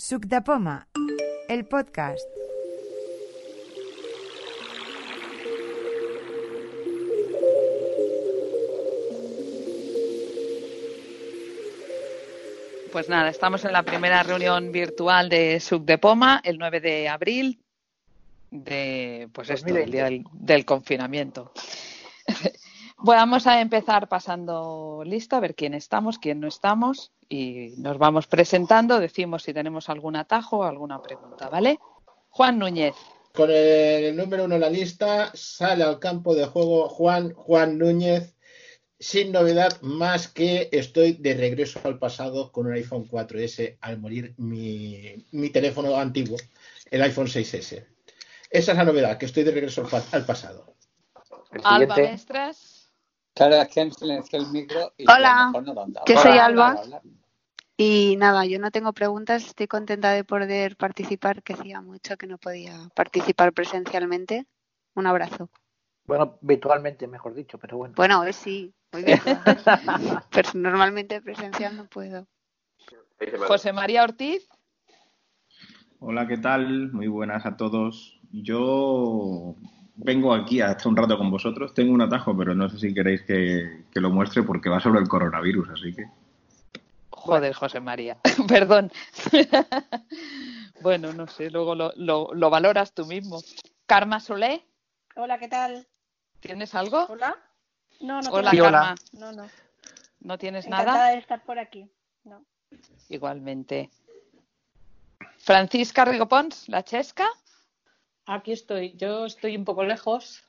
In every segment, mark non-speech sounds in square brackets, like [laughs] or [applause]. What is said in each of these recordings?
Suc de Poma, el podcast. Pues nada, estamos en la primera reunión virtual de Suc de Poma, el 9 de abril, de pues esto, el día del, del confinamiento. Vamos a empezar pasando lista, a ver quién estamos, quién no estamos, y nos vamos presentando, decimos si tenemos algún atajo o alguna pregunta, ¿vale? Juan Núñez. Con el número uno en la lista sale al campo de juego Juan Juan Núñez, sin novedad más que estoy de regreso al pasado con un iPhone 4S al morir mi, mi teléfono antiguo, el iPhone 6S. Esa es la novedad, que estoy de regreso al, pa- al pasado. Alba siguiente. Mestras. Claro, es que silencié el micro y Hola, a lo mejor no que soy hola, Alba. hola, hola. Y nada, yo no tengo preguntas, estoy contenta de poder participar, que hacía mucho que no podía participar presencialmente. Un abrazo. Bueno, virtualmente, mejor dicho, pero bueno. Bueno, hoy sí, muy bien. [laughs] Pero normalmente presencial no puedo. José María Ortiz. Hola, ¿qué tal? Muy buenas a todos. Yo vengo aquí hasta un rato con vosotros. Tengo un atajo, pero no sé si queréis que, que lo muestre porque va sobre el coronavirus, así que. Joder, José María. [laughs] Perdón. [laughs] bueno, no sé, luego lo, lo, lo valoras tú mismo. Karma Solé, Hola, ¿qué tal? ¿tienes algo? Hola. No, no Hola, tengo. Karma. No, no. ¿No tienes Encantada nada? de estar por aquí. No. Igualmente. Francisca Rigopons, la chesca. Aquí estoy. Yo estoy un poco lejos.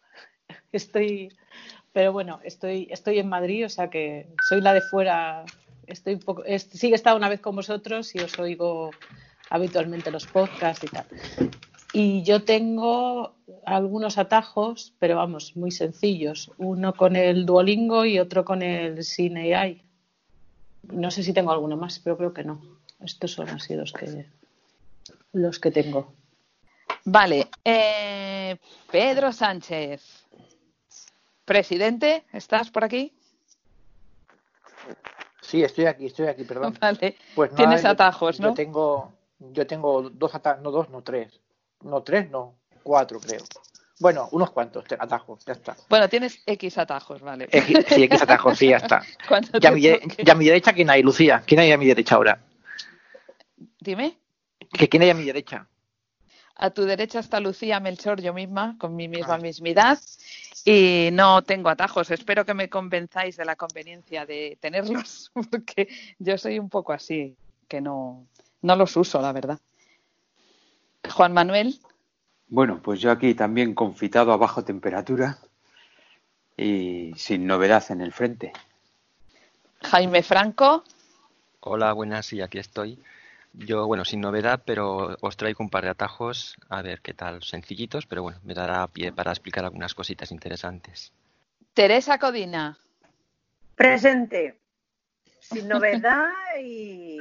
[laughs] Estoy, pero bueno, estoy, estoy en Madrid, o sea que soy la de fuera. Estoy un poco, sí que he estado una vez con vosotros y os oigo habitualmente los podcasts y tal. Y yo tengo algunos atajos, pero vamos, muy sencillos. Uno con el Duolingo y otro con el Cine AI. No sé si tengo alguno más, pero creo que no. Estos son así los que los que tengo. Vale. eh, Pedro Sánchez. Presidente, ¿estás por aquí? Sí, estoy aquí, estoy aquí, perdón. Vale. Pues nada, Tienes yo- atajos, Yo ¿no? tengo, yo tengo dos atajos, no dos, no tres. No tres, no, cuatro creo. Bueno, unos cuantos atajos, ya está. Bueno, tienes X atajos, vale. X- Sí, X atajos, sí, ya está. [laughs] A, mi, ya a mi derecha, ¿quién hay, Lucía? ¿Quién hay a mi derecha ahora? Dime. ¿Que ¿Quién hay a mi derecha? A tu derecha está Lucía Melchor, yo misma, con mi misma Ah. mismidad. Y no tengo atajos. Espero que me convenzáis de la conveniencia de tenerlos, [laughs] porque yo soy un poco así, que no, no los uso, la verdad. Juan Manuel, Bueno, pues yo aquí también confitado a bajo temperatura y sin novedad en el frente. Jaime Franco, Hola, buenas, sí, aquí estoy. Yo, bueno, sin novedad, pero os traigo un par de atajos, a ver qué tal, sencillitos, pero bueno, me dará pie para explicar algunas cositas interesantes. Teresa Codina, Presente. Sin [laughs] novedad y,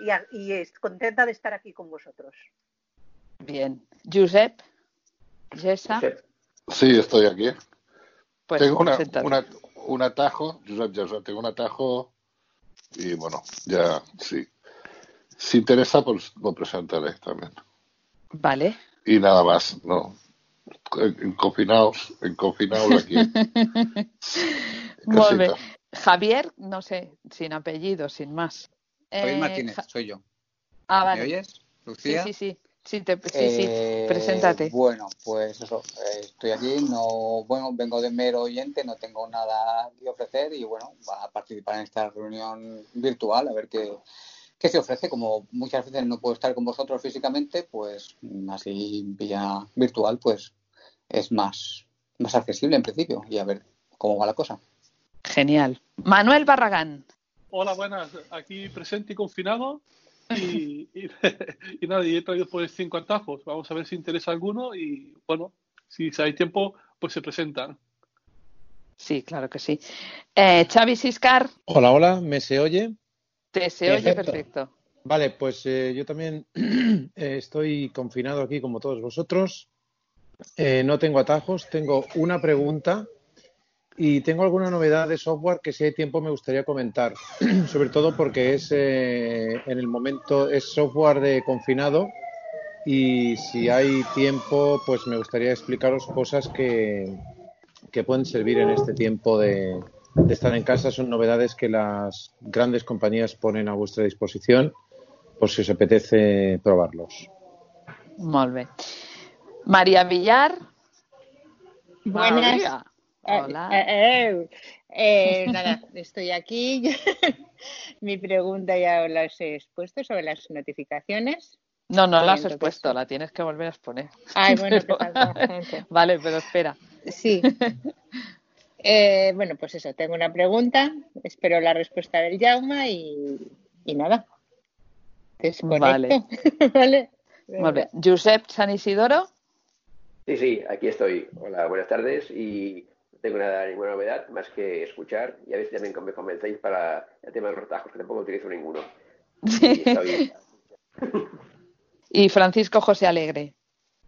y, y contenta de estar aquí con vosotros. bien. Josep, Jessa, Sí, estoy aquí. pues tengo una, un atajo, Josep Josep, tengo un atajo y bueno, ya sí. Si interesa, pues lo presentaré también. Vale. Y nada más, no. En- en Confinaos, en confinaos aquí. [laughs] Javier, no sé, sin apellido, sin más. Javier Eh, Martínez, Ja- soy yo. Ah, ¿Me vale. oyes, Sí, Lucía? sí, sí. Sí, te- sí, sí. Eh, Preséntate. Bueno, pues eso, eh, estoy aquí, no, bueno, vengo de mero oyente, no tengo nada que ofrecer y bueno, va a participar en esta reunión virtual, a ver qué, qué se ofrece. Como muchas veces no puedo estar con vosotros físicamente, pues así vía virtual, pues es más, más accesible en principio y a ver cómo va la cosa. Genial. Manuel Barragán. Hola, buenas. Aquí presente y confinado. Y, y, [laughs] y nada, y he traído pues cinco atajos. Vamos a ver si interesa alguno y bueno, si hay tiempo, pues se presentan. Sí, claro que sí. Eh, Xavi Siscar, Hola, hola, ¿me se oye? Te se oye Perfecto. perfecto. Vale, pues eh, yo también [clears throat] eh, estoy confinado aquí como todos vosotros. Eh, no tengo atajos, tengo una pregunta y tengo alguna novedad de software que si hay tiempo me gustaría comentar, [clears throat] sobre todo porque es eh, en el momento es software de confinado y si hay tiempo pues me gustaría explicaros cosas que, que pueden servir en este tiempo de, de estar en casa. Son novedades que las grandes compañías ponen a vuestra disposición por si os apetece probarlos. Molt bé. María Villar. Buenas. María. Hola. Eh, eh, eh, nada, estoy aquí. [laughs] Mi pregunta ya os la he expuesto sobre las notificaciones. No, no la has expuesto, la tienes que volver a exponer. Ay, bueno, te [laughs] Pero-. Vale, pero espera. Sí. [laughs] Eh, bueno, pues eso, tengo una pregunta, espero la respuesta del Jauma y, y nada. Desconecto. [laughs] Vale. ¿Vale? Molt bé. Josep San Isidoro. Sí, sí, aquí estoy. Hola, buenas tardes y no tengo nada, ninguna novedad más que escuchar y a ver si también me convencéis para el tema de los tajos, que tampoco utilizo ninguno. [laughs] Y estoy- [laughs] Y Francisco José Alegre.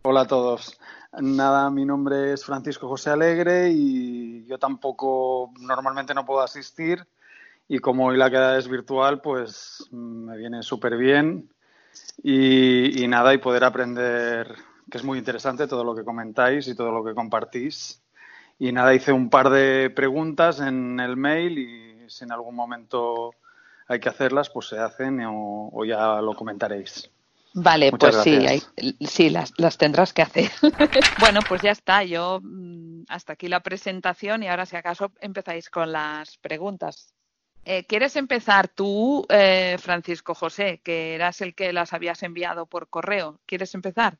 Hola a todos. Nada, mi nombre es Francisco José Alegre y yo tampoco normalmente no puedo asistir y como hoy la queda es virtual, pues me viene súper bien y, nada, y poder aprender, que es muy interesante todo lo que comentáis y todo lo que compartís. Y nada, hice un par de preguntas en el mail y si en algún momento hay que hacerlas, pues se hacen o ya lo comentaréis. Vale, Muchas pues sí, hay- sí, las, las tendrás que hacer. [laughs] bueno, pues ya está. Yo mm, hasta aquí la presentación y ahora si acaso empezáis con las preguntas. Eh, ¿Quieres empezar tú, eh, Francisco José, que eras el que las habías enviado por correo? ¿Quieres empezar?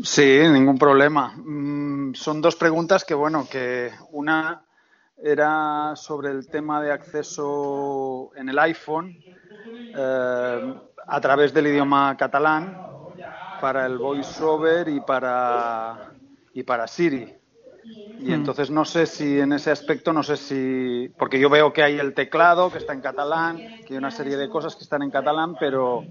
Sí, ningún problema. Mm, son dos preguntas que, bueno, que una era sobre el tema de acceso en el iPhone eh, a través del idioma catalán para el voiceover y para y para Siri. Y Mm. entonces no sé si en ese aspecto, no sé si, porque yo veo que hay el teclado que está en catalán, que hay una serie de cosas que están en catalán, pero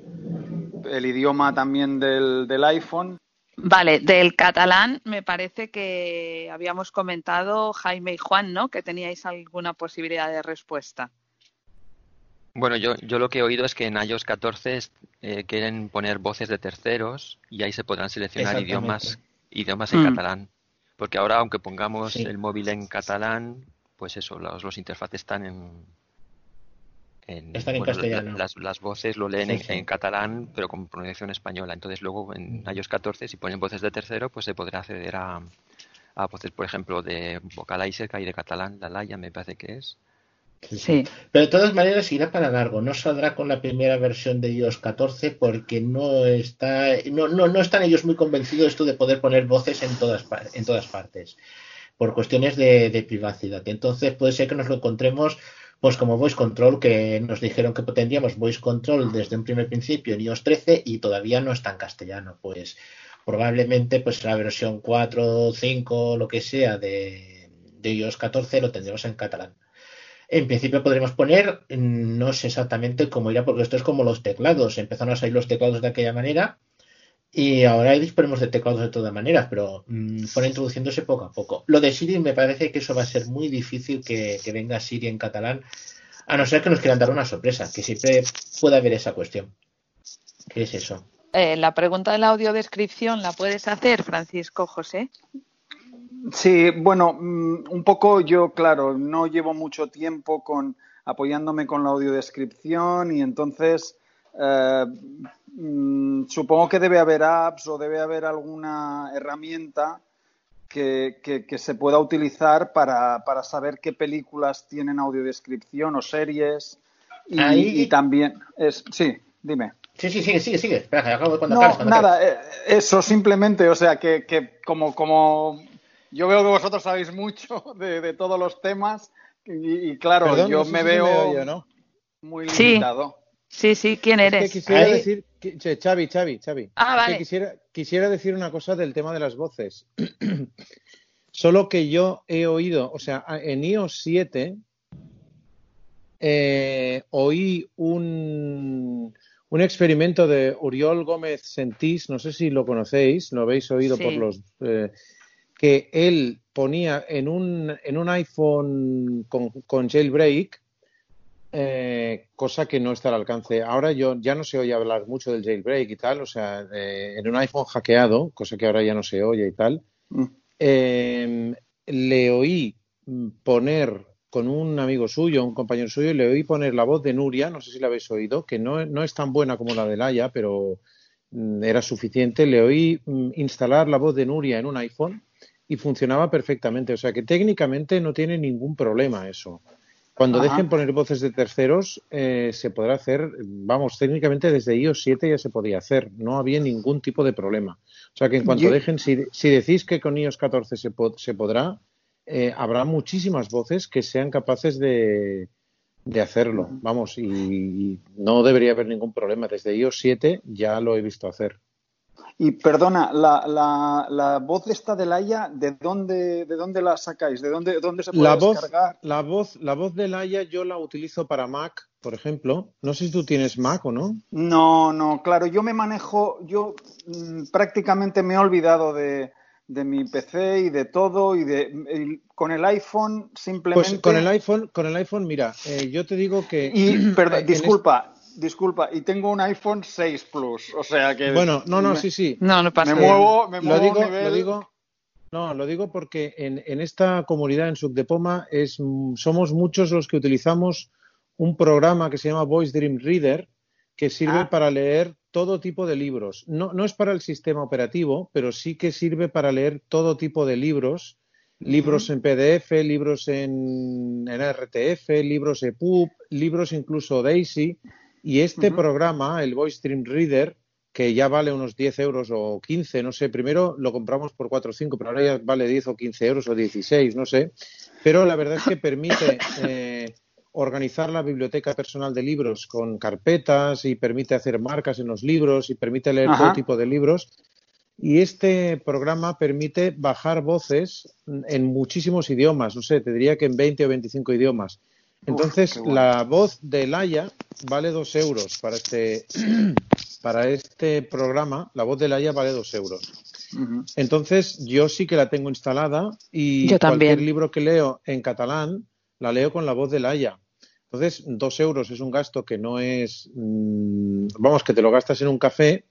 el idioma también del, del iPhone Vale, del catalán me parece que habíamos comentado Jaime y Juan, ¿no? Que teníais alguna posibilidad de respuesta. Bueno, yo, yo lo que he oído es que en iOS 14 es- eh, quieren poner voces de terceros y ahí se podrán seleccionar idiomas, idiomas en Mm. catalán. Porque ahora, aunque pongamos Sí. el móvil en catalán, pues eso, los, los interfaces están en, en- Están en bueno, castellano. la- las, las voces lo leen Sí, en, sí. en catalán, pero con pronunciación española. Entonces, luego en iOS 14, si ponen voces de tercero, pues se podrá acceder a, a voces, por ejemplo, de Vocalizer, que hay de catalán, la Laia me parece que es. Sí. Pero de todas maneras irá para largo. No saldrá con la primera versión de iOS 14 porque no está, no, no, no están ellos muy convencidos de esto de poder poner voces en todas, en todas partes por cuestiones de, de privacidad. Entonces puede ser que nos lo encontremos pues como Voice Control, que nos dijeron que tendríamos Voice Control desde un primer principio en iOS 13 y todavía no está en castellano. Pues probablemente pues la versión 4, 5, lo que sea de, de iOS 14 lo tendremos en catalán. En principio podremos poner, mm, no sé exactamente cómo irá, porque esto es como los teclados. Empezaron a salir los teclados de aquella manera y ahora disponemos de teclados de todas maneras, pero mm, fueron introduciéndose poco a poco. Lo de Siri me parece que eso va a ser muy difícil que, que venga Siri en catalán, a no ser que nos quieran dar una sorpresa, que siempre puede haber esa cuestión. ¿Qué es eso? Eh, la pregunta de la audiodescripción la puedes hacer, Francisco José. Sí, bueno, mm, un poco yo, claro, no llevo mucho tiempo con apoyándome con la audiodescripción y entonces eh, mm, supongo que debe haber apps o debe haber alguna herramienta que, que- que se pueda utilizar para, para saber qué películas tienen audiodescripción o series y, Ahí- y también es sí, dime. Sí, sí, sigue, sigue, sigue. Espera, acabo cuando No, acabes, cuando nada, acabes. eh, eso simplemente, o sea, que, que como, como yo veo que vosotros sabéis mucho [laughs] de, de todos los temas y, y claro, Perdón, yo no sé me si veo me oye o no. muy limitado. Sí, sí, ¿quién Es que eres? quisiera Ahí- decir, que- Xavi, Xavi, Xavi. Ah, que vale. quisiera, quisiera decir una cosa del tema de las voces. [clears throat] Solo que yo he oído, o sea, en iOS 7 eh, oí un, un experimento de Uriol Gómez Sentís, no sé si lo conocéis, lo habéis oído Sí. por los... eh, que él ponía en un, en un iPhone con, con jailbreak, eh, cosa que no está al alcance. Ahora yo ya no se oye hablar mucho del jailbreak y tal, o sea, eh, en un iPhone hackeado, cosa que ahora ya no se oye y tal, eh, le oí poner con un amigo suyo, un compañero suyo, le oí poner la voz de Nuria, no sé si la habéis oído, que no, no es tan buena como la de Laia, pero mm, era suficiente. Le oí mm, instalar la voz de Nuria en un iPhone y funcionaba perfectamente. O sea que técnicamente no tiene ningún problema eso. Cuando Ajá. dejen poner voces de terceros, eh, se podrá hacer, vamos, técnicamente desde iOS 7 ya se podía hacer, no había ningún tipo de problema. O sea que en cuanto Yo- dejen, si, si decís que con iOS 14 se, po- se podrá, eh, habrá muchísimas voces que sean capaces de, de hacerlo, vamos, y, y no debería haber ningún problema. Desde iOS 7 ya lo he visto hacer. Y perdona, la, la, la voz esta de Laia, ¿de dónde, ¿de dónde la sacáis? ¿De dónde, dónde se puede La voz, descargar? la voz, la voz de Laia yo la utilizo para Mac, por ejemplo. No sé si tú tienes Mac o no. No, no, claro, yo me manejo, yo mm, prácticamente me he olvidado de, de mi PC y de todo y de y con el iPhone simplemente. Pues con el iPhone, con el iPhone, mira, eh, yo te digo que Y, perdón, disculpa, disculpa, y tengo un iPhone 6 Plus, o sea que. Bueno, no, no, me- sí, sí. No, no pasa Me muevo, me lo muevo digo, un nivel. lo digo, no, lo digo porque en, en esta comunidad en Subdepoma es, mm, somos muchos los que utilizamos un programa que se llama Voice Dream Reader que sirve Ah. para leer todo tipo de libros. No, no es para el sistema operativo, pero sí que sirve para leer todo tipo de libros. Libros en PDF, libros en, en RTF, libros EPUB, libros incluso DAISY. Y este programa, el Voice Dream Reader, que ya vale unos 10 euros o 15, no sé, primero lo compramos por 4 o 5, pero ahora ya vale 10 o 15 euros o 16, no sé. Pero la verdad es que permite [laughs] eh, organizar la biblioteca personal de libros con carpetas y permite hacer marcas en los libros y permite leer Ajá. todo tipo de libros. Y este programa permite bajar voces en muchísimos idiomas, no sé, te diría que en 20 o 25 idiomas. Entonces, la voz de Laia vale dos euros para este, [clears throat] para este programa. La voz de Laia vale dos euros. Entonces, yo sí que la tengo instalada y Yo también. cualquier libro que leo en catalán la leo con la voz de Laia. Entonces, dos euros es un gasto que no es, mm, vamos, que te lo gastas en un café.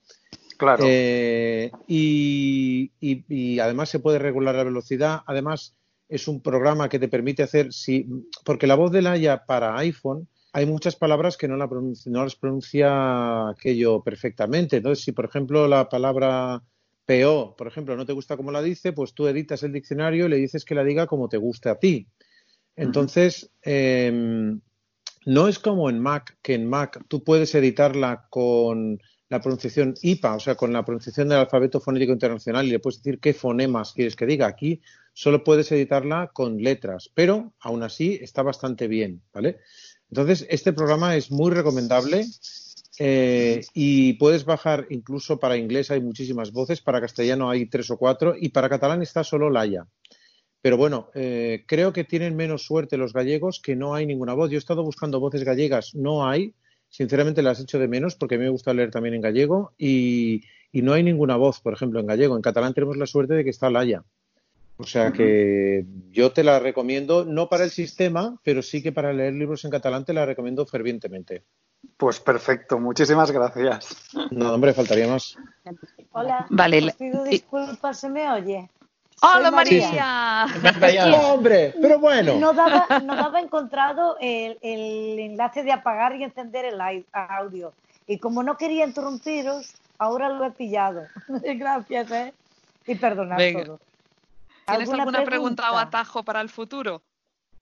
Claro. Eh, y, y- y además se puede regular la velocidad. Además, es un programa que te permite hacer, si, porque la voz de Laia para iPhone hay muchas palabras que no, la pronunci- no las pronuncia aquello perfectamente. Entonces, si por ejemplo la palabra PO, por ejemplo, no te gusta como la dice, pues tú editas el diccionario y le dices que la diga como te guste a ti. Entonces, em, no es como en Mac, que en Mac tú puedes editarla con la pronunciación IPA, o sea, con la pronunciación del alfabeto fonético internacional y le puedes decir qué fonemas quieres que diga. Aquí solo puedes editarla con letras, pero aún así está bastante bien, ¿vale? Entonces, este programa es muy recomendable eh, y puedes bajar incluso para inglés hay muchísimas voces, para castellano hay tres o cuatro y para catalán está solo Laia. Pero bueno, eh, creo que tienen menos suerte los gallegos que no hay ninguna voz. Yo he estado buscando voces gallegas, no hay. Sinceramente las echo de menos porque a mí me gusta leer también en gallego y, y no hay ninguna voz, por ejemplo, en gallego. En catalán tenemos la suerte de que está Laia. O sea que yo te la recomiendo, no para el sistema, pero sí que para leer libros en catalán te la recomiendo fervientemente. Pues perfecto, muchísimas gracias. No, hombre, faltaría más. Hola, Vale, os pido disculpas, ¿se me oye? ¡Hola María! ¡Hombre! Pero bueno. No daba, no daba encontrado el, el enlace de apagar y encender el audio. Y como no quería interrumpiros, ahora lo he pillado. [laughs] Gracias, ¿eh? Y perdonad Venga. todo. ¿Tienes alguna pregunta o atajo para el futuro?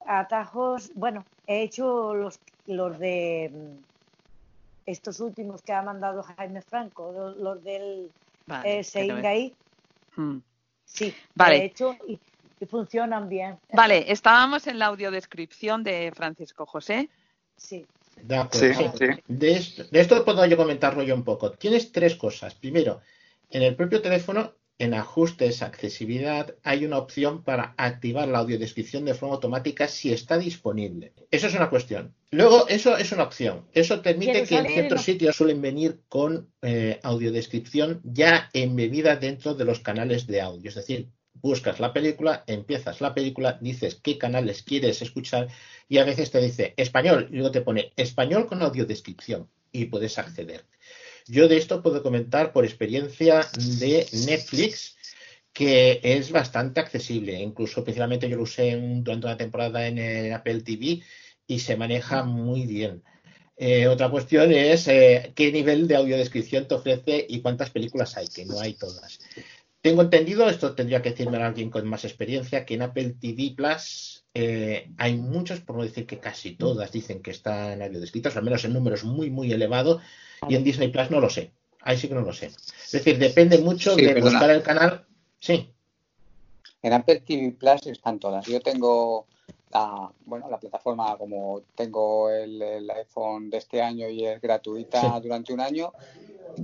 Atajos, bueno, he hecho los, los de mm, estos últimos que ha mandado Jaime Franco, los, los del Vale, eh, Sein pero- Gai. Mm. Sí, Vale. he hecho y, y funcionan bien. Vale, estábamos en la audiodescripción de Francisco José. Sí. De acuerdo. De, esto, de esto puedo yo comentarlo yo un poco. Tienes tres cosas. Primero, en el propio teléfono, en ajustes, accesibilidad, hay una opción para activar la audiodescripción de forma automática si está disponible. Eso es una cuestión. Luego, eso es una opción. Eso permite ¿Quieres que en ciertos sitios suelen venir con eh, audiodescripción ya embebida dentro de los canales de audio. Es decir, buscas la película, empiezas la película, dices qué canales quieres escuchar y a veces te dice español y luego te pone español con audiodescripción y puedes acceder. Yo de esto puedo comentar por experiencia de Netflix, que es bastante accesible. Incluso, principalmente, yo lo usé durante una temporada en el Apple TV y se maneja muy bien. Eh, otra cuestión es eh, qué nivel de audiodescripción te ofrece y cuántas películas hay, que no hay todas. Tengo entendido, esto tendría que decirme alguien con más experiencia, que en Apple TV Plus eh, hay muchos, por no decir que casi todas, dicen que están audiodescritas, al menos en números muy, muy elevados, y en Disney Plus no lo sé. Ahí sí que no lo sé. Es decir, depende mucho Sí, de perdona. buscar el canal. Sí. En Apple TV Plus están todas. Yo tengo la, bueno, la plataforma, como tengo el, el iPhone de este año y es gratuita Sí. durante un año,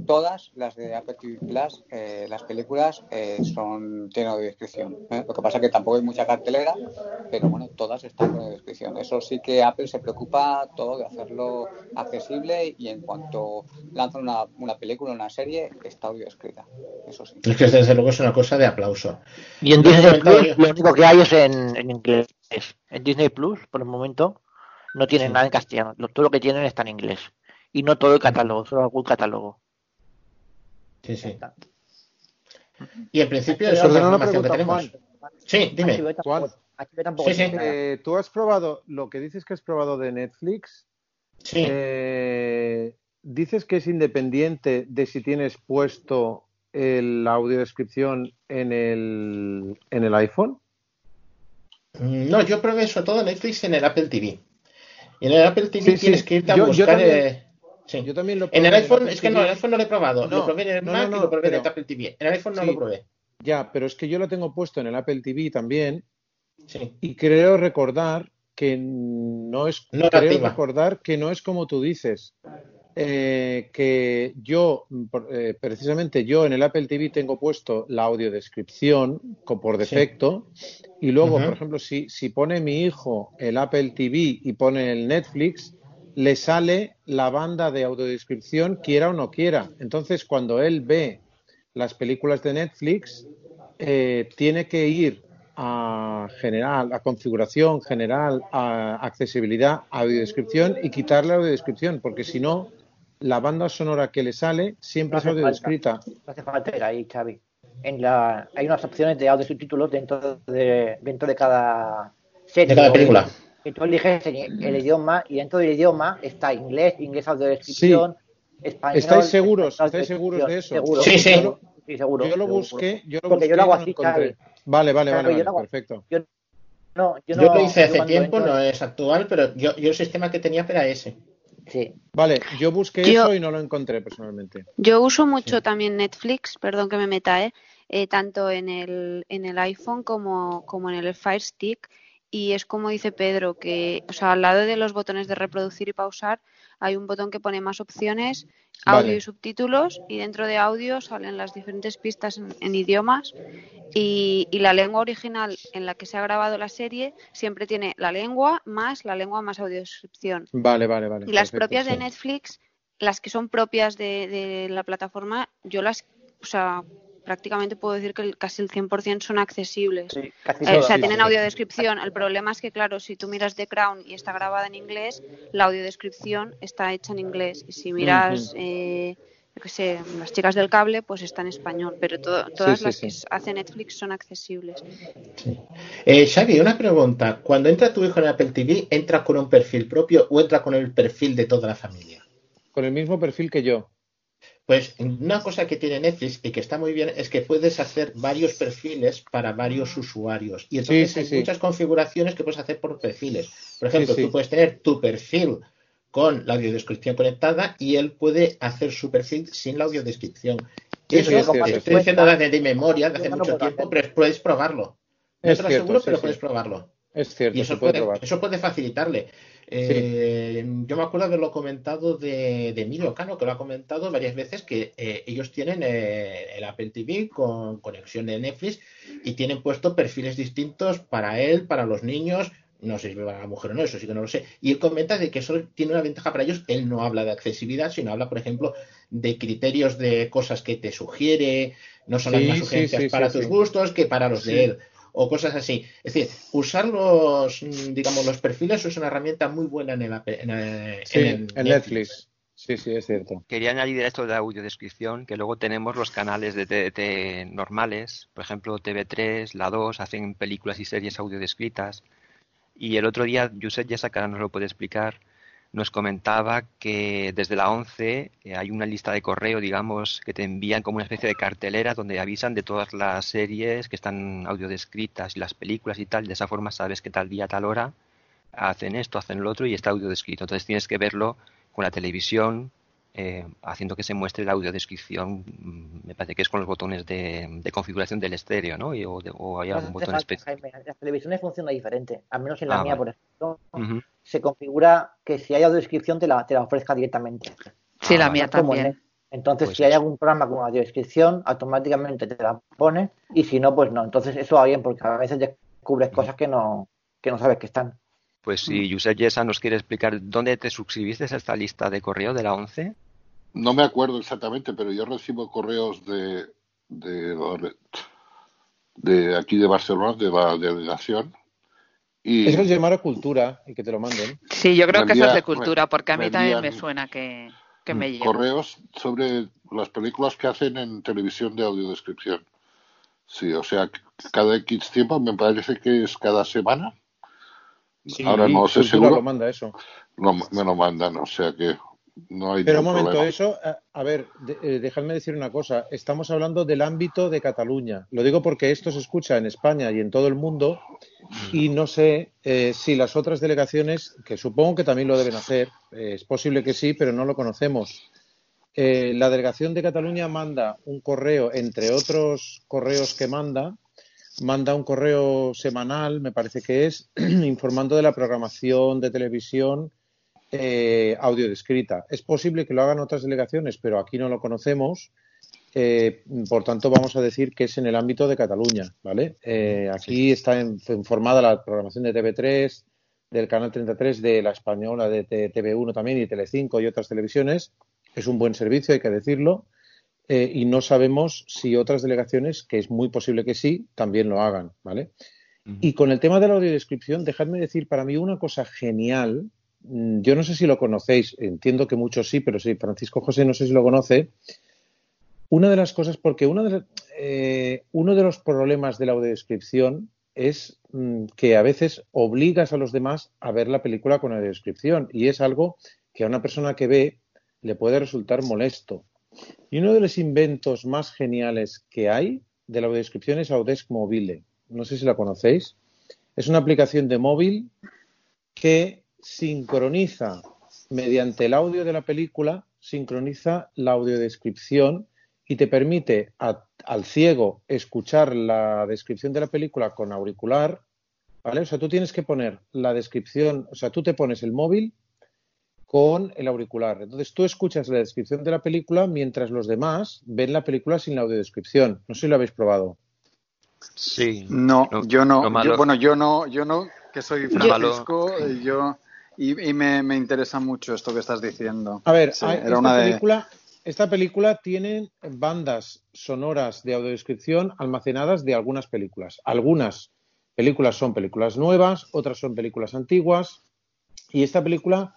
todas las de Apple TV Plus, eh, las películas eh, son tienen audiodescripción. ¿eh? Lo que pasa es que tampoco hay mucha cartelera, pero bueno, todas están con audiodescripción. Eso sí que Apple se preocupa todo de hacerlo accesible y en cuanto lanzan una, una película, una serie, está audiodescrita. Eso sí. Es que desde luego es una cosa de aplauso. Y en Disney Plus lo único que hay es en, en inglés. En Disney Plus, por el momento, no tienen nada en castellano. Todo lo que tienen está en inglés. Y no todo el catálogo, solo algún catálogo. Sí, sí. Y en principio esa es una información que tenemos. Juan. Sí, dime. Juan, Sí, sí. eh, ¿Tú has probado lo que dices que has probado de Netflix? Sí. Eh, dices que es independiente de si tienes puesto el- la audiodescripción en el, en el iPhone. Mm, No, yo probé sobre todo Netflix en el Apple TV. Y en el Apple TV Sí, sí. tienes que irte a Yo- yo buscar. también- eh, sí. Yo también lo En el probé iPhone, es que no, en el iPhone no lo he probado. No, lo probé en el no, Mac no, y lo probé en el Apple TV. En el iPhone no lo probé. Ya, pero es que yo lo tengo puesto en el Apple TV también Sí. y creo recordar que no es No creo activa. recordar que no es como tú dices Eh, que yo eh, precisamente yo en el Apple TV tengo puesto la audiodescripción por defecto. Y luego por ejemplo si, si pone mi hijo el Apple TV y pone el Netflix le sale la banda de audiodescripción quiera o no quiera. Entonces cuando él ve las películas de Netflix eh, tiene que ir a general, a configuración general, a accesibilidad, audiodescripción y quitar la audiodescripción, porque si no, la banda sonora que le sale siempre No es audiodescrita. No hace falta ir ahí, Xavi. En la, hay unas opciones de audio subtítulos dentro de, dentro de cada serie. De cada película. Que tú eliges el, el idioma y dentro del idioma está inglés, inglés audiodescripción, español. ¿Estáis seguros? ¿Estáis seguros de eso? Seguro. Sí, sí. Yo lo, Sí, seguro. yo lo busqué, yo lo Porque busqué yo lo hago no así. Xavi. Vale, vale, Claro, vale, yo vale, hago- perfecto. Yo, no, yo, Yo, no, lo hice hace tiempo, entro- no es actual, pero yo, yo el sistema que tenía era ese. Sí. Vale, yo busqué Yo- eso y no lo encontré personalmente. Yo uso mucho también Netflix, perdón que me meta, ¿eh? Eh, tanto en el, en el iPhone como, como en el Fire Stick. Y es como dice Pedro, que o sea, al lado de los botones de reproducir y pausar hay un botón que pone más opciones, audio Vale. y subtítulos, y dentro de audio salen las diferentes pistas en, en idiomas. Y, y la lengua original en la que se ha grabado la serie siempre tiene la lengua más la lengua más audiodescripción. Vale, vale, vale. Y las perfecto, propias de. Netflix, las que son propias de, de la plataforma, yo las, o sea, prácticamente puedo decir que el- casi el 100% son accesibles. casi Eh, o sea, tienen audiodescripción. El problema es que, claro, si tú miras The Crown y está grabada en inglés, la audiodescripción está hecha en inglés. Y si miras, eh, yo qué sé, las chicas del cable, pues está en español. Pero to- todas sí, las sí. que hace Netflix son accesibles. Eh, Xavi, una pregunta. Cuando entra tu hijo en Apple TV, ¿entra con un perfil propio o entra con el perfil de toda la familia? Con el mismo perfil que yo. Pues una cosa que tiene Netflix y que está muy bien es que puedes hacer varios perfiles para varios usuarios. Y entonces Sí, sí, hay sí. muchas configuraciones que puedes hacer por perfiles. Por ejemplo, Sí, sí. tú puedes tener tu perfil con la audiodescripción conectada y él puede hacer su perfil sin la audiodescripción. Sí, Eso sí, es estoy diciendo de, de memoria, de hace no mucho tiempo, hacer. pero puedes probarlo. No Es te lo cierto, aseguro, sí, pero sí. puedes probarlo. Es cierto, Y eso puede puede, probar. eso puede facilitarle. Eh, Yo me acuerdo haberlo comentado de, de Emilio Cano, que lo ha comentado varias veces, que eh, ellos tienen eh, el Apple TV con conexión de Netflix y tienen puesto perfiles distintos para él, para los niños. No sé si para la mujer o no, eso sí que no lo sé. Y él comenta de que eso tiene una ventaja para ellos. Él no habla de accesibilidad, sino habla, por ejemplo, de criterios de cosas que te sugiere, no son las Sí, más sugerencias sí, para tus gustos que para los de él, o cosas así. Es decir, usar los, mm, digamos, los perfiles es una herramienta muy buena en el, en el- Sí, en el en Netflix. Sí, sí, es cierto. Quería añadir esto de audiodescripción que luego tenemos los canales de TDT normales, por ejemplo TV3, La 2, hacen películas y series audiodescritas. Y el otro día, Josep Yesa, que ahora nos lo puede explicar, nos comentaba que desde la 11 eh, hay una lista de correo, digamos, que te envían como una especie de cartelera donde avisan de todas las series que están audiodescritas y las películas y tal. De esa forma sabes que tal día, tal hora hacen esto, hacen lo otro y está audiodescrito. Entonces tienes que verlo con la televisión, eh, haciendo que se muestre la audiodescripción. mm, Me parece que es con los botones de, de configuración del estéreo, ¿no? Y- o, de- o hay No algún hace botón especial. Las televisiones funciona diferente. Al menos en la Ah, mía, vale. por ejemplo, se configura que si hay audiodescripción te la, te la ofrezca directamente. Sí, Ah, la vale. mía también. en- Entonces, Pues si hay algún programa con audiodescripción, automáticamente te la pone y si no, pues no. Entonces, eso va bien porque a veces descubres cosas que no, que no sabes que están. Pues si Josep Yesa nos quiere explicar dónde te suscribiste a esta lista de correo de la 11. No me acuerdo exactamente, pero yo recibo correos de, de, de aquí de Barcelona, de la delegación, y Eso es llamar a cultura y que te lo manden. Sí, yo creo Me que eso es de cultura, porque a mí me también me suena que, que mm, me llegó. correos sobre las películas que hacen en televisión de audiodescripción. Sí, o sea, cada X tiempo, me parece que es cada semana. Sí, Ahora no sé seguro. lo manda eso. Me lo mandan, o sea que no hay Pero un momento, problema. eso, a, a ver, de- eh, dejadme decir una cosa. Estamos hablando del ámbito de Cataluña. Lo digo porque esto se escucha en España y en todo el mundo y no sé eh, si las otras delegaciones, que supongo que también lo deben hacer, eh, es posible que sí, pero no lo conocemos. Eh, la delegación de Cataluña manda un correo, entre otros correos que manda, manda un correo semanal, me parece que es, [clears throat] informando de la programación de televisión eh, audio descrita. Es posible que lo hagan otras delegaciones, pero aquí no lo conocemos. Eh, por tanto, vamos a decir que es en el ámbito de Cataluña, ¿vale? Eh, aquí está en- informada la programación de TV3, del canal 33, de la española de T- TV1 también y Telecinco y otras televisiones. Es un buen servicio, hay que decirlo. Eh, y no sabemos si otras delegaciones, que es muy posible que sí, también lo hagan, ¿vale? Y con el tema de la audiodescripción, dejadme decir para mí una cosa genial. Mm, Yo no sé si lo conocéis, entiendo que muchos sí, pero sí, Francisco José no sé si lo conoce. Una de las cosas, porque una de eh, uno de los problemas de la audiodescripción es mm, que a veces obligas a los demás a ver la película con audiodescripción y es algo que a una persona que ve le puede resultar molesto. Y uno de los inventos más geniales que hay de la audiodescripción es Audesc Mobile. No sé si la conocéis. Es una aplicación de móvil que sincroniza mediante el audio de la película, sincroniza la audiodescripción y te permite al ciego escuchar la descripción de la película con auricular, ¿vale? O sea, tú tienes que poner la descripción, o sea, tú te pones el móvil con el auricular. Entonces tú escuchas la descripción de la película mientras los demás ven la película sin la audiodescripción. No sé si lo habéis probado. Sí. No, Lo- yo no. Yo, bueno, yo no, yo no, que soy Francisco, y yo y, y me, me interesa mucho esto que estás diciendo. A ver, Sí, hay- era esta, una de película, esta película tiene bandas sonoras de audiodescripción almacenadas de algunas películas. Algunas películas son películas nuevas, otras son películas antiguas. Y esta película,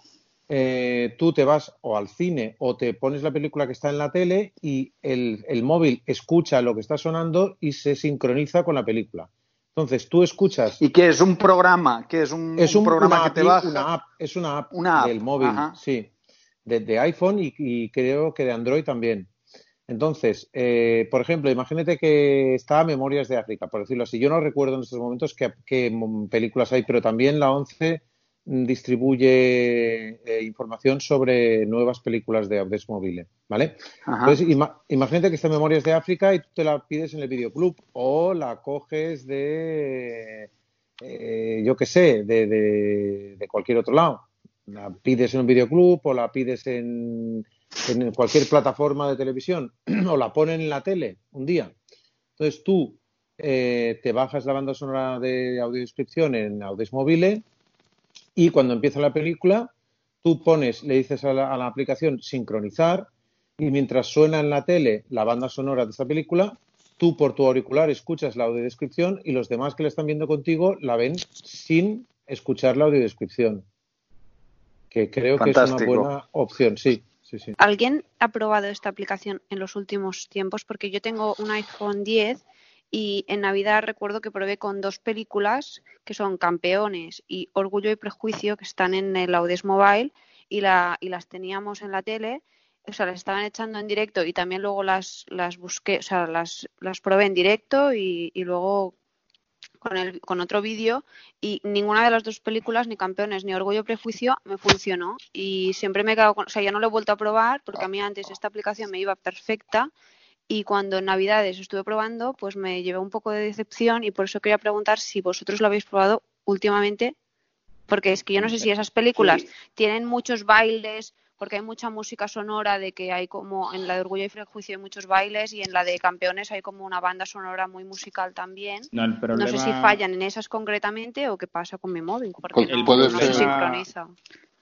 eh, tú te vas o al cine o te pones la película que está en la tele y el, el móvil escucha lo que está sonando y se sincroniza con la película. Entonces tú escuchas. ¿Y qué es un programa? ¿Qué es un, Es un un- programa una que te baja? una app, es una app, Una app, del móvil, ajá. sí, de, de iPhone y, y creo que de Android también. Entonces, eh, por ejemplo, imagínate que está Memorias de África, por decirlo así. Yo no recuerdo en estos momentos qué, películas hay, pero también la 11 mm, distribuye eh, información sobre nuevas películas de Audes Mobile, ¿vale? Ajá. Entonces, ima- imagínate que está Memorias de África y tú te la pides en el videoclub o la coges de, eh, yo qué sé, de, de- de cualquier otro lado. La pides en un videoclub o la pides en, en cualquier plataforma de televisión [clears throat] o la ponen en la tele un día. Entonces tú eh, te bajas la banda sonora de audiodescripción en Audes Mobile y cuando empieza la película tú pones, le dices a la, a la aplicación sincronizar y mientras suena en la tele la banda sonora de esta película, tú por tu auricular escuchas la audiodescripción y los demás que la están viendo contigo la ven sin escuchar la audiodescripción. Que creo que es una buena opción, sí. sí, sí. ¿Alguien ha probado esta aplicación en los últimos tiempos? Porque yo tengo un iPhone 10 y en Navidad recuerdo que probé con dos películas que son Campeones y Orgullo y Prejuicio que están en el Audes Mobile y, la, y las teníamos en la tele, o sea, las estaban echando en directo y también luego las, las busqué, o sea, las, las probé en directo y, luego con, el, con otro vídeo y ninguna de las dos películas, ni Campeones ni Orgullo y Prejuicio, me funcionó. Y siempre me he quedado con, o sea, ya no lo he vuelto a probar porque a mí antes esta aplicación me iba perfecta y cuando en Navidades estuve probando, pues me llevé un poco de decepción y por eso quería preguntar si vosotros lo habéis probado últimamente, porque es que yo no sé si esas películas tienen muchos bailes, porque hay mucha música sonora de que hay como en la de Orgullo y Prejuicio hay muchos bailes y en la de Campeones hay como una banda sonora muy musical también. No, el No sé si fallan en esas concretamente o qué pasa con mi móvil, porque Pues no, no se sincroniza.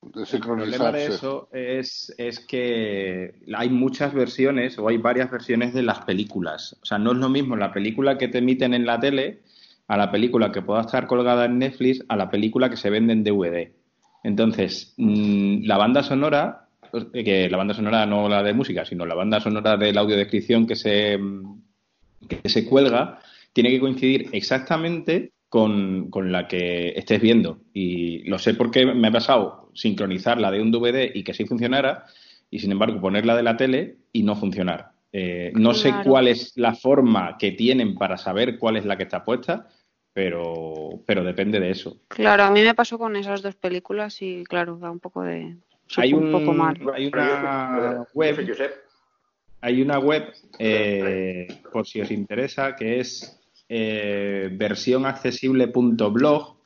De El problema de eso es, es que hay muchas versiones o hay varias versiones de las películas. O sea, no es lo mismo la película que te emiten en la tele a la película que pueda estar colgada en Netflix a la película que se vende en DVD. Entonces, mm, la banda sonora, eh, que la banda sonora no la de música, sino la banda sonora de la audiodescripción que se, mm, que se cuelga, tiene que coincidir exactamente con, con la que estés viendo. Y lo sé porque me ha pasado sincronizar la de un DVD y que sí funcionara, y sin embargo ponerla de la tele y no funcionar. Eh, no sé cuál es la forma que tienen para saber cuál es la que está puesta, pero, pero depende de eso. Claro, a mí me pasó con esas dos películas y claro, da un poco de... Hay, un, poco mal. hay una web hay una web, eh, por si os interesa, que es eh, versionaccesible.blog,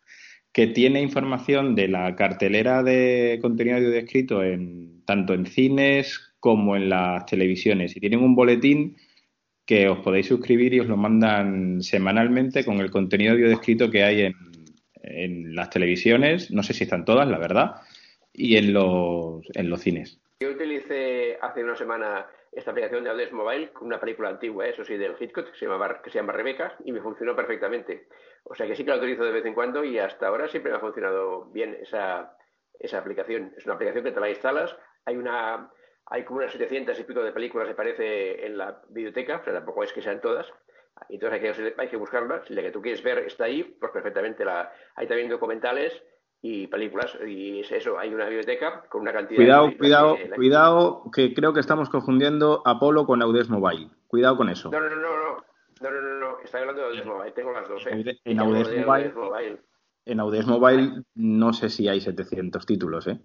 que tiene información de la cartelera de contenido audio descrito en, tanto en cines como en las televisiones. Y tienen un boletín que os podéis suscribir y os lo mandan semanalmente con el contenido audio descrito que hay en, las televisiones. No sé si están todas, la verdad, y en los, en los cines. Yo utilicé hace una semana esta aplicación de Audes Mobile, una película antigua, eso sí, del Hitchcock, que se, llama, que se llama Rebeca, y me funcionó perfectamente. O sea que sí que la utilizo de vez en cuando y hasta ahora siempre me ha funcionado bien esa, esa aplicación. Es una aplicación que te la instalas, hay una hay como unas 700 y pico de películas, me parece, en la biblioteca, o sea, tampoco es que sean todas. Entonces hay que, hay que buscarlas. Si la que tú quieres ver está ahí, pues perfectamente la. Hay también documentales y películas. Y es eso, hay una biblioteca con una cantidad Cuidado, de cuidado, la- cuidado, que creo que estamos confundiendo Apolo con Audes Mobile. Cuidado con eso. No, no, no, no, no, no, no, no. Estoy hablando de Audes Mobile, tengo las dos, ¿eh? En Audes de Mobile. En Audes Mobile no sé si hay 700 títulos, ¿eh?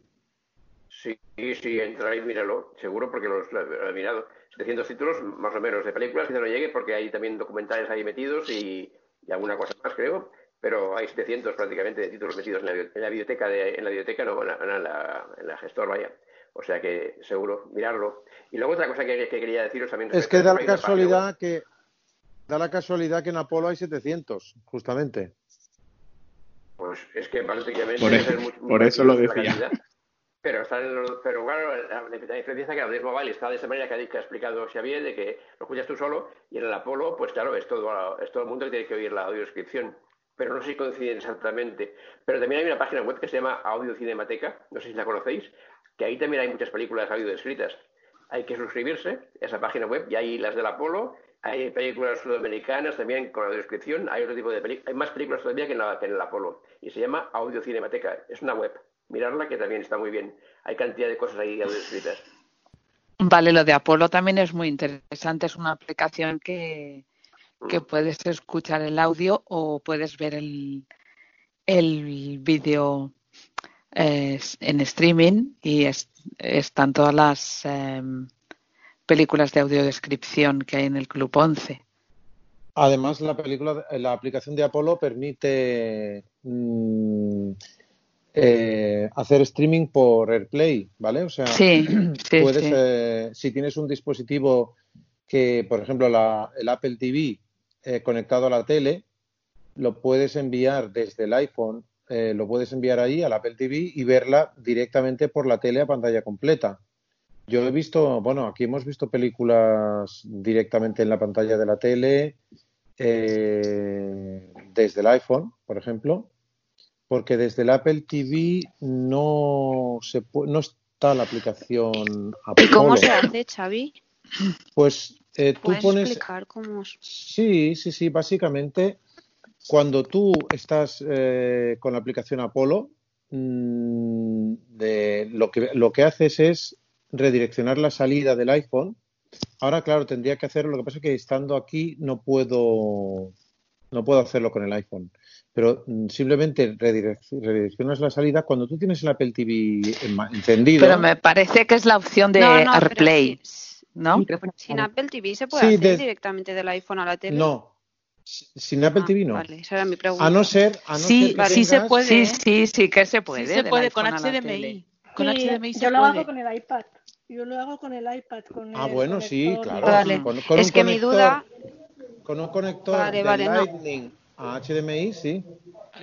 Sí, sí, entra ahí, míralo, seguro porque los lo he mirado. 700 títulos, más o menos, de películas, que no llegue, porque hay también documentales ahí metidos y, y alguna cosa más, creo. Pero hay 700 prácticamente de títulos metidos en la, bio- en la biblioteca, de, en la biblioteca, no, en la, en la, en la gestor, vaya. O sea que seguro, mirarlo. Y luego otra cosa que, que quería deciros también. Es que da la casualidad que da la casualidad que en Apolo hay 700, justamente. Pues es que prácticamente Por debe e- ser muy- por muy eso lo decía. cantidad. Pero, están en los- pero claro, la, la diferencia es que Audios Mobile está de esa manera que ha, que ha explicado Xavier, de que lo escuchas tú solo, y en el Apolo, pues claro, es todo, es todo el mundo que tiene que oír la audiodescripción. Pero no sé si coinciden exactamente. Pero también hay una página web que se llama Audio Cinemateca, no sé si la conocéis, que ahí también hay muchas películas audio descritas. Hay que suscribirse a esa página web y hay las del Apolo, hay películas sudamericanas también con audiodescripción, hay otro tipo de películas, hay más películas todavía que en, la, que en el Apolo. Y se llama Audio Cinemateca, es una web, mirarla que también está muy bien, hay cantidad de cosas ahí audiodescritas. Vale, lo de Apolo también es muy interesante. Es una aplicación que, que puedes escuchar el audio o puedes ver el, el vídeo eh, en streaming y es- están todas las em, películas de audiodescripción que hay en el Club 11. Además, la película, la aplicación de Apolo permite mm, eh, hacer streaming por AirPlay, ¿vale? O sea, Sí, [clears throat] sí, puedes, sí. eh, si tienes un dispositivo que, por ejemplo, la- el Apple TV eh, conectado a la tele, lo puedes enviar desde el iPhone, lo puedes enviar ahí al Apple TV y verla directamente por la tele a pantalla completa. Yo he visto, bueno, aquí hemos visto películas directamente en la pantalla de la tele, eh, desde el iPhone, por ejemplo, porque desde el Apple TV no se no está la aplicación ¿Y cómo se hace, Xavi? Pues eh, tú ¿Puedes pones, explicar cómo? es? sí, sí, sí, básicamente cuando tú estás eh, con la aplicación Apollo, mm, de, lo que lo que haces es redireccionar la salida del iPhone. Ahora, claro, tendría que hacerlo. Lo que pasa es que estando aquí no puedo no puedo hacerlo con el iPhone. Pero mm, simplemente redirec- redireccionas la salida. Cuando tú tienes el Apple TV en- encendido. Pero me parece que es la opción de No, no, pero AirPlay, ¿no? Sin Apple TV se puede Sí, hacer de- directamente del iPhone a la tele. No. Sin Apple Ah, TV no. Vale, esa era mi pregunta. A no ser, a no Sí, ser que sí se puede. Sí, sí, sí que se puede. Sí se puede con HDMI. Con Sí, HDMI se yo lo puede. hago con el iPad. Yo lo hago con el iPad. Con Ah, el bueno, sí, claro. Vale. Con, con Es un que mi conector, duda- Con un conector Vale, de vale, no. Lightning a HDMI, sí.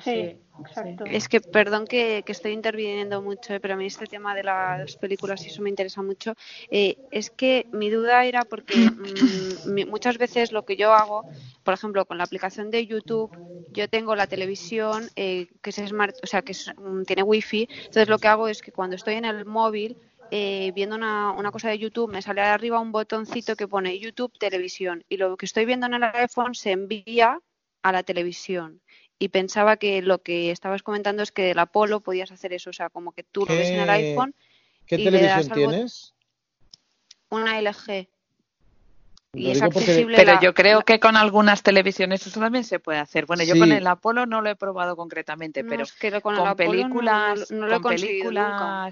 Sí, exacto. Es que, perdón que, que estoy interviniendo mucho, eh, pero a mí este tema de las películas y eso me interesa mucho. Eh, es que mi duda era porque mm, mi- muchas veces lo que yo hago, por ejemplo, con la aplicación de YouTube, yo tengo la televisión eh, que es smart, o sea, que es, mm, tiene wifi. Entonces lo que hago es que cuando estoy en el móvil eh, viendo una, una cosa de YouTube, me sale arriba un botoncito que pone YouTube Televisión y lo que estoy viendo en el iPhone se envía a la televisión. Y pensaba que lo que estabas comentando es que el Apolo podías hacer eso, o sea, como que tú lo ves en el ¿Qué- iPhone ¿Qué y le das televisión tienes? una LG. Y es porque- accesible Pero la- yo creo que con algunas televisiones eso también se puede hacer. Bueno, yo con el Apolo no lo he probado concretamente, No, pero es que con no- películas, no lo he con conseguido nunca.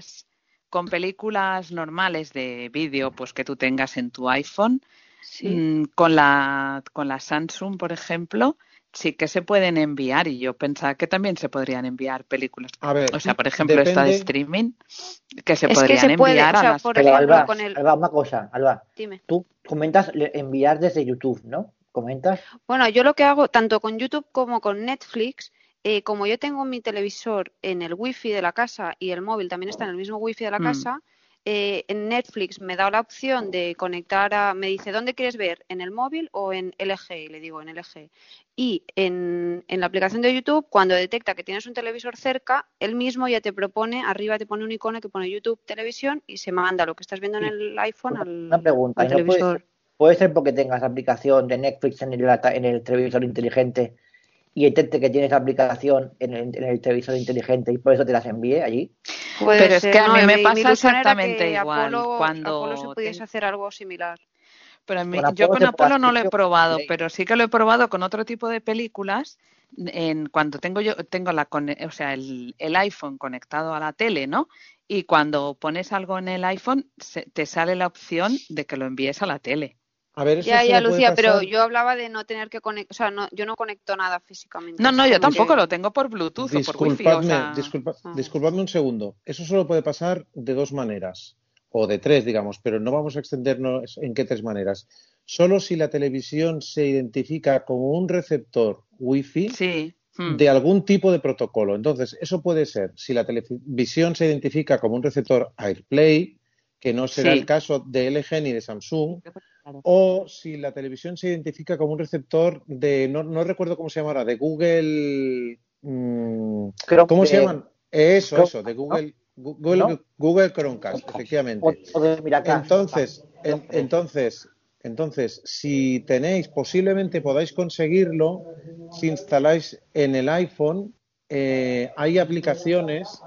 Con películas normales de vídeo, pues que tú tengas en tu iPhone, Sí. mm, con la con la Samsung, por ejemplo, sí que se pueden enviar y yo pensaba que también se podrían enviar películas. A ver, O sea, por ejemplo, esta de streaming que se Es que podrían se puede, enviar o sea, a las por ejemplo, Alba, con el... Alba, una cosa, Alba. Dime. Tú comentas le- enviar desde YouTube, ¿no? Comentas. Bueno, yo lo que hago tanto con YouTube como con Netflix, eh, como yo tengo mi televisor en el wifi de la casa y el móvil también está en el mismo wifi de la Mm. casa, eh, en Netflix me da la opción de conectar a, me dice, ¿dónde quieres ver? ¿En el móvil o en LG? Y le digo, en LG. Y en, en la aplicación de YouTube, cuando detecta que tienes un televisor cerca, él mismo ya te propone, arriba te pone un icono que pone YouTube Televisión y se manda lo que estás viendo en el iPhone al, Una pregunta. al ¿y no puede, televisor. ser, puede ser porque tengas aplicación de Netflix en el, en el televisor inteligente y detecte que tienes la aplicación en el, en el televisor inteligente y por eso te las envíe allí? Puede Pero es que a mí me mi- mi pasa exactamente que igual. Apolo, Cuando Apolo se pudiese ten- hacer algo similar. Pero a mí- Con yo con Apolo no lo he probado, pero sí que lo he probado con otro tipo de películas. En cuando tengo yo tengo la cone- o sea el, el iPhone conectado a la tele, ¿no? Y cuando pones algo en el iPhone se- te sale la opción de que lo envíes a la tele. A ver, eso Ya, ya, Lucía, pero yo hablaba de no tener que conectar, o sea, no, yo no conecto nada físicamente. No, no, yo tampoco que- lo tengo por Bluetooth o por Wi-Fi. O Disculpadme, sea, disculpa- Ah. disculpadme un segundo. Eso solo puede pasar de dos maneras, o de tres, digamos, pero no vamos a extendernos en qué tres maneras. Solo si la televisión se identifica como un receptor Wi-Fi sí. mm. de algún tipo de protocolo. Entonces, eso puede ser si la televisión se identifica como un receptor AirPlay, que no será Sí. el caso de LG ni de Samsung, o si la televisión se identifica como un receptor de, no, no recuerdo cómo se llama ahora, de Google. mm, ¿Cómo se llaman? Eso, Chrome- eso, de ¿no? Google, Google, ¿No? Google Chromecast, efectivamente. O, o de Miracast. Entonces, en- entonces, entonces, si tenéis, posiblemente podáis conseguirlo si instaláis en el iPhone. eh, hay aplicaciones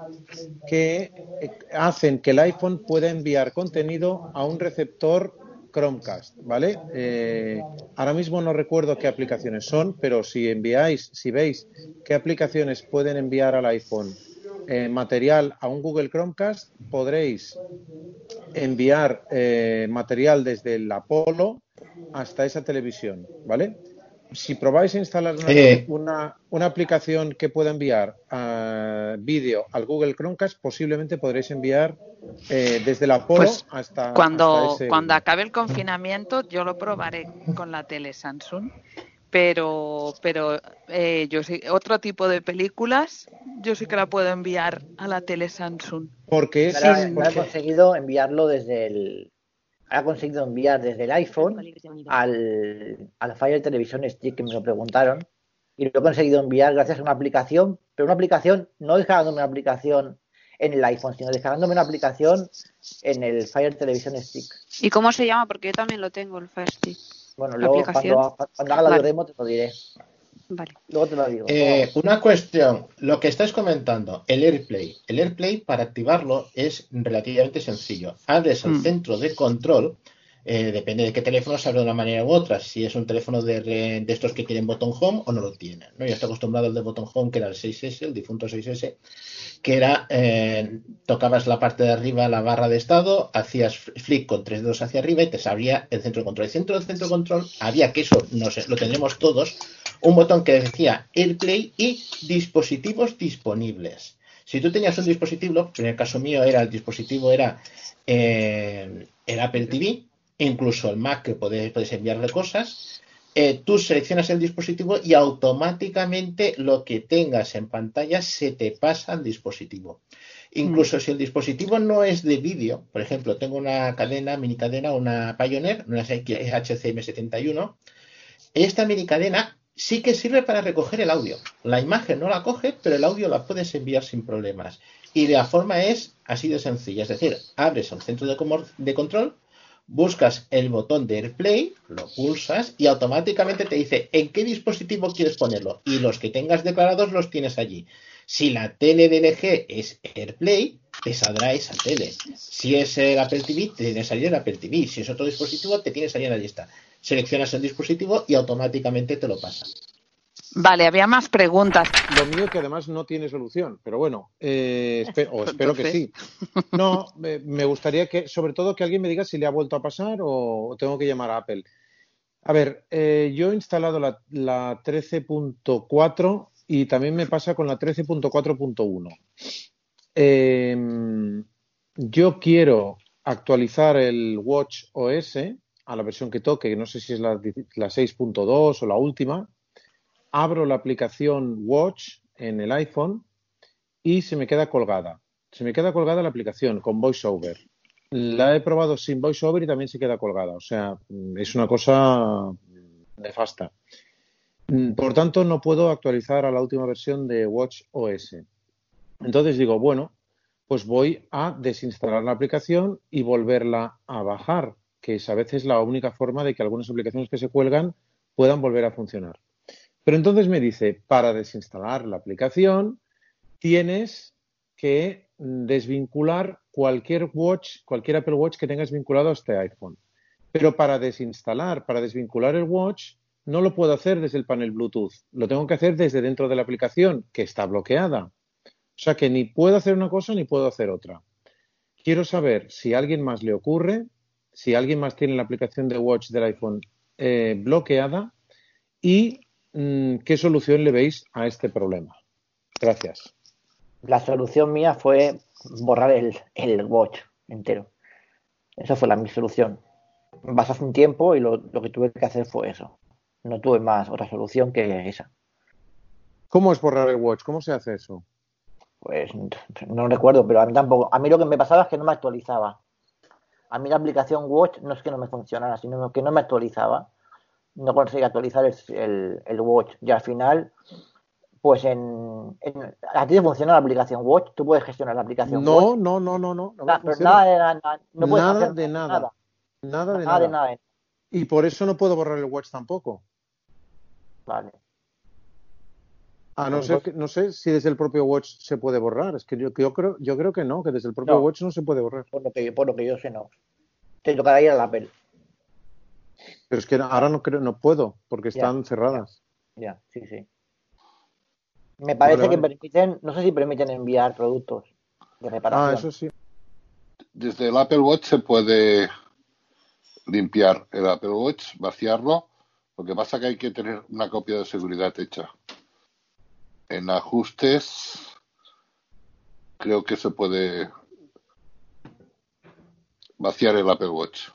que eh, hacen que el iPhone pueda enviar contenido a un receptor Chromecast, ¿vale? Eh, ahora mismo no recuerdo qué aplicaciones son, pero si enviáis, si veis qué aplicaciones pueden enviar al iPhone eh, material a un Google Chromecast, podréis enviar eh, material desde el Apollo hasta esa televisión, ¿vale? Si probáis a instalar una, Eh. una, una aplicación que pueda enviar ah, vídeo al Google Chromecast, posiblemente podréis enviar eh, desde el Apollo Pues hasta, cuando, hasta ese- cuando acabe el confinamiento yo lo probaré con la tele Samsung pero pero eh, yo sí, otro tipo de películas yo sí que la puedo enviar a la tele Samsung. Porque es he conseguido enviarlo desde el. Ha conseguido enviar desde el iPhone al, al Fire Television Stick que me lo preguntaron. Y lo he conseguido enviar gracias a una aplicación, pero una aplicación, no descargándome una aplicación en el iPhone, sino descargándome una aplicación en el Fire Television Stick. ¿Y cómo se llama? Porque yo también lo tengo, el Fire Stick. Bueno, luego cuando haga la Vale. demo te lo diré. Vale. Luego te lo digo. Eh, una cuestión, lo que estáis comentando, el AirPlay. El AirPlay para activarlo es relativamente sencillo. Abres el Mm. centro de control, eh, depende de qué teléfono se abre de una manera u otra, si es un teléfono de, de estos que tienen botón home o no lo tienen. ¿no? Yo estoy acostumbrado al de botón home, que era el 6S, el difunto 6S, que era, eh, tocabas la parte de arriba, la barra de estado, hacías flick con tres dedos hacia arriba y te abría el centro de control. El centro del centro de control había que eso, no sé, lo tendremos todos, un botón que decía AirPlay y dispositivos disponibles. Si tú tenías un dispositivo, en el caso mío era el dispositivo era eh, el Apple TV, incluso el Mac que puedes, puedes enviarle cosas, eh, tú seleccionas el dispositivo y automáticamente lo que tengas en pantalla se te pasa al dispositivo. Incluso si el dispositivo no es de vídeo, por ejemplo, tengo una cadena, mini cadena, una Pioneer, una HCM71, esta mini cadena sí que sirve para recoger el audio. La imagen no la coge, pero el audio la puedes enviar sin problemas. Y la forma es así de sencilla, es decir, abres el centro de control, buscas el botón de AirPlay, lo pulsas y automáticamente te dice en qué dispositivo quieres ponerlo. Y los que tengas declarados los tienes allí. Si la tele de es AirPlay, te saldrá esa tele. Si es el Apple TV, te tiene que salir el Apple TV. Si es otro dispositivo, te tiene que salir en la lista. Seleccionas el dispositivo y automáticamente te lo pasa. Vale, había más preguntas. Lo mío que además no tiene solución, pero bueno, eh, espe- o espero que sí. No, me, me gustaría que, sobre todo, que alguien me diga si le ha vuelto a pasar o tengo que llamar a Apple. A ver, eh, yo he instalado la, la 13.4 y también me pasa con la 13.4.1. Eh, yo quiero actualizar el Watch OS a la versión que toque, que no sé si es la, la 6.2 o la última. Abro la aplicación Watch en el iPhone y se me queda colgada. Se me queda colgada la aplicación con VoiceOver. La he probado sin VoiceOver y también se queda colgada. O sea, mm, es una cosa nefasta. Mm, Por tanto, no puedo actualizar a la última versión de Watch OS. Entonces digo, bueno, pues voy a desinstalar la aplicación y volverla a bajar, que es a veces la única forma de que algunas aplicaciones que se cuelgan puedan volver a funcionar. Pero entonces me dice, para desinstalar la aplicación, tienes que desvincular cualquier watch, cualquier Apple Watch que tengas vinculado a este iPhone. Pero para desinstalar, para desvincular el watch, no lo puedo hacer desde el panel Bluetooth. Lo tengo que hacer desde dentro de la aplicación, que está bloqueada. O sea que ni puedo hacer una cosa ni puedo hacer otra. Quiero saber si a alguien más le ocurre, si alguien más tiene la aplicación de Watch del iPhone eh, bloqueada y qué solución le veis a este problema. Gracias. La solución mía fue borrar el, el watch entero. Esa fue la mi solución. Pasó hace un tiempo y lo, lo que tuve que hacer fue eso. No tuve más otra solución que esa. ¿Cómo es borrar el watch? ¿Cómo se hace eso? Pues no recuerdo, pero a mí tampoco. A mí lo que me pasaba es que no me actualizaba. A mí la aplicación Watch no es que no me funcionara, sino que no me actualizaba. No conseguía actualizar el, el, el Watch. Y al final, pues en, en- ¿A ti te funciona la aplicación Watch? ¿Tú puedes gestionar la aplicación No, Watch? no, no, no, no. no Na- pero funciona. nada de nada. No puedes Nada hacer de nada. nada. Nada de Nada de nada. Y por eso no puedo borrar el watch tampoco. Vale. A no ser que, no sé si desde el propio watch se puede borrar. Es que yo, yo creo, yo creo que no, que desde el propio No. watch no se puede borrar. Por lo que, por lo que yo sé, no. Te tocará ir al Apple. Pero es que ahora no creo, no puedo, porque Ya, están cerradas. Ya, sí, sí. Me parece Vale, que vale. permiten, no sé si permiten enviar productos de reparación. Ah, eso sí. Desde el Apple Watch se puede limpiar el Apple Watch, vaciarlo. Lo que pasa que hay que tener una copia de seguridad hecha. En ajustes creo que se puede vaciar el Apple Watch.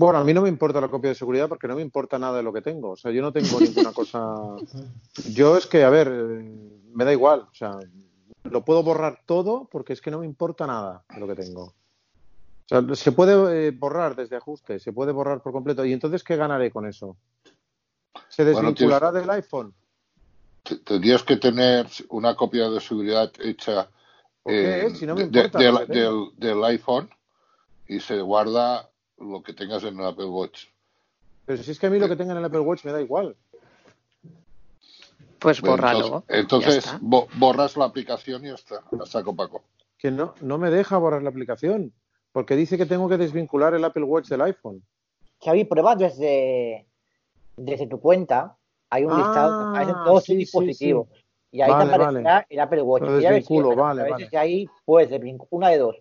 Bueno, a mí no me importa la copia de seguridad porque no me importa nada de lo que tengo. O sea, yo no tengo ninguna cosa. [laughs] Yo es que, a ver, eh, me da igual. O sea, lo puedo borrar todo porque es que no me importa nada de lo que tengo. O sea, se puede eh, borrar desde ajuste, se puede borrar por completo. ¿Y entonces qué ganaré con eso? ¿Se Bueno, desvinculará del iPhone? Tendrías que tener una copia de seguridad hecha ¿Por qué? en- Si no me de- del, del iPhone y se guarda lo que tengas en el Apple Watch. Pero si es que a mí lo que tenga en el Apple Watch me da igual. Pues Bueno, bórralo. Entonces, bo- borras la aplicación y ya está. La saco Paco. Que no, no me deja borrar la aplicación. Porque dice que tengo que desvincular el Apple Watch del iPhone. Xavi, prueba desde, desde tu cuenta. Hay un Ah, listado que aparecen todos sí, dispositivos. sí. Y ahí Vale, te aparecerá vale. el Apple Watch. Lo Y ya ves que desvinculo, a vale, veces vale. que ahí puedes una de dos.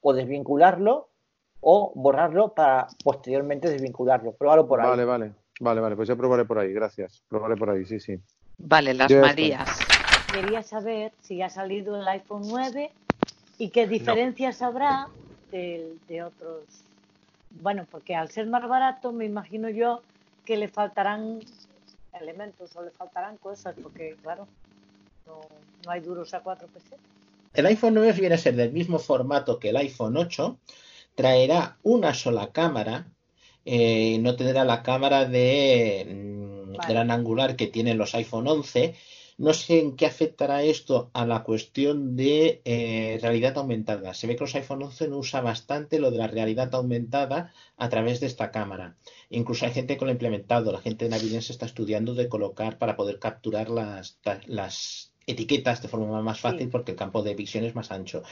O desvincularlo o borrarlo para posteriormente desvincularlo. Pruébalo por ahí. Vale, vale. Vale, vale. Pues ya probaré por ahí. Gracias. Probaré por ahí, sí, sí. Vale, las. Marías. Quería saber si ha salido el iPhone 9 y qué diferencias habrá del- de, otros. Bueno, porque al ser más barato, me imagino yo que le faltarán elementos o le faltarán cosas, porque claro, no, no hay duros a cuatro pesetas. El iPhone 9 viene a ser del mismo formato que el iPhone 8, traerá una sola cámara, eh, no tendrá la cámara de mm, Vale. gran angular que tienen los iPhone 11. No sé en qué afectará esto a la cuestión de eh, realidad aumentada. Se ve que los iPhone 11 no usa bastante lo de la realidad aumentada a través de esta cámara. Incluso hay gente que lo ha implementado. La gente de Navidence está estudiando de colocar para poder capturar las, las etiquetas de forma más fácil porque el campo de visión es más ancho.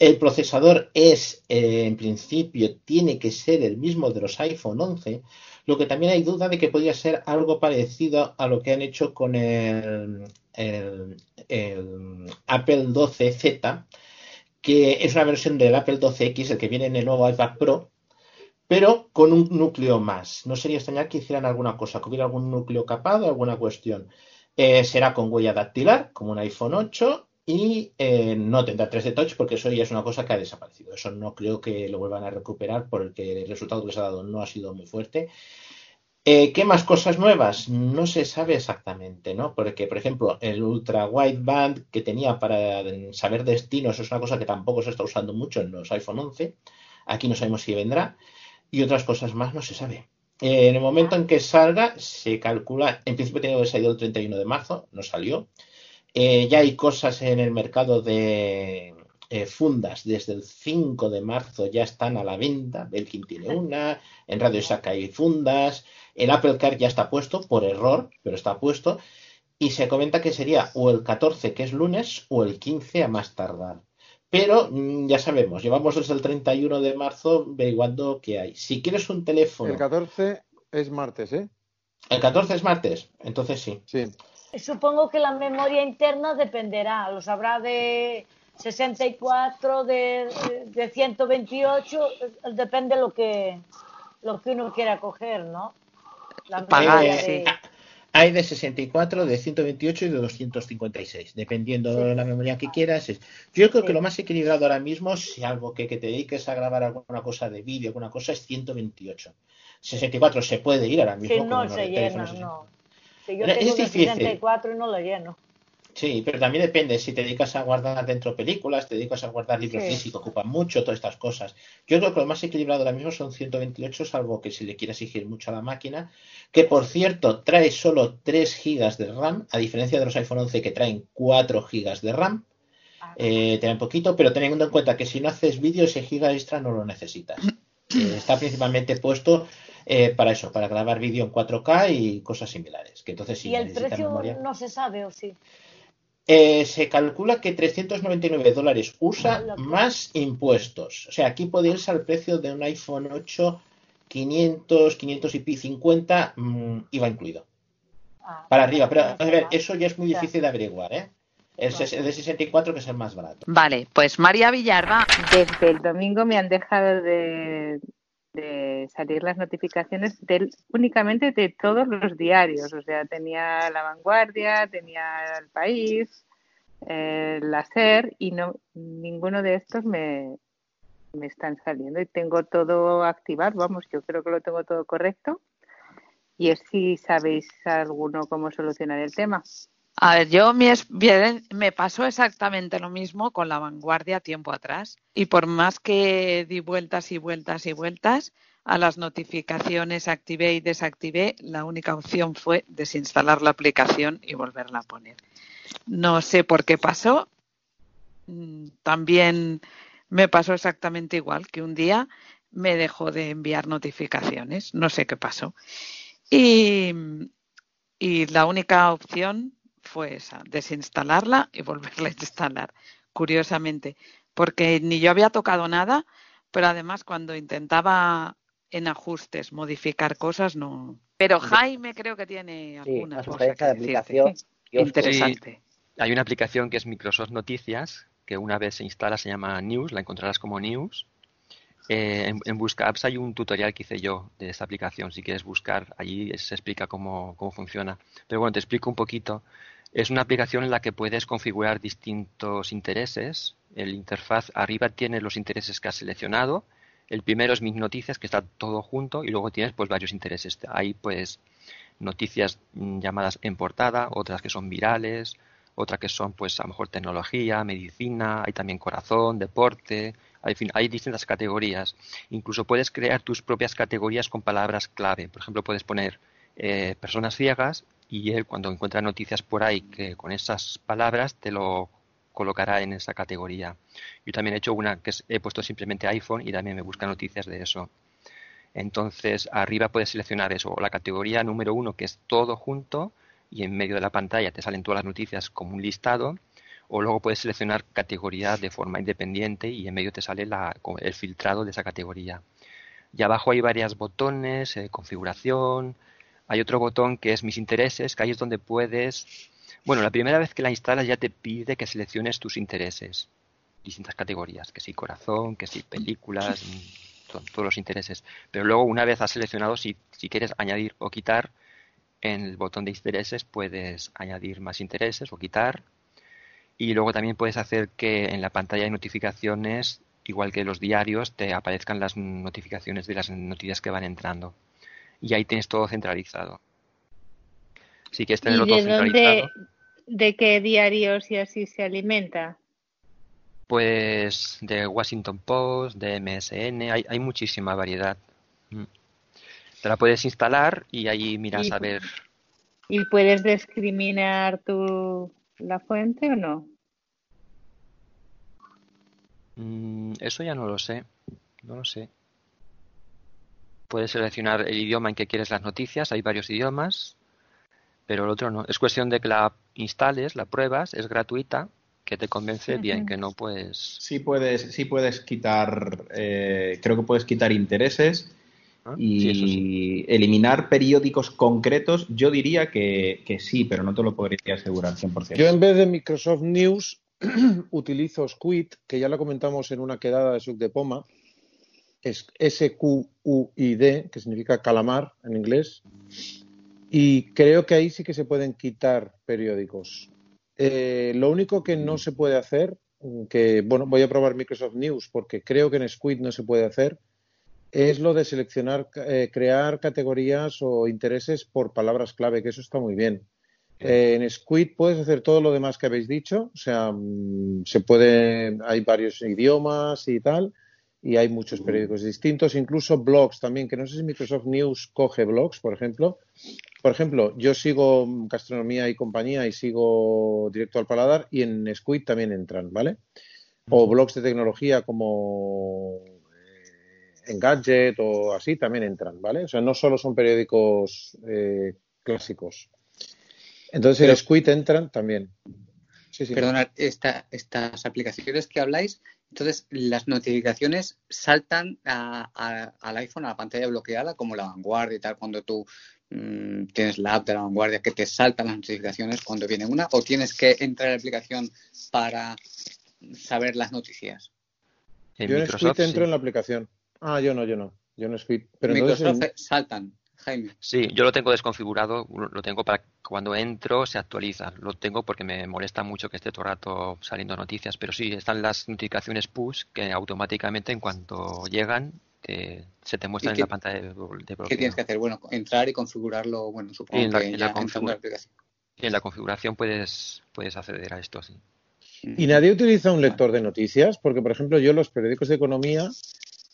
El procesador es, eh, en principio, tiene que ser el mismo de los iPhone 11, lo que también hay duda de que podría ser algo parecido a lo que han hecho con el, Apple 12Z, que es una versión del Apple 12X, el que viene en el nuevo iPad Pro, pero con un núcleo más. No sería extrañar que hicieran alguna cosa, que hubiera algún núcleo capado, alguna cuestión. Eh, será con huella dactilar, como un iPhone 8, y eh, no tendrá 3D Touch porque eso ya es una cosa que ha desaparecido. Eso no creo que lo vuelvan a recuperar porque el resultado que les ha dado no ha sido muy fuerte. Eh, ¿qué más cosas nuevas? No se sabe exactamente, ¿no? Porque, por ejemplo, el ultra wideband que tenía para saber destinos es una cosa que tampoco se está usando mucho en los iPhone 11. Aquí no sabemos si vendrá. Y otras cosas más no se sabe. Eh, en el momento en que salga, se calcula, en principio tenía que haber salido el 31 de marzo, no salió. Eh, ya hay cosas en el mercado de eh, fundas desde el 5 de marzo ya están a la venta. Belkin tiene una, en Radio Shack hay fundas, el Apple Car ya está puesto por error, pero está puesto. Y se comenta que sería o el 14, que es lunes, o el 15 a más tardar. Pero mm, ya sabemos, llevamos desde el 31 de marzo averiguando qué hay. Si quieres un teléfono. El 14 es martes, ¿eh? El 14 es martes, entonces sí. Sí. Supongo que la memoria interna dependerá, lo sabrá de 64, de, de 128, eh, depende lo que lo que uno quiera coger, ¿no? La de- Hay de 64, de 128 y de 256, dependiendo de la memoria que quieras. es- Yo creo que lo más equilibrado ahora mismo, si algo que, que te dediques a grabar alguna cosa de vídeo, alguna cosa, es 128. 64 se puede ir ahora mismo. con no se llena, no. Si yo Pero tengo es difícil. 64 y no lo lleno. Sí, pero también depende. Si te dedicas a guardar dentro películas, te dedicas a guardar libros Sí. físicos, ocupan mucho, todas estas cosas. Yo creo que lo más equilibrado ahora mismo son 128, salvo que se le quiera exigir mucho a la máquina. Que por cierto, trae solo 3 GB de RAM, a diferencia de los iPhone 11 que traen 4 GB de RAM. Eh, traen poquito, pero teniendo en cuenta que si no haces vídeo, ese giga extra no lo necesitas. [clears throat] Eh, está principalmente puesto eh, para eso, para grabar vídeo en 4K y cosas similares. Que entonces sí y el precio memoria. no se sabe o sí. Eh, se calcula que 399 dólares USA más impuestos. O sea, aquí puede irse al precio de un iPhone 8 500, 500 y pi 50 mm, IVA incluido. Para arriba, pero a ver, eso ya es muy difícil de averiguar, ¿eh? El de 64 que es el más barato. Vale, pues María Villarba. Desde el domingo me han dejado de, de salir las notificaciones del, únicamente de todos los diarios. O sea, tenía La Vanguardia, tenía El País, eh, La SER y no ninguno de estos me, me están saliendo y tengo todo activado, vamos, yo creo que lo tengo todo correcto. Y es si sabéis alguno cómo solucionar el tema. A ver, yo bien, me pasó exactamente lo mismo con la vanguardia tiempo atrás. Y por más que di vueltas y vueltas y vueltas, a las notificaciones activé y desactivé, la única opción fue desinstalar la aplicación y volverla a poner. No sé por qué pasó. Mm, También me pasó exactamente igual, que un día me dejó de enviar notificaciones. No sé qué pasó. Y la única opción fue esa, desinstalarla y volverla a instalar, curiosamente, porque ni yo había tocado nada, pero además cuando intentaba en ajustes modificar cosas, no. Pero Jaime creo que tiene Sí, alguna cosa que de aplicación. [laughs] Interesante. Hay una aplicación que es Microsoft Noticias, que una vez se instala se llama News, la encontrarás como News. Eh, en, en Busca Apps hay un tutorial que hice yo de esta aplicación. Si quieres buscar, allí se explica cómo, cómo funciona. Pero bueno, te explico un poquito. Es una aplicación en la que puedes configurar distintos intereses. El interfaz arriba tiene los intereses que has seleccionado. El primero es mis noticias, que está todo junto, y luego tienes pues varios intereses. Hay pues noticias mm, llamadas en portada, otras que son virales, otras que son pues a lo mejor tecnología, medicina, hay también corazón, deporte, hay, hay distintas categorías. Incluso puedes crear tus propias categorías con palabras clave. Por ejemplo, puedes poner eh, personas ciegas y él cuando encuentra noticias por ahí que con esas palabras te lo colocará en esa categoría. Yo también he hecho una que he puesto simplemente iPhone y también me busca noticias de eso. Entonces, arriba puedes seleccionar eso, o la categoría número uno, que es todo junto, y en medio de la pantalla te salen todas las noticias como un listado, o luego puedes seleccionar categoría de forma independiente y en medio te sale la- el filtrado de esa categoría. Y abajo hay varios botones, eh, configuración, hay otro botón que es mis intereses, que ahí es donde puedes... Bueno, la primera vez que la instalas ya te pide que selecciones tus intereses, distintas categorías, que si corazón, que si películas, mm, to- todos los intereses. Pero luego una vez has seleccionado, si, si quieres añadir o quitar, en el botón de intereses puedes añadir más intereses o quitar. Y luego también puedes hacer que en la pantalla de notificaciones, igual que los diarios, te aparezcan las notificaciones de las noticias que van entrando. Y ahí tienes todo centralizado. Si quieres ¿Y tenerlo todo de centralizado, dónde, de qué diarios y así se alimenta? pues de Washington Post, de MSN, hay, hay muchísima variedad. Mm. Te la puedes instalar y ahí miras Y- a ver. ¿Y puedes discriminar tu, la fuente o no? Mm, eso ya no lo sé. No lo sé. Puedes seleccionar el idioma en que quieres las noticias. Hay varios idiomas. Pero el otro no. Es cuestión de que la instales, la pruebas, es gratuita, que te convence bien, que no pues. Sí puedes, sí puedes quitar, eh, creo que puedes quitar intereses y Ah, Sí, eso eliminar periódicos concretos. Yo diría que, que sí, pero no te lo podría asegurar 100%. Yo en vez de Microsoft News [clears throat] utilizo Squid, que ya lo comentamos en una quedada de Sub de Poma. Es S-Q-U-I-D, que significa calamar en inglés. Y creo que ahí sí que se pueden quitar periódicos. Eh, lo único que no se puede hacer, que bueno, voy a probar Microsoft News porque creo que en Squid no se puede hacer, es lo de seleccionar, eh, crear categorías o intereses por palabras clave, que eso está muy bien. Eh, en Squid puedes hacer todo lo demás que habéis dicho, o sea, mm, se puede, hay varios idiomas y tal, y hay muchos periódicos distintos, incluso blogs también, que no sé si Microsoft News coge blogs, por ejemplo. Por ejemplo, yo sigo Gastronomía y Compañía y sigo Directo al Paladar y en Squid también entran, ¿vale? O blogs de tecnología como eh, Engadget o así también entran, ¿vale? O sea, no solo son periódicos eh, clásicos. Entonces Pero- en Squid entran también. Sí, sí. Perdonad, esta- estas aplicaciones que habláis, entonces las notificaciones saltan a- a- al iPhone a la pantalla bloqueada, como la vanguardia y tal, cuando tú mm, tienes la app de la vanguardia, que te saltan las notificaciones cuando viene una, o tienes que entrar a la aplicación para saber las noticias. yo en Squid entro en la aplicación. Ah, yo no, yo no. Yo en Squid. Pero entonces Microsoft en- saltan, Jaime. Sí, yo lo tengo desconfigurado, lo tengo para cuando entro se actualiza. Lo tengo porque me molesta mucho que esté todo el rato saliendo noticias, pero sí, están las notificaciones push que automáticamente en cuanto llegan te- se te muestran ¿Y en qué- la pantalla de, de bloqueo. ¿Qué tienes que hacer? Bueno, entrar y configurarlo, bueno, supongo Y en la, que en ya la entrando en la configura- en la configuración puedes, puedes acceder a esto, sí. ¿Y nadie utiliza un lector de noticias? Porque, por ejemplo, yo los periódicos de economía,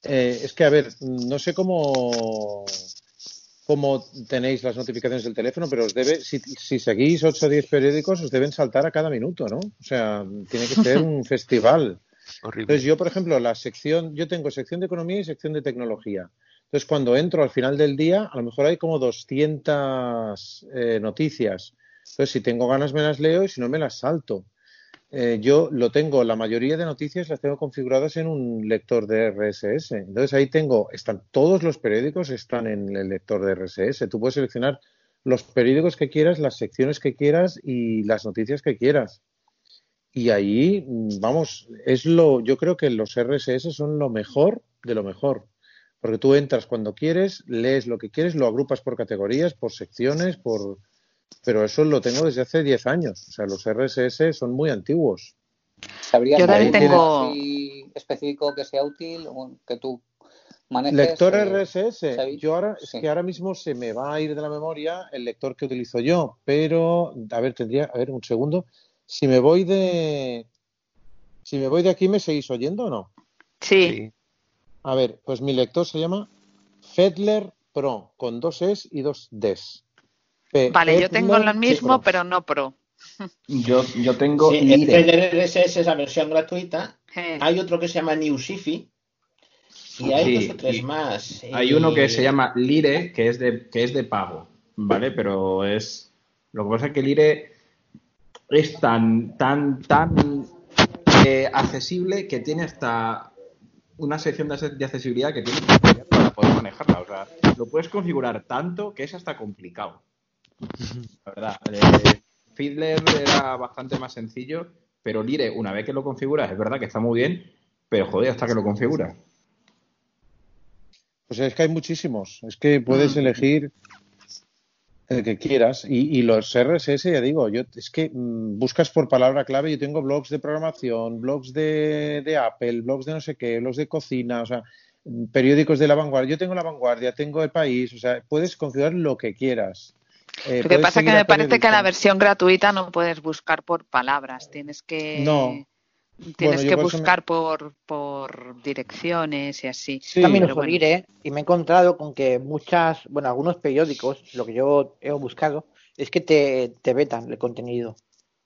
eh, es que, a ver, no sé cómo, cómo tenéis las notificaciones del teléfono, pero os debe, si, si seguís 8 o 10 periódicos, os deben saltar a cada minuto, ¿no? O sea, tiene que ser [laughs] un festival. Horrible. Entonces, yo, por ejemplo, la sección, yo tengo sección de economía y sección de tecnología. Entonces, cuando entro al final del día, a lo mejor hay como 200 eh, noticias. Entonces, si tengo ganas, me las leo y si no, me las salto. Eh, yo lo tengo, la mayoría de noticias las tengo configuradas en un lector de RSS. Entonces, ahí tengo, están todos los periódicos están en el lector de RSS. Tú puedes seleccionar los periódicos que quieras, las secciones que quieras y las noticias que quieras. Y ahí, mm, vamos, es lo, yo creo que los RSS son lo mejor de lo mejor. Porque tú entras cuando quieres, lees lo que quieres, lo agrupas por categorías, por secciones, por... Pero eso lo tengo desde hace 10 años. O sea, los RSS son muy antiguos. ¿Sabrías Yo también tengo- específico que sea útil o que tú manejes? Lector eh, RSS. Yo ahora, es Sí. que ahora mismo se me va a ir de la memoria el lector que utilizo yo, pero, a ver, tendría, a ver, un segundo. Si me voy de, si me voy de aquí, ¿me seguís oyendo o no? Sí. A ver, pues mi lector se llama Fedler Pro, con dos S y dos Ds. Vale, yo tengo lo mismo, Pro. pero no pro. Yo, yo tengo Sí. CLRSS es la versión gratuita. Hay otro que se llama Newsifi. Y hay Sí, dos o tres más. Hay Y- uno que se llama Lire, que es de, que es de pago, ¿vale? Pero es. Lo que pasa es que Lire es tan, tan, tan eh, accesible que tiene hasta una sección de, accesibilidad que tienes para poder manejarla. O sea, lo puedes configurar tanto que es hasta complicado. La verdad. Eh, Fiddler era bastante más sencillo, pero Lire, una vez que lo configuras, es verdad que está muy bien, pero joder, hasta que lo configuras. Pues es que hay muchísimos. Es que puedes elegir el que quieras. Y, y los RSS, ya digo, yo es que mm, buscas por palabra clave. Yo tengo blogs de programación, blogs de, de Apple, blogs de no sé qué, blogs de cocina, o sea, mm, periódicos de la vanguardia. Yo tengo la vanguardia, tengo el país, o sea, puedes configurar lo que quieras. Eh, Lo que pasa que seguir a me parece que en la versión gratuita no puedes buscar por palabras, tienes que No. tienes Bueno, que me- buscar por, por direcciones y así. también Pero uso bueno. Lire y me he encontrado con que muchas, bueno, algunos periódicos, lo que yo he buscado, es que te, te vetan el contenido.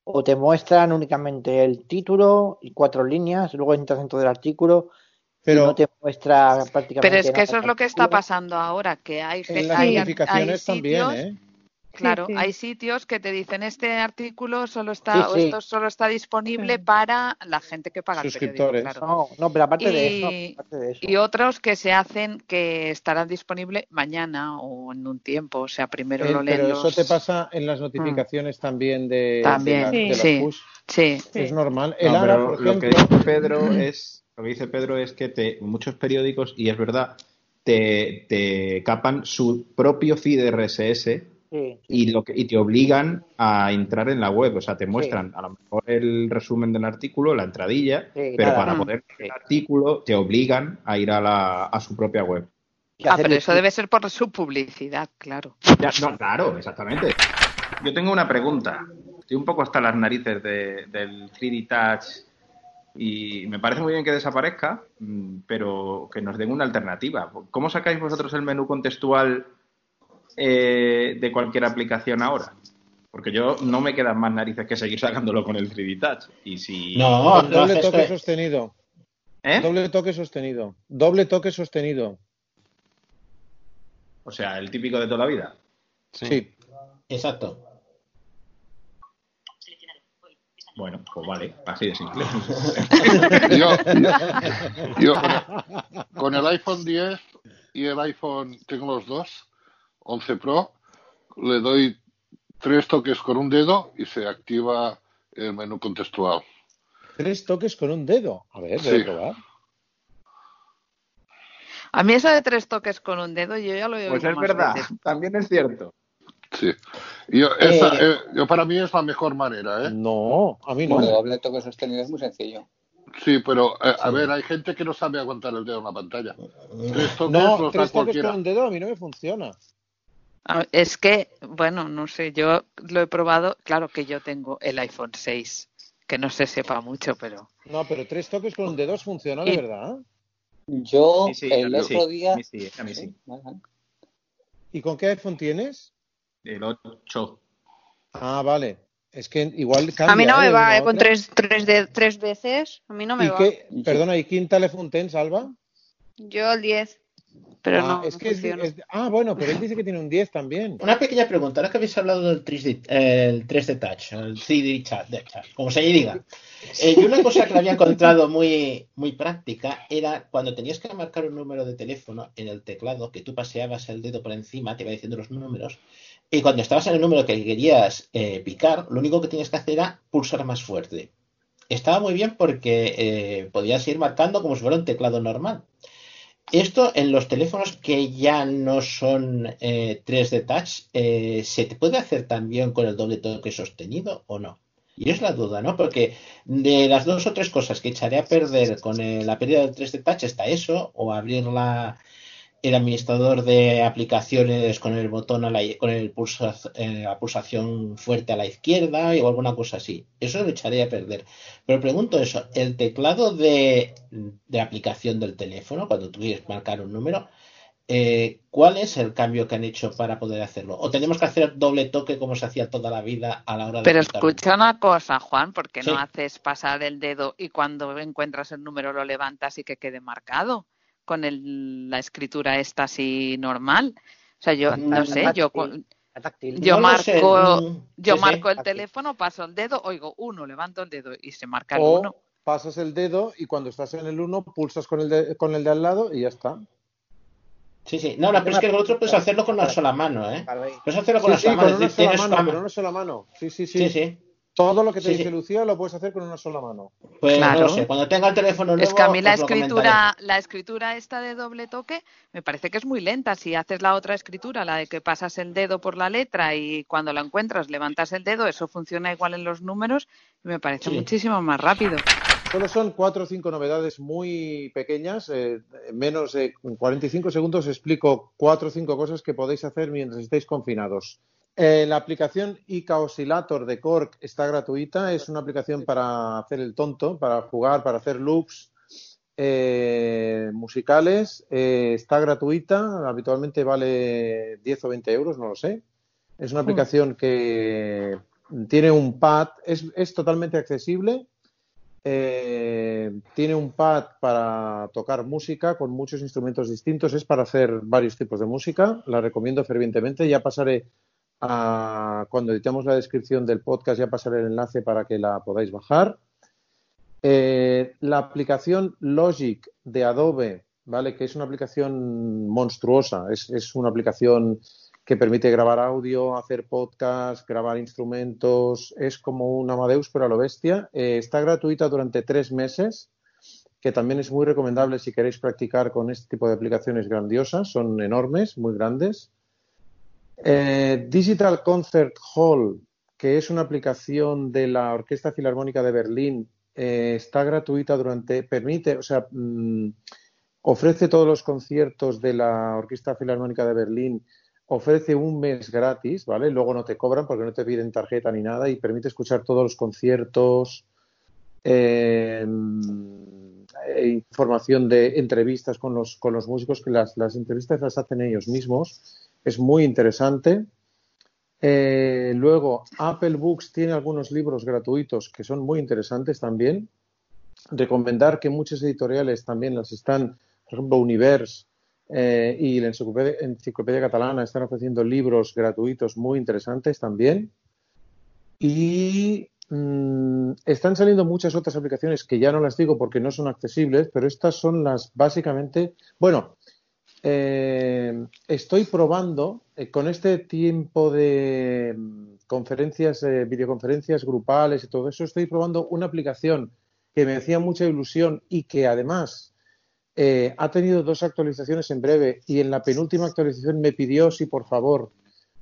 O te muestran únicamente el título y cuatro líneas, luego entras dentro del artículo Pero- y no te muestra prácticamente Pero es que eso es lo que está pasando ahora, que hay, En las hay, notificaciones hay también, sitios, ¿eh? Claro, Sí, sí. hay sitios que te dicen este artículo solo está Sí, o esto solo está disponible para la gente que paga el periódico, Suscriptores. claro. No, no, pero aparte de eso, aparte de eso. Y otros que se hacen que estarán disponibles mañana o en un tiempo, o sea, primero Eh, lo leen pero los... eso te pasa en las notificaciones también de, También, de, la- de los sí, push. sí. Es normal. El No, ARA, pero por lo que dice Pedro es lo que dice Pedro es que te, muchos periódicos y es verdad te, te capan su propio feed RSS Sí, y lo que, y te obligan a entrar en la web, o sea, te muestran a lo mejor el resumen del artículo, la entradilla, Sí, pero nada. para Mm. poder ver el artículo te obligan a ir a la a su propia web. Ah, pero eso debe ser por su publicidad, claro. Ya, no, claro, exactamente. Yo tengo una pregunta. Estoy un poco hasta las narices de- del 3D Touch y me parece muy bien que desaparezca, mm, pero que nos den una alternativa. ¿Cómo sacáis vosotros el menú contextual eh, de cualquier aplicación ahora? Porque yo no me quedan más narices que seguir sacándolo con el 3D Touch. Y si... No, doble toque que- sostenido. ¿Eh? Doble toque sostenido. Doble toque sostenido. O sea, el típico de toda la vida. Sí. Exacto. Bueno, pues vale, así de simple. [laughs] Yo, yo con, el, con el iPhone 10 y el iPhone, tengo los dos, 11 Pro, le doy tres toques con un dedo y se activa el menú contextual. Tres toques con un dedo. A ver, Sí. debe probar. A mí eso de tres toques con un dedo yo ya lo he Pues oído es más verdad, veces. también es cierto. Sí. Yo, esa, Eh, eh, yo para mí es la mejor manera, ¿eh? No, a mí no. Bueno, doble toque sostenido es muy sencillo. Sí, pero eh, a ver, hay gente que no sabe aguantar el dedo en la pantalla. Tres toques No, los da tres toques cualquiera. con un dedo a mí no me funciona. Ah, Es que, bueno, no sé, yo lo he probado, claro que yo tengo el iPhone 6, que no se sepa mucho, pero No, pero tres toques con un dedo os funciona de Y- verdad. Yo Sí, sí, el sí, otro a día... mí sí, a mí sí. Vale. ¿Y con qué iPhone tienes? El 8. Ah, vale. Es que igual cambia. A mí no ¿eh, me una va, eh, con tres, tres, de, tres veces. A mí no me ¿Y va. qué? Perdona, ¿y quién teléfono tienes, Alba? Yo el 10. Pero ah, no, es no que es- funciona. es- ah, bueno, pero él dice que tiene un 10 también. Una pequeña pregunta, ahora que habéis hablado del 3D, eh, el 3D Touch, el 3D chat, de chat, como se diga. Eh, yo una cosa que había encontrado muy, muy práctica era cuando tenías que marcar un número de teléfono en el teclado, que tú paseabas el dedo por encima, te iba diciendo los números, y cuando estabas en el número que querías eh, picar, lo único que tenías que hacer era pulsar más fuerte. Estaba muy bien porque eh, podías ir marcando como si fuera un teclado normal. Esto en los teléfonos que ya no son eh, 3D Touch, eh, ¿se te puede hacer también con el doble toque sostenido o no? Y es la duda, ¿no? Porque de las dos o tres cosas que echaré a perder con eh, la pérdida del 3D Touch está eso, o abrir la, el administrador de aplicaciones con el botón a la, con el pulsa, eh, la pulsación fuerte a la izquierda o alguna cosa así. Eso lo echaré a perder. Pero pregunto eso, el teclado de, de aplicación del teléfono, cuando tú quieres marcar un número, eh, ¿cuál es el cambio que han hecho para poder hacerlo? ¿O tenemos que hacer doble toque como se hacía toda la vida a la hora de Pero un- escucha una cosa, Juan, ¿por qué Sí. no haces pasar el dedo y cuando encuentras el número lo levantas y que quede marcado con el- la escritura esta así normal? O sea, yo no sé, yo yo No lo sé, marco yo sí, sí. marco el teléfono, paso el dedo, oigo uno, levanto el dedo y se marca el O uno. pasas el dedo y cuando estás en el 1 pulsas con el, de, con el de al lado y ya está. Sí, sí. No, no, pero es que el otro puedes hacerlo con una sola mano, ¿eh? Puedes hacerlo con Sí, una sí, sola mano. con una sola mano, una con ma- una sola mano. Sí, sí, sí. Sí, sí. Todo lo que te Sí, dice sí. Lucía lo puedes hacer con una sola mano. Pues no Claro. lo sé. Cuando tenga el teléfono nuevo, Es que a mí la escritura, la escritura esta de doble toque me parece que es muy lenta. Si haces la otra escritura, la de que pasas el dedo por la letra y cuando la encuentras levantas el dedo, eso funciona igual en los números y me parece Sí. muchísimo más rápido. Solo son cuatro o cinco novedades muy pequeñas. eh, en menos de 45 segundos explico cuatro o cinco cosas que podéis hacer mientras estéis confinados. Eh, la aplicación Ica Oscillator de Cork está gratuita. Es una aplicación para hacer el tonto, para jugar, para hacer loops eh, musicales. Eh, está gratuita. Habitualmente vale 10 o 20 euros, no lo sé. Es una aplicación que tiene un pad, es, es totalmente accesible. Eh, tiene un pad para tocar música con muchos instrumentos distintos. Es para hacer varios tipos de música. La recomiendo fervientemente. Ya pasaré a, cuando editemos la descripción del podcast, ya pasaré el enlace para que la podáis bajar. Eh, la aplicación Logic de Adobe, ¿vale? Que es una aplicación monstruosa. Es, es una aplicación que permite grabar audio, hacer podcast, grabar instrumentos. Es como un Amadeus, pero a lo bestia. Eh, está gratuita durante tres meses, que también es muy recomendable si queréis practicar con este tipo de aplicaciones grandiosas. Son enormes, muy grandes. Eh, Digital Concert Hall, que es una aplicación de la Orquesta Filarmónica de Berlín, eh, está gratuita durante, permite, o sea, mm, ofrece todos los conciertos de la Orquesta Filarmónica de Berlín, ofrece un mes gratis, ¿vale? Luego no te cobran porque no te piden tarjeta ni nada y permite escuchar todos los conciertos, eh, información de entrevistas con los, con los músicos, que las, las entrevistas las hacen ellos mismos. Es muy interesante. Eh, luego, Apple Books tiene algunos libros gratuitos que son muy interesantes también. Recomendar que muchas editoriales también las están, por ejemplo, Univers eh, y la Enciclopedia, Enciclopedia Catalana están ofreciendo libros gratuitos muy interesantes también. Y mm, están saliendo muchas otras aplicaciones que ya no las digo porque no son accesibles, pero estas son las básicamente. Bueno, eh, estoy probando eh, con este tiempo de mm, conferencias, eh, videoconferencias grupales y todo eso, estoy probando una aplicación que me hacía mucha ilusión y que además ha tenido dos actualizaciones en breve y en la penúltima actualización me pidió si por favor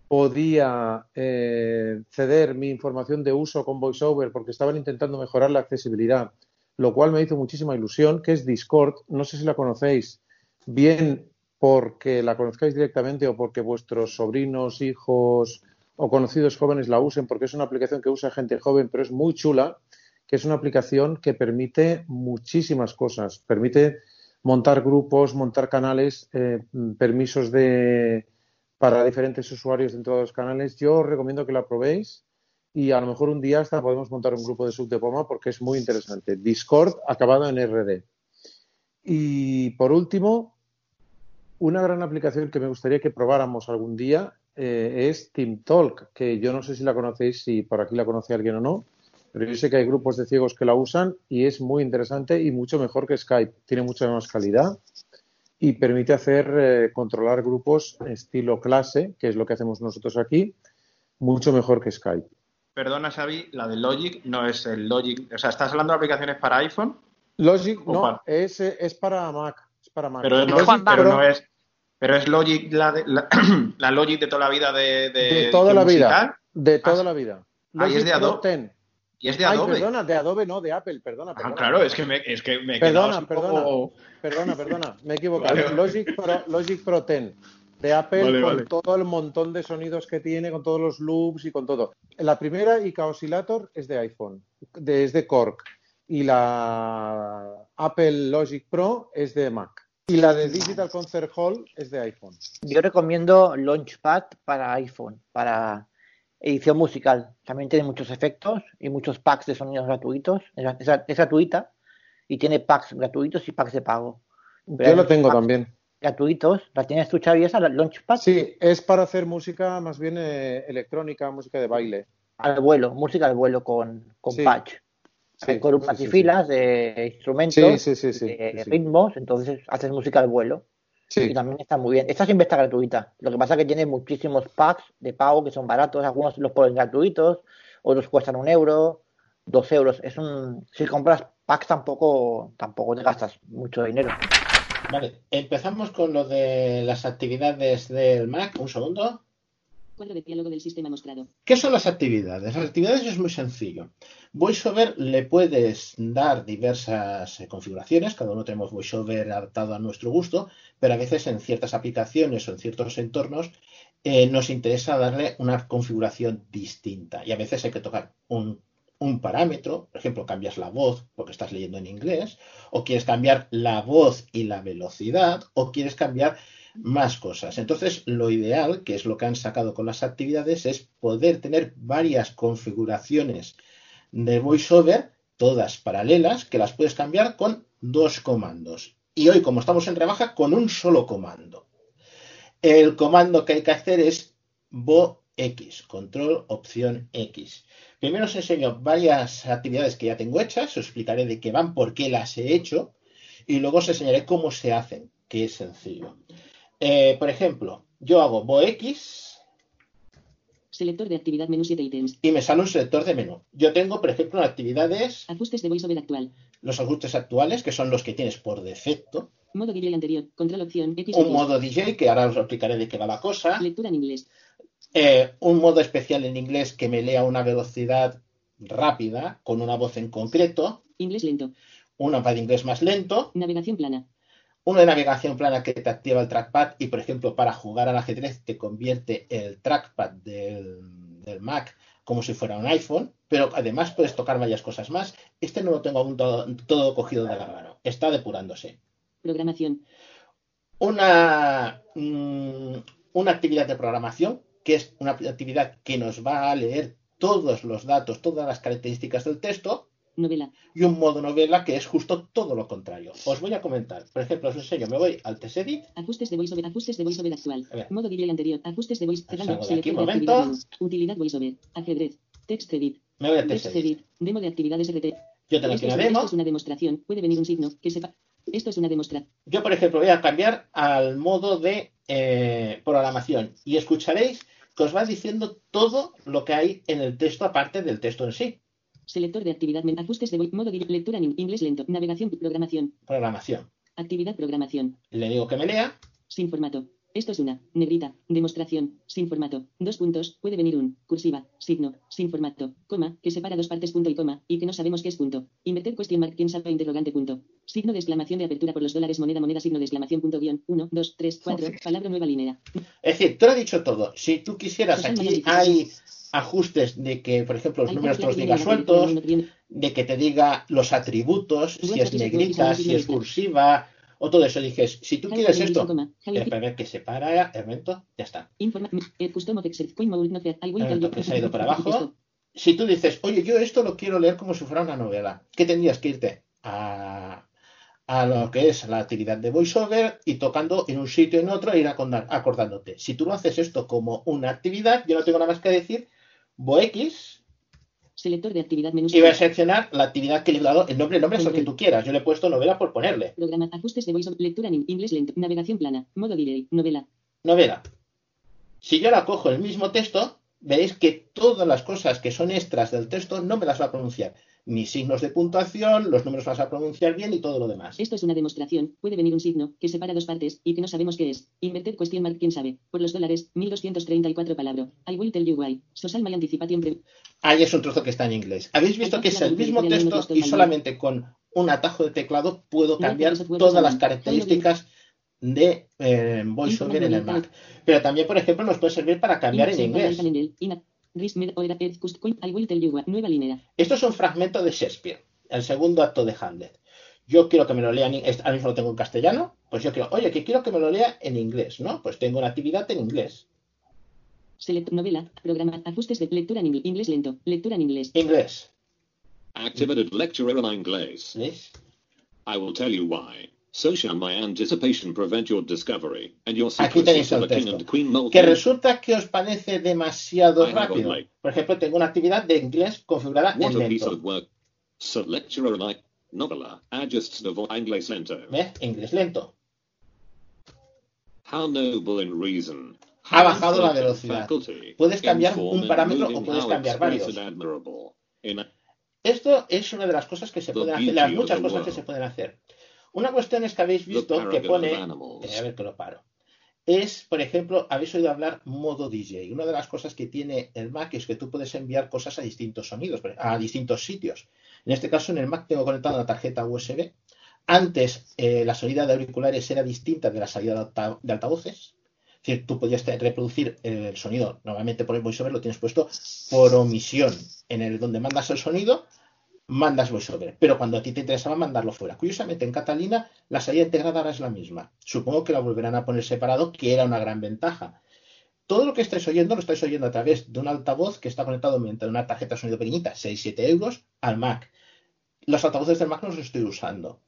podía ceder mi información de uso con VoiceOver porque estaban intentando mejorar la accesibilidad, lo cual me hizo muchísima ilusión, que es Discord. No sé si la conocéis bien porque la conozcáis directamente o porque vuestros sobrinos, hijos o conocidos jóvenes la usen, porque es una aplicación que usa gente joven, pero es muy chula, que es una aplicación que permite muchísimas cosas. Permite montar grupos, montar canales, eh, permisos de, para diferentes usuarios dentro de los canales. Yo os recomiendo que la probéis y a lo mejor un día hasta podemos montar un grupo de sub de Poma porque es muy interesante. Discord acabado en RD. Y por último, una gran aplicación que me gustaría que probáramos algún día eh, es TeamTalk, que yo no sé si la conocéis, si por aquí la conoce alguien o no, pero yo sé que hay grupos de ciegos que la usan y es muy interesante y mucho mejor que Skype. Tiene mucha más calidad y permite hacer eh, controlar grupos estilo clase, que es lo que hacemos nosotros aquí, mucho mejor que Skype. Perdona, Xavi, la de Logic no es el Logic. O sea, ¿estás hablando de aplicaciones para iPhone? Logic no, es, es, para Mac. Es para Mac. Pero, no, Logic, pero no es. Pero es Logic, la, de, la, [clears throat] la, Logic de toda la vida de. De, de toda la musical. vida. De toda ah, la vida. Logic ah, es de Adobe. Y es de Adobe. Ay, perdona, de Adobe, no, de Apple, perdona. perdona. Ah, claro, es que me, es que me he perdona, perdona, poco... perdona, perdona, me he [laughs] equivocado. Vale. Logic, Pro, Logic Pro 10 de Apple vale, con todo el montón de sonidos que tiene, con todos los loops y con todo. La primera Ica Oscillator es de iPhone, de, es de Cork. Y la Apple Logic Pro es de Mac. Y la de Digital Concert Hall es de iPhone. Yo recomiendo Launchpad para iPhone, para edición musical. También tiene muchos efectos y muchos packs de sonidos gratuitos. Es, gratuita y tiene packs gratuitos y packs de pago. Pero Yo lo tengo también. Gratuitos. ¿La tienes tú, Xavi, esa, la Launchpad? Sí, es para hacer música más bien eh, electrónica, música de baile. Al vuelo, música al vuelo con, con sí. patch. Sí, con columnas sí, y filas de instrumentos, de ritmos, entonces haces música al vuelo. Sí. Y también está muy bien. Esta siempre está gratuita. Lo que pasa es que tiene muchísimos packs de pago que son baratos. Algunos los ponen gratuitos, otros cuestan un euro, dos euros. Es un, si compras packs tampoco, tampoco te gastas mucho dinero. Vale, empezamos con lo de las actividades del Mac. Un segundo. ¿Qué son las actividades? Las actividades es muy sencillo. VoiceOver le puedes dar diversas eh, configuraciones, cada uno tenemos VoiceOver adaptado a nuestro gusto, pero a veces en ciertas aplicaciones o en ciertos entornos eh, nos interesa darle una configuración distinta y a veces hay que tocar un, un parámetro, por ejemplo, cambias la voz porque estás leyendo en inglés, o quieres cambiar la voz y la velocidad, o quieres cambiar más cosas. Entonces, lo ideal, que es lo que han sacado con las actividades, es poder tener varias configuraciones de VoiceOver, todas paralelas, que las puedes cambiar con dos comandos. Y hoy, como estamos en rebaja, con un solo comando. El comando que hay que hacer es VoX, control opción X. Primero os enseño varias actividades que ya tengo hechas, os explicaré de qué van, por qué las he hecho, y luego os enseñaré cómo se hacen, que es sencillo. Eh, por ejemplo, yo hago VoX. Selector de actividad menú 7 ítems. Y me sale un selector de menú. Yo tengo, por ejemplo, actividades. Ajustes de VoiceOver actual. Los ajustes actuales, que son los que tienes por defecto. Modo DJ anterior. Control opción X. Un modo DJ, que ahora os explicaré de qué va la cosa. Lectura en inglés. Eh, un modo especial en inglés que me lea a una velocidad rápida, con una voz en concreto. Inglés lento. Una para inglés más lento. Navegación plana una navegación plana que te activa el trackpad y, por ejemplo, para jugar al ajedrez te convierte el trackpad del, del, Mac como si fuera un iPhone, pero además puedes tocar varias cosas más. Este no lo tengo aún todo, todo cogido de la mano, está depurándose. Programación. Una, mmm, una actividad de programación, que es una actividad que nos va a leer todos los datos, todas las características del texto, novela. Y un modo novela que es justo todo lo contrario. Os voy a comentar. Por ejemplo, os enseño, me voy al TSEDIT. Ajustes de VoiceOver, ajustes de VoiceOver actual. Modo DJ anterior, ajustes de VoiceOver. Cerrando, aquí, momento. Utilidad VoiceOver, ajedrez, text edit. Me voy a TSEDIT. Demo de actividades RT. Yo tengo aquí una demo. Esto es una demostración. Puede venir un signo que sepa. Esto es una demostración. Yo, por ejemplo, voy a cambiar al modo de eh, programación y escucharéis que os va diciendo todo lo que hay en el texto aparte del texto en sí. Selector de actividad, ajustes de voz, modo de lectura en inglés lento, navegación, programación. Programación. Actividad programación. Le digo que me lea. Sin formato. Esto es una negrita. Demostración. Sin formato. Dos puntos. Puede venir un cursiva. Signo. Sin formato. Coma. Que separa dos partes punto y coma. Y que no sabemos qué es punto. Invertir question mark. ¿Quién sabe? Interrogante punto. Signo de exclamación de apertura por los dólares. Moneda moneda. Signo de exclamación punto guion. Uno, dos, tres, cuatro. [laughs] Palabra nueva línea. Es decir, tú lo has dicho todo. Si tú quisieras, Social aquí hay ajustes de que, por ejemplo, los números te los diga sueltos, de que te diga los atributos, si es negrita, si es cursiva, o todo eso. Dices, si tú quieres esto, ver que se para, evento, ya está. Informa. eh, no que se ha ido para abajo. Si tú dices, oye, yo esto lo quiero leer como si fuera una novela, ¿qué tendrías que irte? A, a lo que es la actividad de voiceover y tocando en un sitio y en otro e ir acordándote. Si tú lo haces esto como una actividad, yo no tengo nada más que decir, VoX, Selector de actividad menú. y voy a seleccionar la actividad que le he dado, el nombre, el nombre es el que tú quieras. Yo le he puesto novela por ponerle. Programa. Ajustes de voice. Lectura en inglés lento. Navegación plana. Modo delay. Novela. Novela. Si yo la cojo el mismo texto, veréis que todas las cosas que son extras del texto no me las va a pronunciar. Ni signos de puntuación, los números vas a pronunciar bien y todo lo demás. Esto es una demostración. Puede venir un signo que separa dos partes y que no sabemos qué es. Inverted question mark. ¿Quién sabe? Por los dólares. 1234 palabras. I will tell you why. Social my anticipation. pre- Ahí es un trozo que está en inglés. Habéis visto que es el mismo texto y solamente con un atajo de teclado puedo cambiar todas las características de eh, VoiceOver en el Mac. Pero también, por ejemplo, nos puede servir para cambiar en inglés. Nueva línea. Esto es un fragmento de Shakespeare, el segundo acto de Hamlet. Yo quiero que me lo lea, en, est- ahora mismo lo tengo en castellano, pues yo quiero, oye, que quiero que me lo lea en inglés, ¿no? Pues tengo una actividad en inglés. Select novela. Programa. Ajustes de lectura en inglés. Inglés lento. Lectura en inglés. Inglés. Activated lecture en inglés. I will tell you why. So shall my anticipation prevent your discovery, and your Aquí tenéis el texto. Que resulta que os parece demasiado rápido. Por ejemplo, tengo una actividad de inglés configurada en lento. novela. ¿Ves? Inglés lento. How noble in reason. Ha bajado la velocidad. Puedes cambiar un parámetro o puedes cambiar varios. Esto es una de las cosas que se pueden hacer, las muchas cosas que se pueden hacer. Una cuestión es que habéis visto que pone, eh, a ver que lo paro, es, por ejemplo, habéis oído hablar modo DJ. Una de las cosas que tiene el Mac es que tú puedes enviar cosas a distintos sonidos, a distintos sitios. En este caso, en el Mac tengo conectada una tarjeta USB. Antes, eh, la salida de auriculares era distinta de la salida de, alta- de altavoces. Es decir, tú podías reproducir el sonido, normalmente por el VoiceOver lo tienes puesto por omisión. En el donde mandas el sonido, mandas VoiceOver. Pero cuando a ti te interesaba mandarlo fuera. Curiosamente, en Catalina la salida integrada ahora es la misma. Supongo que la volverán a poner separado, que era una gran ventaja. Todo lo que estáis oyendo lo estáis oyendo a través de un altavoz que está conectado mediante una tarjeta de sonido pequeñita, 6-7 euros, al Mac. Los altavoces del Mac no los estoy usando.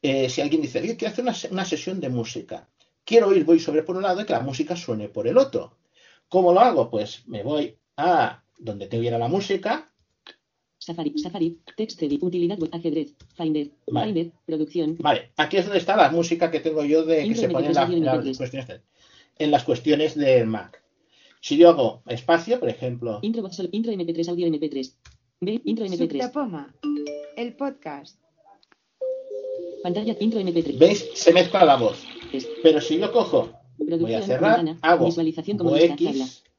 Eh, si alguien dice, quiero hacer una, una sesión de música, quiero oír VoiceOver por un lado y que la música suene por el otro. ¿Cómo lo hago? Pues me voy a donde te viera la música, Safari. Safari. Text edit. Utilidad. web, Ajedrez. Finder. Vale. Finder. Producción. Vale, aquí es donde está la música que tengo yo de que se pone en, la- MP3 en las MP3. cuestiones de- en las cuestiones del Mac. Si yo hago espacio, por ejemplo, Intro. Intro MP3. Audio MP3. B. Intro MP3. Subtapoma, el podcast. Pantalla. Intro MP3. ¿veis? Se mezcla la voz. Pero si yo cojo, voy a cerrar, ventana, hago Visualización como lista.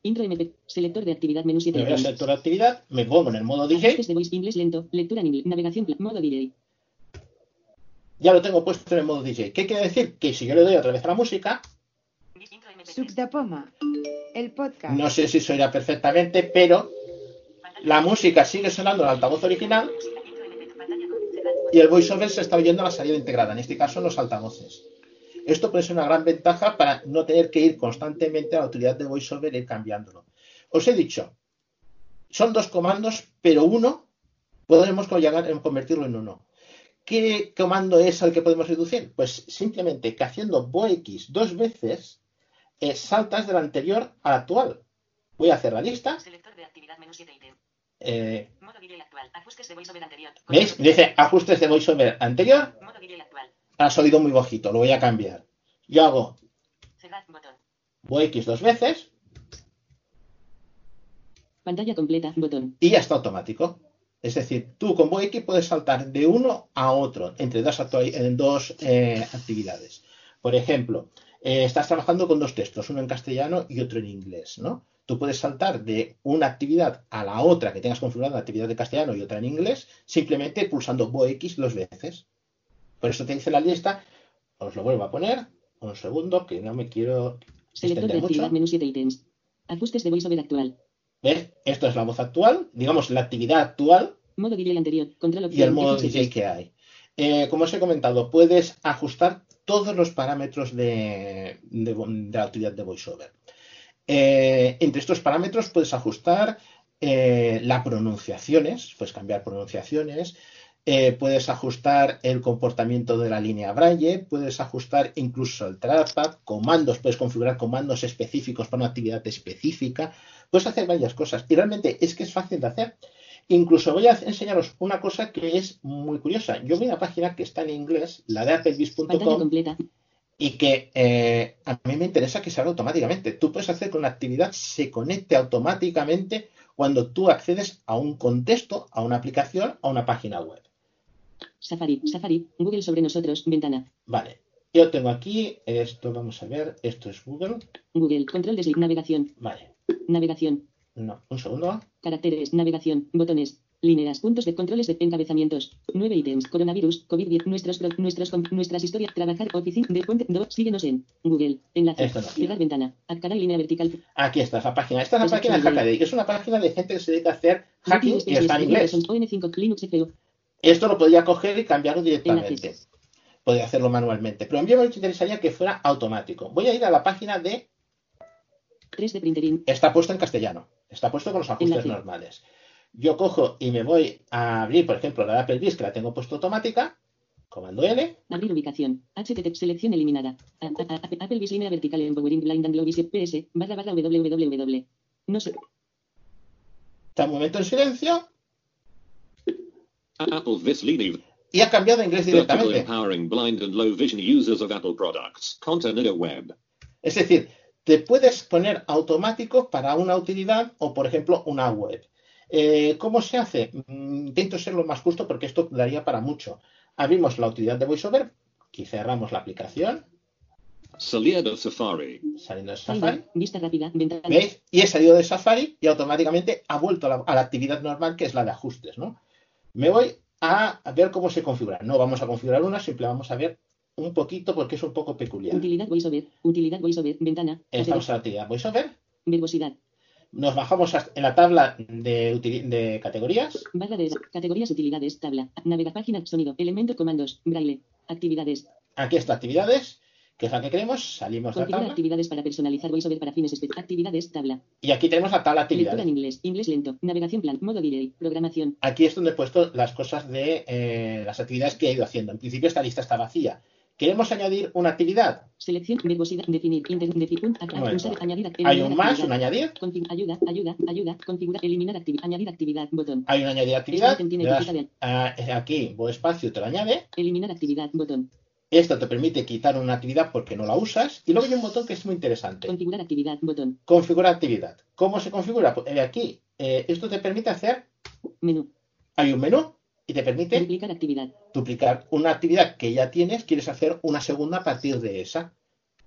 Intro MP. Selector de actividad. Menú 7. me voy a sector de actividad, me pongo en el modo DJ, Ajustes de voice. Inglés lento. Lectura en inglés. Navegación. Modo DJ. ya lo tengo puesto en el modo DJ. ¿Qué quiere decir? Que si yo le doy otra vez a la música, Subtapoma, el podcast. no sé si se oirá perfectamente, pero la música sigue sonando en el altavoz original y el voiceover se está oyendo a la salida integrada, en este caso en los altavoces. Esto puede ser una gran ventaja para no tener que ir constantemente a la utilidad de VoiceOver e ir cambiándolo. Os he dicho, son dos comandos, pero uno podemos convertirlo en uno. ¿Qué comando es al que podemos reducir? Pues simplemente que haciendo VoX dos veces eh, saltas del anterior al actual. Voy a hacer la lista. Selector de actividad. Menú 7 ítem. eh, Modo actual. Ajustes de voiceover anterior. ¿Veis? Dice ajustes de VoiceOver anterior. Modo. Has oído muy bajito, lo voy a cambiar. Yo hago. Botón. VoX dos veces Pantalla completa. Botón. y ya está automático. Es decir, tú con VoX puedes saltar de uno a otro entre dos, en dos eh, actividades. Por ejemplo, eh, estás trabajando con dos textos, uno en castellano y otro en inglés, ¿no? Tú puedes saltar de una actividad a la otra que tengas configurada una actividad de castellano y otra en inglés, simplemente pulsando VoX dos veces. Por eso te dice la lista, os lo vuelvo a poner, un segundo, que no me quiero Selector de actividad, menú 7 ítems. Ajustes de VoiceOver actual. ¿Ves? Esto es la voz actual, digamos la actividad actual. Modo DJ anterior, control Y el modo DJ que hay. Eh, como os he comentado, puedes ajustar todos los parámetros de, la actividad de VoiceOver. Eh, entre estos parámetros puedes ajustar eh, las pronunciaciones, puedes cambiar pronunciaciones, puedes ajustar el comportamiento de la línea Braille, puedes ajustar incluso el trackpad, comandos, puedes configurar comandos específicos para una actividad específica, puedes hacer varias cosas y realmente es que es fácil de hacer. Incluso voy a enseñaros una cosa que es muy curiosa. Yo vi una página que está en inglés, la de applebeast.com, y que eh, a mí me interesa que se haga automáticamente. Tú puedes hacer que una actividad se conecte automáticamente cuando tú accedes a un contexto, a una aplicación, a una página web. Safari, Safari, Google sobre nosotros, ventana. Vale. Yo tengo aquí, esto vamos a ver, esto es Google. Google, control de navegación. Vale. Navegación. No, un segundo. Caracteres, navegación, botones, líneas, puntos de controles de encabezamientos. Nueve ítems, coronavirus, COVID-10, nuestros, nuestros, nuestras historias, trabajar, oficina, de puente, do, síguenos en Google, enlace, cerrar ventana, canal línea vertical. Aquí está esa página. Esta es la página de Hackaday, que es una página de gente que se dedica a hacer hacking y está en inglés. Esto lo podría coger y cambiarlo directamente. Podría hacerlo manualmente. Pero a mí me interesaría que fuera automático. Voy a ir a la página de 3 de printerín. Está puesto en castellano. Está puesto con los ajustes normales. Yo cojo y me voy a abrir, por ejemplo, la de Applebee's, que la tengo puesto automática. Comando L. Abrir ubicación. HTTP selección eliminada. Applebee's línea vertical en Powering Blind and Globis PS barra barra www. No sé. Está un momento en silencio. Apple this leading. Y ha cambiado a inglés directamente. Empowering blind and low vision users of Apple products. Content web. Es decir, te puedes poner automático para una utilidad o, por ejemplo, una web. Eh, ¿Cómo se hace? Mm, intento ser lo más justo porque esto daría para mucho. Abrimos la utilidad de VoiceOver y cerramos la aplicación. Saliendo de Safari. Saliendo de Safari. Vista rápida, ventana. ¿Veis? Y he salido de Safari y automáticamente ha vuelto a la, actividad normal que es la de ajustes. ¿no? Me voy a, ver cómo se configura. No vamos a configurar una, simplemente vamos a ver un poquito porque es un poco peculiar. Utilidad VoiceOver, utilidad VoiceOver, ventana. Estamos en la utilidad VoiceOver. Verbosidad. Nos bajamos en la tabla de, de categorías. Barra de categorías, utilidades, tabla, navega página, sonido, elemento, comandos, braille, actividades. Aquí está actividades, que es la que queremos. Salimos de la tabla. actividades para personalizar VoiceOver para fines. Actividades, tabla. Y aquí tenemos la tabla actividades. Lectura en inglés, inglés lento, navegación plan, modo DJ, programación. Aquí es donde he puesto las cosas de eh, las actividades que he ido haciendo. En principio esta lista está vacía. ¿Queremos añadir una actividad? Selección, verbosidad, definir, inter, añadir, Hay un más, un añadir. ayuda, ayuda, ayuda, configurar, eliminar actividad, añadir actividad, botón. Hay un añadir actividad. aquí, voy espacio, te lo añade. Eliminar actividad, botón. Esto te permite quitar una actividad porque no la usas. Y luego hay un botón que es muy interesante. Configurar actividad, botón. Configurar actividad. ¿Cómo se configura? Pues, eh, aquí, eh, esto te permite hacer... Menú. Hay un menú y te permite duplicar actividad. Duplicar una actividad que ya tienes, quieres hacer una segunda a partir de esa.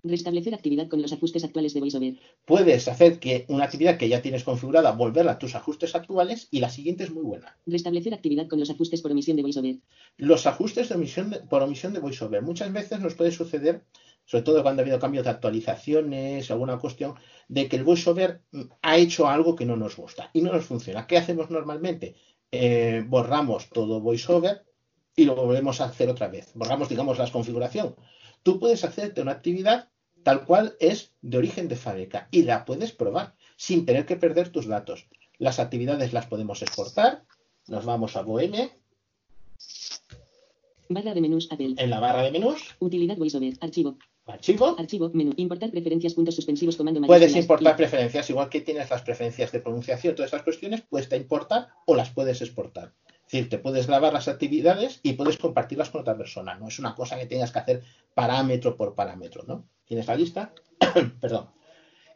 Restablecer actividad con los ajustes actuales de VoiceOver. Puedes hacer que una actividad que ya tienes configurada, volverla a tus ajustes actuales y la siguiente es muy buena. Restablecer actividad con los ajustes por omisión de VoiceOver. Los ajustes de omisión por omisión de VoiceOver. Muchas veces nos puede suceder, sobre todo cuando ha habido cambios de actualizaciones, alguna cuestión, de que el VoiceOver ha hecho algo que no nos gusta y no nos funciona. ¿Qué hacemos normalmente? Eh, borramos todo VoiceOver y lo volvemos a hacer otra vez. Borramos, digamos, la configuración. Tú puedes hacerte una actividad tal cual es de origen de fábrica y la puedes probar sin tener que perder tus datos. Las actividades las podemos exportar. Nos vamos a Bohemia. Barra de menús En la barra de menús. Utilidad VoiceOver. Archivo. Archivo. Archivo. Menú. Importar preferencias. Puntos suspensivos. Comando. Puedes importar preferencias. Igual que tienes las preferencias de pronunciación. Todas estas cuestiones puedes importar o las puedes exportar. Es decir, te puedes grabar las actividades y puedes compartirlas con otra persona. No es una cosa que tengas que hacer parámetro por parámetro, ¿no? Tienes la lista. [clears throat] Perdón.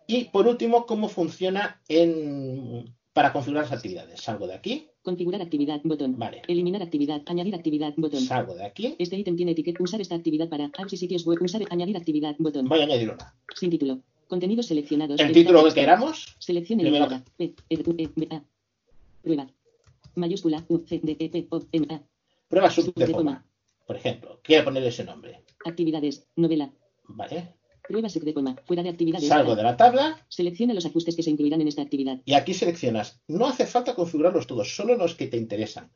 Y por último, cómo funciona en... para configurar las actividades. Salgo de aquí. Configurar actividad, botón. Vale. Eliminar actividad, añadir actividad, botón. Salgo de aquí. Este ítem tiene etiqueta. Usar esta actividad para apps y sitios web. Usar, añadir actividad, botón. Voy a añadir una. Sin título. Contenidos seleccionados. El título que queramos. Eliminada. P, E, E. Prueba. Mayúscula, U, C, D, E, P, O, M, A. Prueba sub de de coma. Por ejemplo, quiero poner ese nombre. Actividades. Novela. Vale. Prueba sub de coma. Fuera de actividades. Salgo de la tabla Selecciona los ajustes que se incluirán en esta actividad. y aquí seleccionas. No hace falta configurarlos todos, solo los que te interesan.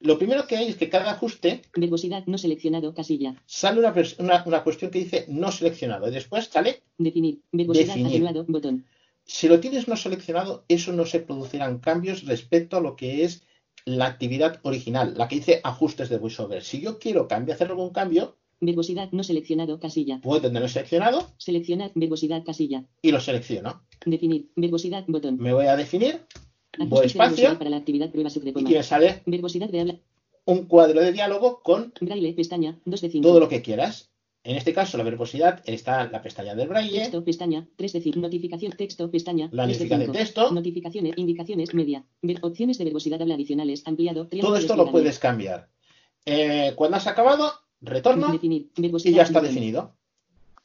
Lo primero que hay es que cada ajuste Verbosidad no seleccionado. Casilla. sale una, una- una cuestión que dice no seleccionado y después sale Definir. Verbosidad Definir. atenuado. Botón. Si lo tienes no seleccionado, eso no se producirán cambios respecto a lo que es la actividad original, la que dice ajustes de VoiceOver. Si yo quiero cambiar, hacer algún cambio, Verbosidad no seleccionado. Casilla. puedo tenerlo seleccionado Seleccionar. Verbosidad. Casilla. y lo selecciono. Definir. Verbosidad. Botón. Me voy a definir, voy Ajustes espacio para la actividad prueba y que me sale Verbosidad de habla. un cuadro de diálogo con Braille. Pestaña. 2 de 5. todo lo que quieras. En este caso, la verbosidad está en la pestaña del braille, Texto, pestaña, 3 de 5. Notificación, texto, pestaña. La 3 de notificación 5. texto. Notificaciones, indicaciones, media. Ver- opciones de verbosidad habla adicionales, ampliado. todo esto lo puedes cambiar. Eh, cuando has acabado, retorno Definir, y ya está definido.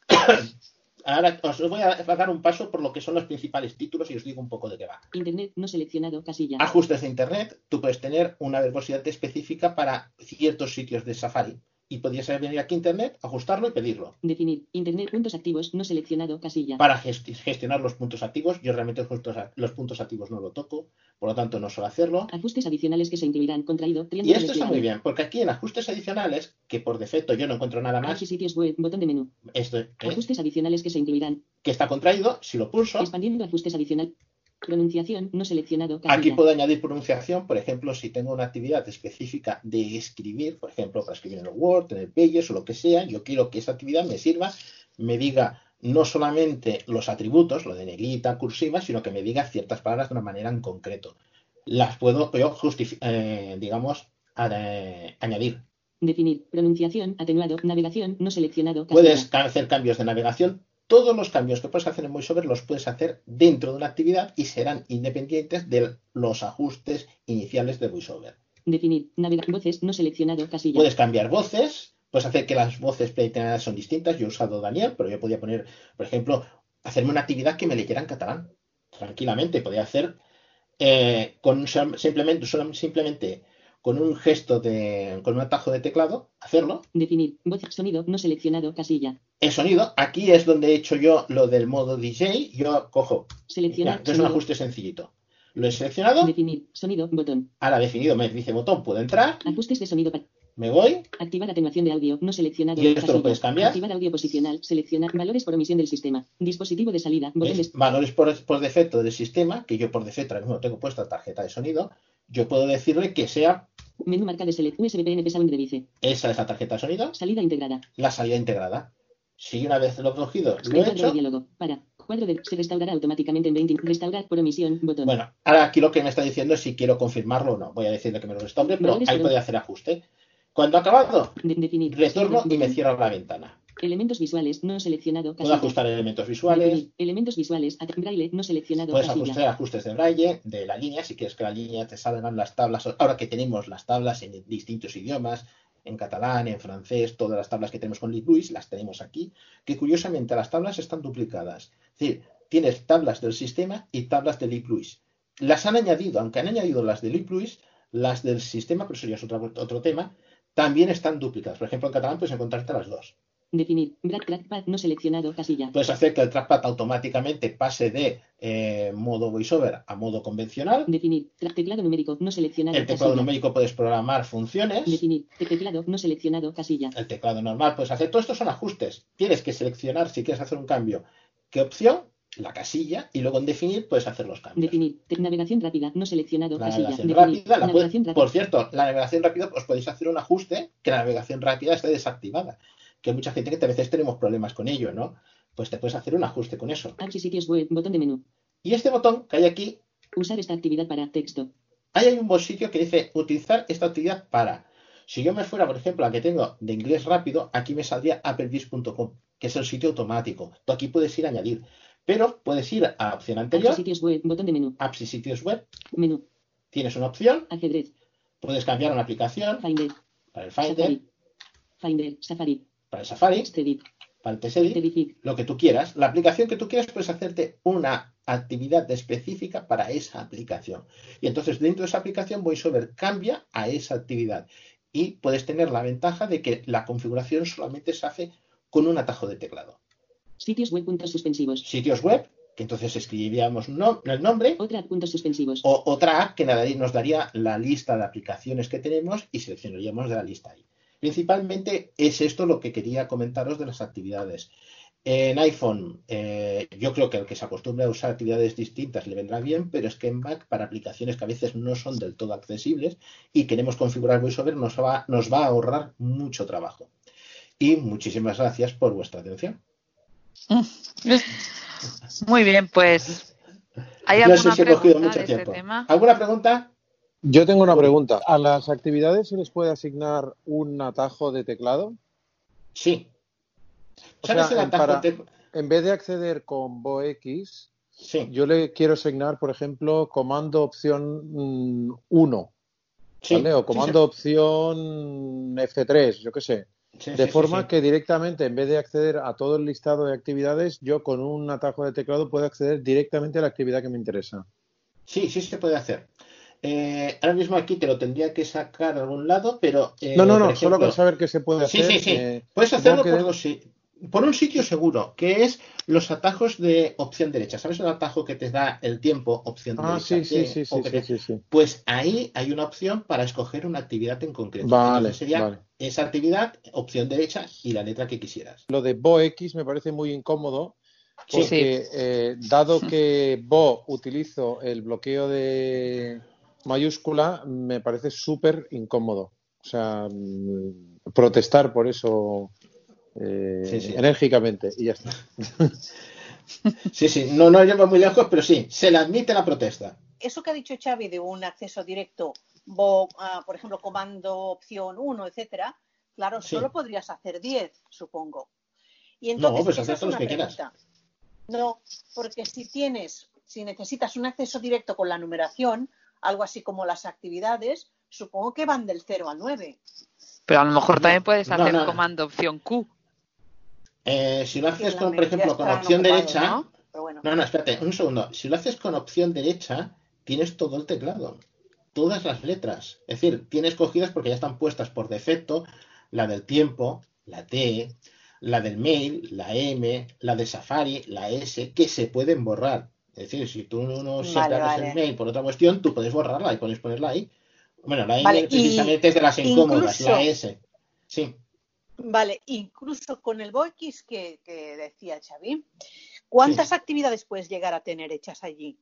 [coughs] Ahora os voy a dar un paso por lo que son los principales títulos y os digo un poco de qué va. Internet no seleccionado, casilla. Ajustes de Internet, tú puedes tener una verbosidad específica para ciertos sitios de Safari y podrías venir aquí a Internet, ajustarlo y pedirlo. Definir, Internet puntos activos no seleccionado, casilla. Para gesti- gestionar los puntos activos, yo realmente los puntos, activos no lo toco, por lo tanto no suelo hacerlo. Ajustes adicionales que se incluirán, contraído, Y esto está muy bien, porque aquí en ajustes adicionales, que por defecto yo no encuentro nada más, sitios web, botón de menú. esto ¿eh? Ajustes adicionales que se incluirán. que está contraído, si lo pulso, Expandiendo ajustes adicional. Pronunciación no seleccionado, casilla. Aquí puedo añadir pronunciación, por ejemplo, si tengo una actividad específica de escribir, por ejemplo, para escribir en el Word, en el Pages o lo que sea, yo quiero que esa actividad me sirva, me diga no solamente los atributos, lo de negrita, cursiva, sino que me diga ciertas palabras de una manera en concreto. Las puedo yo, eh, digamos, a- eh, añadir. Definir, pronunciación, atenuado, navegación no seleccionado, casilla. Puedes hacer cambios de navegación. Todos los cambios que puedes hacer en VoiceOver los puedes hacer dentro de una actividad y serán independientes de los ajustes iniciales de VoiceOver. Definir, navegar, voces no seleccionado, casilla. Puedes cambiar voces, puedes hacer que las voces predeterminadas son distintas. Yo he usado Daniel, pero yo podía poner, por ejemplo, hacerme una actividad que me leyera en catalán. Tranquilamente, podía hacer eh, con simplemente, simplemente con un gesto de, con un atajo de teclado, hacerlo. Definir, voz, sonido no seleccionado, casilla. El sonido, aquí es donde he hecho yo lo del modo DJ. Yo cojo, ya, Seleccionar, un ajuste sencillito. Lo he seleccionado, Definir, sonido, botón. ahora definido, me dice botón, puedo entrar, Ajustes de sonido. pa- me voy, Activar atenuación de audio no seleccionado. ¿Y esto lo puedes cambiar? Activar audio posicional. Seleccionar valores por omisión del sistema. Dispositivo de salida. Botón de ¿Ves? valores por, por defecto del sistema, que yo por defecto ahora mismo tengo puesta tarjeta de sonido, yo puedo decirle que sea menú marca de select. USB PNP Sound Device. esa es la tarjeta de sonido, Salida integrada. la salida integrada. Si una vez lo he cogido, lo he de hecho, diálogo. Para. Cuadro de. Se restaurará automáticamente en 20. Restaurar por omisión. Botón. bueno, ahora aquí lo que me está diciendo es si quiero confirmarlo o no. Voy a decirle que me lo restaure, pero ahí puede hacer ajuste. Cuando ha acabado, retorno y me cierra la ventana. Elementos visuales no seleccionado. Puedo Casilla. ajustar elementos visuales. Elementos visuales. Braille no seleccionado. Puedes casilla. ajustar ajustes de braille, de la línea, si quieres que la línea te salgan las tablas. Ahora que tenemos las tablas en distintos idiomas, en catalán, en francés, todas las tablas que tenemos con LibLouis, las tenemos aquí, que curiosamente las tablas están duplicadas. Es decir, tienes tablas del sistema y tablas de LibLouis. Las han añadido, aunque han añadido las de LibLouis, las del sistema, pero eso ya es otro, otro tema, también están duplicadas. Por ejemplo, en catalán puedes encontrarte las dos. Definir. Trackpad no seleccionado. Casilla. Puedes hacer que el trackpad automáticamente pase de eh, modo voiceover a modo convencional. Definir. Teclado numérico no seleccionado. El teclado casilla. numérico puedes programar funciones. Definir. Te- Teclado no seleccionado. Casilla. El teclado normal puedes hacer. Todo esto son ajustes. Tienes que seleccionar si quieres hacer un cambio. ¿Qué opción? La casilla. Y luego en definir puedes hacer los cambios. Definir. Navegación rápida no seleccionado. La Casilla. navegación Definir. rápida. la Navegación rápida. por cierto, la navegación rápida os podéis hacer un ajuste que la navegación rápida esté desactivada. Que hay mucha gente que a veces tenemos problemas con ello, ¿no? Pues te puedes hacer un ajuste con eso. Apps y sitios web. Botón de menú. Y este botón que hay aquí Usar esta actividad para texto. Ahí hay un bolsillo que dice utilizar esta actividad para. Si yo me fuera, por ejemplo, a que tengo de inglés rápido, aquí me saldría applebeast.com, que es el sitio automático. Tú aquí puedes ir a añadir. Pero puedes ir a la opción Apps anterior, y sitios web. Botón de menú. apps y sitios web, Menú. tienes una opción, Ajedrez. puedes cambiar una aplicación Finder. para el Finder, Safari. Finder. Safari. Para el Safari, para el lo que tú quieras. La aplicación que tú quieras puedes hacerte una actividad específica para esa aplicación. Y entonces dentro de esa aplicación VoiceOver cambia a esa actividad. Y puedes tener la ventaja de que la configuración solamente se hace con un atajo de teclado. Sitios web puntos suspensivos. Sitios web, que entonces escribiríamos el nombre, Otra puntos suspensivos. o otra app que nada- nos daría la lista de aplicaciones que tenemos y seleccionaríamos de la lista ahí. Principalmente es esto lo que quería comentaros de las actividades. En iPhone, eh, yo creo que el que se acostumbre a usar actividades distintas le vendrá bien, pero es que en Mac, para aplicaciones que a veces no son del todo accesibles y queremos configurar VoiceOver, nos va, nos va a ahorrar mucho trabajo. Y muchísimas gracias por vuestra atención. [laughs] Muy bien, pues. ¿Hay No alguna sé si he cogido mucho este tiempo. ¿Alguna pregunta? Yo tengo una pregunta. ¿A las actividades se les puede asignar un atajo de teclado? Sí. O ¿Sabes sea, el en, atajo para- te- en vez de acceder con BoX, yo le quiero asignar, por ejemplo, comando opción 1, Sí, ¿vale? O sí, comando opción F3, yo qué sé. Sí, de sí, sí, forma sí. que directamente, en vez de acceder a todo el listado de actividades, yo con un atajo de teclado puedo acceder directamente a la actividad que me interesa. Sí, sí se puede hacer. Eh, ahora mismo aquí te lo tendría que sacar a algún lado, pero. eh, no, no, no, ejemplo- solo con saber qué se puede Sí, hacer. sí, sí. eh, Puedes hacerlo que por, dos por un sitio seguro, que es los atajos de opción derecha. ¿Sabes el atajo que te da el tiempo, opción Ah, derecha? sí, sí, que- sí, sí, que sí, sí, sí. Pues ahí hay una opción para escoger una actividad en concreto. Vale, Entonces sería vale. esa actividad, opción derecha y la letra que quisieras. Lo de BoX me parece muy incómodo Sí. porque eh, dado que Bo utilizo el bloqueo de mayúscula, me parece súper incómodo. O sea, mm, protestar por eso eh, Sí, sí. enérgicamente y ya está. [laughs] Sí, sí, no, no lleva muy lejos, pero sí, se le admite la protesta. Eso que ha dicho Xavi de un acceso directo, bo- por ejemplo, comando opción 1, etcétera, claro, Sí. solo podrías hacer 10, supongo. Y No, entonces, pues esa hacer es todos los una que quieras. pregunta. No, porque si tienes, si necesitas un acceso directo con la numeración, algo así como las actividades, supongo que van del 0 al 9. Pero a lo mejor también puedes hacer no. comando opción Q. Eh, si lo haces con, por ejemplo, con opción derecha. ¿no? Bueno. No, no, espérate, un segundo. Si lo haces con opción derecha, tienes todo el teclado, todas las letras. Es decir, tienes cogidas porque ya están puestas por defecto la del tiempo, la T, la del mail, la M, la de Safari, la S, que se pueden borrar. Es decir, si tú no Vale, el mail por otra cuestión, tú puedes borrarla y puedes ponerla ahí. Bueno, la Vale, precisamente es de las incómodas, incluso- la S. Sí. Vale, incluso con el BoX que, que decía Xavi, ¿cuántas actividades puedes llegar a tener hechas allí?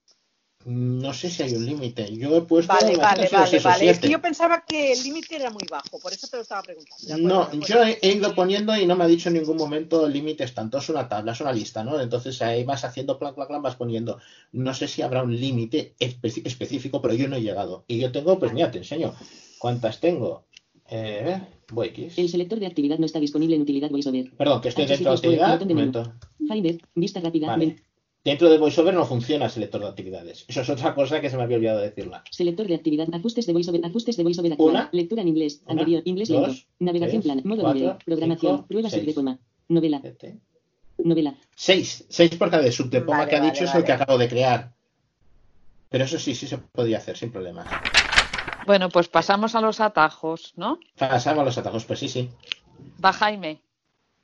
No sé si hay un límite. Yo he puesto Vale, vale, vale, vale. Es que yo pensaba que el límite era muy bajo, por eso te lo estaba preguntando. Acuerdo, No, yo he, he ido poniendo y no me ha dicho en ningún momento límites tanto. Es una tabla, es una lista, ¿no? Entonces ahí vas haciendo plan, plan, plan, vas poniendo. No sé si habrá un límite espe- específico, pero yo no he llegado. Y yo tengo, pues mira, te enseño. ¿Cuántas tengo? Eh, voy X. El selector de actividad no está disponible en utilidad VoiceOver. Perdón, que estoy dentro de actividad. Finder, vista rápida. Vale. Dentro de VoiceOver no funciona el selector de actividades. Eso es otra cosa que se me había olvidado decirla. Selector de actividad, ajustes de VoiceOver, ajustes de VoiceOver actual, Una, lectura en inglés, una, anterior, inglés dos, lento, navegación tres, plan, modo cuatro, video, programación, cinco, pruebas seis. de coma, novela, Siete. novela. Seis. Seis por cada Vale, que ha vale, dicho es el que acabo de crear. Pero eso sí, sí se podía hacer sin problema. Bueno, pues pasamos a los atajos, ¿no? Pasamos a los atajos, pues sí, sí. Va Jaime.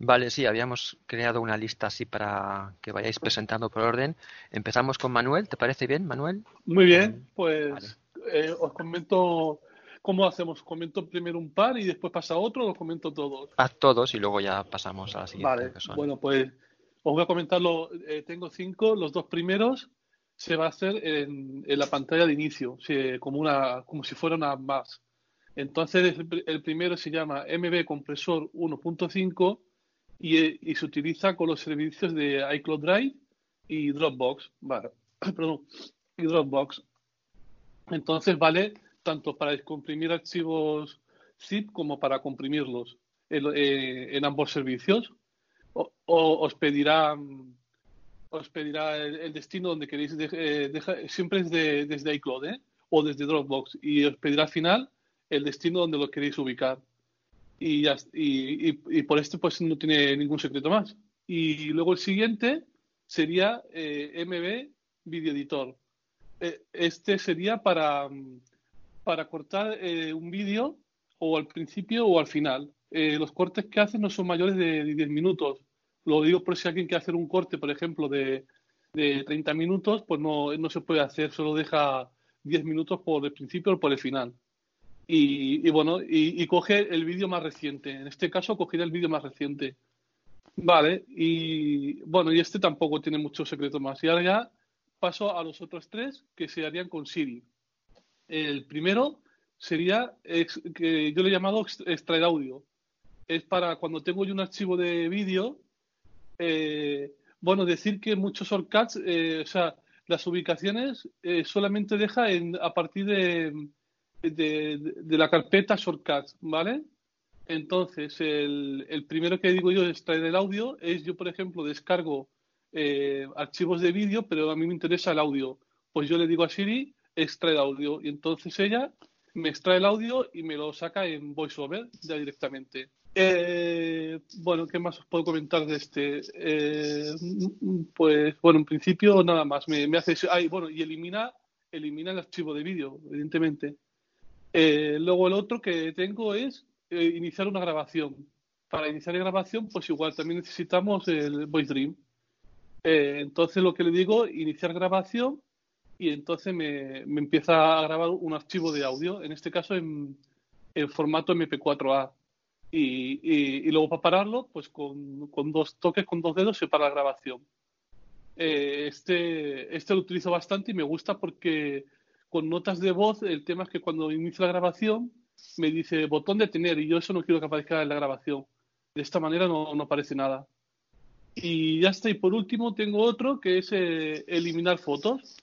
Vale, sí, habíamos creado una lista así para que vayáis presentando por orden. Empezamos con Manuel, ¿te parece bien, Manuel? Muy bien, pues eh, os comento cómo hacemos. Comento primero un par y después pasa otro, los comento todos. Haz todos y luego ya pasamos a la siguiente Vale, persona. bueno, pues os voy a comentarlo. Eh, tengo cinco, los dos primeros se va a hacer en, en la pantalla de inicio, se- como, una, como si fuera una más. Entonces, el primero se llama MB Compresor 1.5 y, se utiliza con los servicios de iCloud Drive y Dropbox. Vale, [clears throat] perdón, y Dropbox. Entonces, vale tanto para descomprimir archivos zip como para comprimirlos en, eh, en ambos servicios. O, os pedirá os pedirá el, destino donde queréis eh, dejar, siempre es de- desde iCloud, ¿eh? o desde Dropbox y os pedirá al final el destino donde lo queréis ubicar. Y, ya, y, y, por este pues no tiene ningún secreto más. Y luego el siguiente sería eh, MB Video Editor. Eh, este sería para, para cortar eh, un vídeo o al principio o al final. Eh, los cortes que hacen no son mayores de 10 minutos. Lo digo por si alguien quiere hacer un corte, por ejemplo, de, de 30 minutos, pues no, no se puede hacer, solo deja 10 minutos por el principio o por el final. Y, y bueno, y, y, coge el vídeo más reciente. En este caso, cogeré el vídeo más reciente. Vale, y bueno, y este tampoco tiene mucho secreto más. Y ahora ya paso a los otros tres que se harían con Siri. El primero sería ex, que yo le he llamado extraer audio. Es para cuando tengo yo un archivo de vídeo, eh, bueno, decir que muchos shortcuts, eh, o sea, las ubicaciones eh, solamente deja en, a partir de, de, de, la carpeta shortcuts, ¿vale? Entonces, el, el, primero que digo yo de extraer el audio es yo, por ejemplo, descargo eh, archivos de vídeo, pero a mí me interesa el audio. Pues yo le digo a Siri, extrae audio. Y entonces ella me extrae el audio y me lo saca en VoiceOver ya directamente. Eh, bueno, ¿qué más os puedo comentar de este? Eh, pues, bueno, en principio nada más. Me, me hace. Ay, bueno, y elimina, elimina el archivo de vídeo, evidentemente. Eh, luego el otro que tengo es eh, iniciar una grabación. Para iniciar la grabación, pues igual también necesitamos el Voice Dream. Eh, entonces lo que le digo, iniciar grabación y entonces me, empieza a grabar un archivo de audio, en este caso en, formato MP4A. Y, luego para pararlo, pues con, dos toques, con dos dedos, se para la grabación. Este, este lo utilizo bastante y me gusta porque con notas de voz el tema es que cuando inicio la grabación me dice botón de tener y yo eso no quiero que aparezca en la grabación. De esta manera no, no aparece nada. Y ya está. Y por último tengo otro que es eh, eliminar fotos.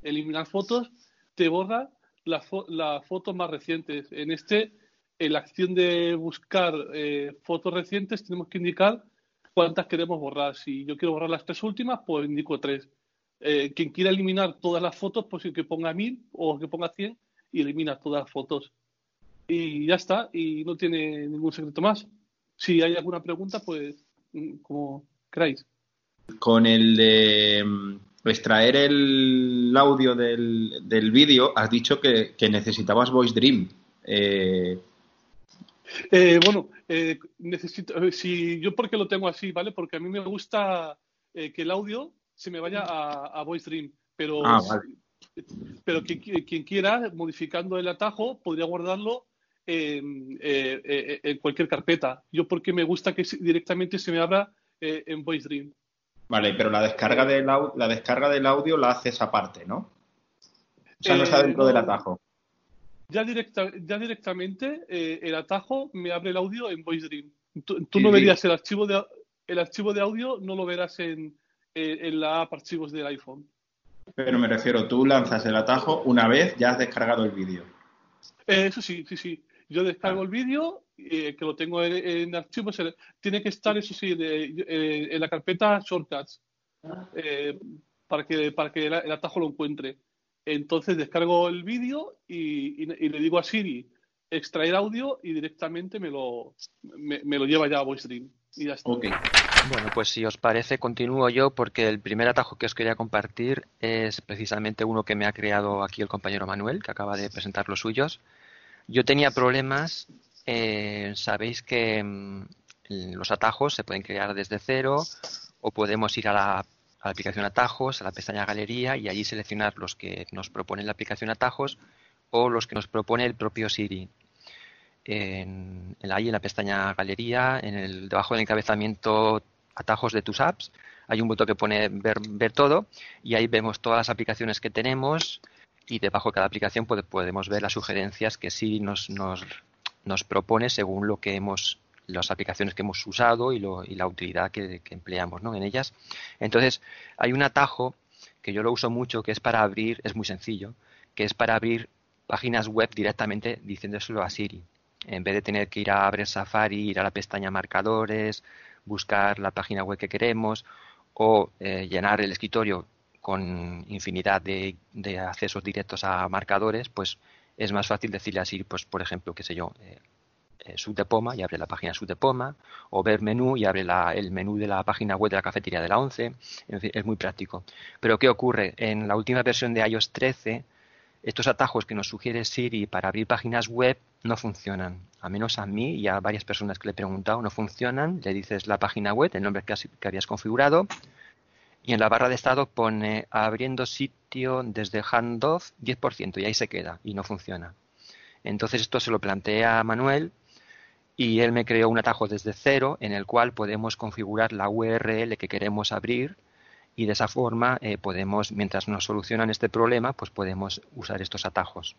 Eliminar fotos te borra las fo la fotos más recientes. En este, en la acción de buscar eh, fotos recientes, tenemos que indicar cuántas queremos borrar. Si yo quiero borrar las tres últimas, pues indico tres. Eh, quien quiera eliminar todas las fotos, pues que ponga mil o que ponga cien y elimina todas las fotos. Y ya está. Y no tiene ningún secreto más. Si hay alguna pregunta, pues como queráis. Con el de extraer el audio del, del vídeo, has dicho que, que, necesitabas Voice Dream. Eh... Eh, bueno, eh, necesito, si yo porque lo tengo así, ¿vale? Porque a mí me gusta que el audio se me vaya a, a Voice Dream, pero, ah, vale. pero quien, quien, quiera, modificando el atajo, podría guardarlo en, eh, en, cualquier carpeta. Yo porque me gusta que directamente se me abra eh, en Voice Dream. Vale, pero la descarga, del, la descarga del audio la haces aparte, ¿no? O sea, no está dentro del atajo. Ya, directa, ya directamente eh, el atajo me abre el audio en Voice Dream. Tú, tú sí, no verías el archivo de el archivo de audio, no lo verás en, en, en la app archivos del iPhone. Pero me refiero, tú lanzas el atajo una vez ya has descargado el vídeo. Eh, eso sí, sí, sí. Yo descargo el vídeo, eh, que lo tengo en, en archivos, tiene que estar, eso sí, de, eh, en la carpeta Shortcuts, eh, para que, para que el, el, atajo lo encuentre. Entonces descargo el vídeo y, y, y, le digo a Siri extraer audio y directamente me lo, me, me lo lleva ya a VoiceDream. Y ya está. Okay. Bueno, pues si os parece, continúo yo porque el primer atajo que os quería compartir es precisamente uno que me ha creado aquí el compañero Manuel, que acaba de presentar los suyos. Yo tenía problemas, eh, sabéis que mmm, los atajos se pueden crear desde cero o podemos ir a la, a la, aplicación atajos, a la pestaña galería y allí seleccionar los que nos propone la aplicación atajos o los que nos propone el propio Siri. En, ahí en la pestaña galería, en el, debajo del encabezamiento atajos de tus apps, hay un botón que pone ver, todo y ahí vemos todas las aplicaciones que tenemos, y debajo de cada aplicación podemos ver las sugerencias que sí nos, nos, nos, propone según lo que hemos las aplicaciones que hemos usado y, lo, y la utilidad que, que empleamos ¿no? en ellas. Entonces, hay un atajo que yo lo uso mucho que es para abrir, es muy sencillo, que es para abrir páginas web directamente diciéndoselo a Siri. En vez de tener que ir a abrir Safari, ir a la pestaña marcadores, buscar la página web que queremos o eh, llenar el escritorio con infinidad de, accesos directos a marcadores, pues es más fácil decirle así, pues por ejemplo, qué sé yo, eh, eh, Subdepoma y abre la página Subdepoma, o ver menú y abre la, el menú de la página web de la cafetería de la 11. En fin, es muy práctico. Pero ¿qué ocurre? En la última versión de iOS 13, estos atajos que nos sugiere Siri para abrir páginas web no funcionan. A menos a mí y a varias personas que le he preguntado, no funcionan. Le dices la página web, el nombre que, que habías configurado, y en la barra de estado pone abriendo sitio desde handoff 10% y ahí se queda y no funciona. Entonces esto se lo plantea a Manuel y él me creó un atajo desde cero en el cual podemos configurar la URL que queremos abrir y de esa forma eh, podemos, mientras nos solucionan este problema, pues podemos usar estos atajos.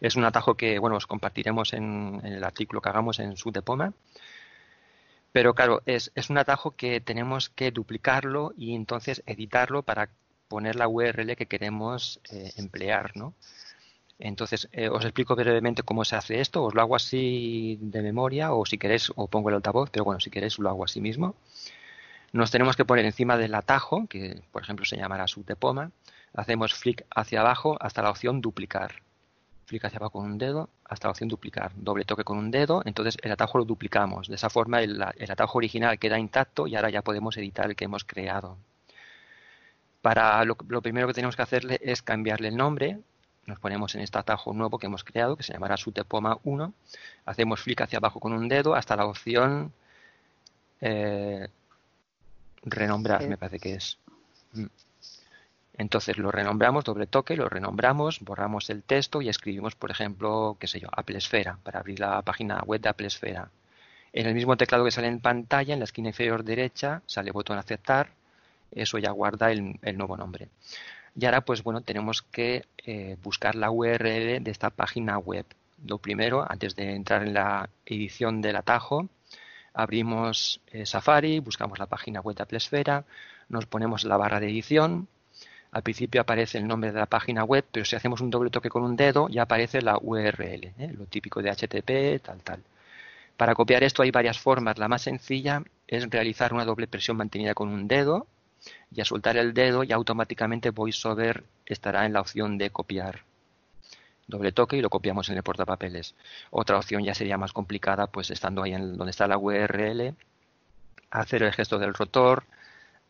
Es un atajo que, bueno, os compartiremos en, el artículo que hagamos en Subdepoma. Pero claro, es, es un atajo que tenemos que duplicarlo y entonces editarlo para poner la URL que queremos eh, emplear, ¿no? Entonces, eh, os explico brevemente cómo se hace esto. Os lo hago así de memoria o si queréis, o pongo el altavoz, pero bueno, si queréis lo hago así mismo. Nos tenemos que poner encima del atajo, que por ejemplo se llamará subdepoma. Hacemos flick hacia abajo hasta la opción duplicar. Flick hacia abajo con un dedo hasta la opción duplicar. Doble toque con un dedo, entonces el atajo lo duplicamos. De esa forma el, atajo original queda intacto y ahora ya podemos editar el que hemos creado. Para lo, lo primero que tenemos que hacerle es cambiarle el nombre, nos ponemos en este atajo nuevo que hemos creado, que se llamará Sutepoma 1, hacemos flick hacia abajo con un dedo hasta la opción eh, renombrar, Sí. me parece que es. Mm. Entonces lo renombramos, doble toque, lo renombramos, borramos el texto y escribimos, por ejemplo, qué sé yo, Apple Esfera, para abrir la página web de Apple Esfera. En el mismo teclado que sale en pantalla, en la esquina inferior derecha, sale botón aceptar, eso ya guarda el, el nuevo nombre. Y ahora, pues bueno, tenemos que eh, buscar la URL de esta página web. Lo primero, antes de entrar en la edición del atajo, abrimos eh, Safari, buscamos la página web de Apple Esfera, nos ponemos la barra de edición. Al principio aparece el nombre de la página web, pero si hacemos un doble toque con un dedo, ya aparece la URL, ¿eh? lo típico de HTTP, tal, tal. Para copiar esto hay varias formas. La más sencilla es realizar una doble presión mantenida con un dedo y a soltar el dedo y automáticamente VoiceOver estará en la opción de copiar. Doble toque y lo copiamos en el portapapeles. Otra opción ya sería más complicada, pues estando ahí en donde está la URL, hacer el gesto del rotor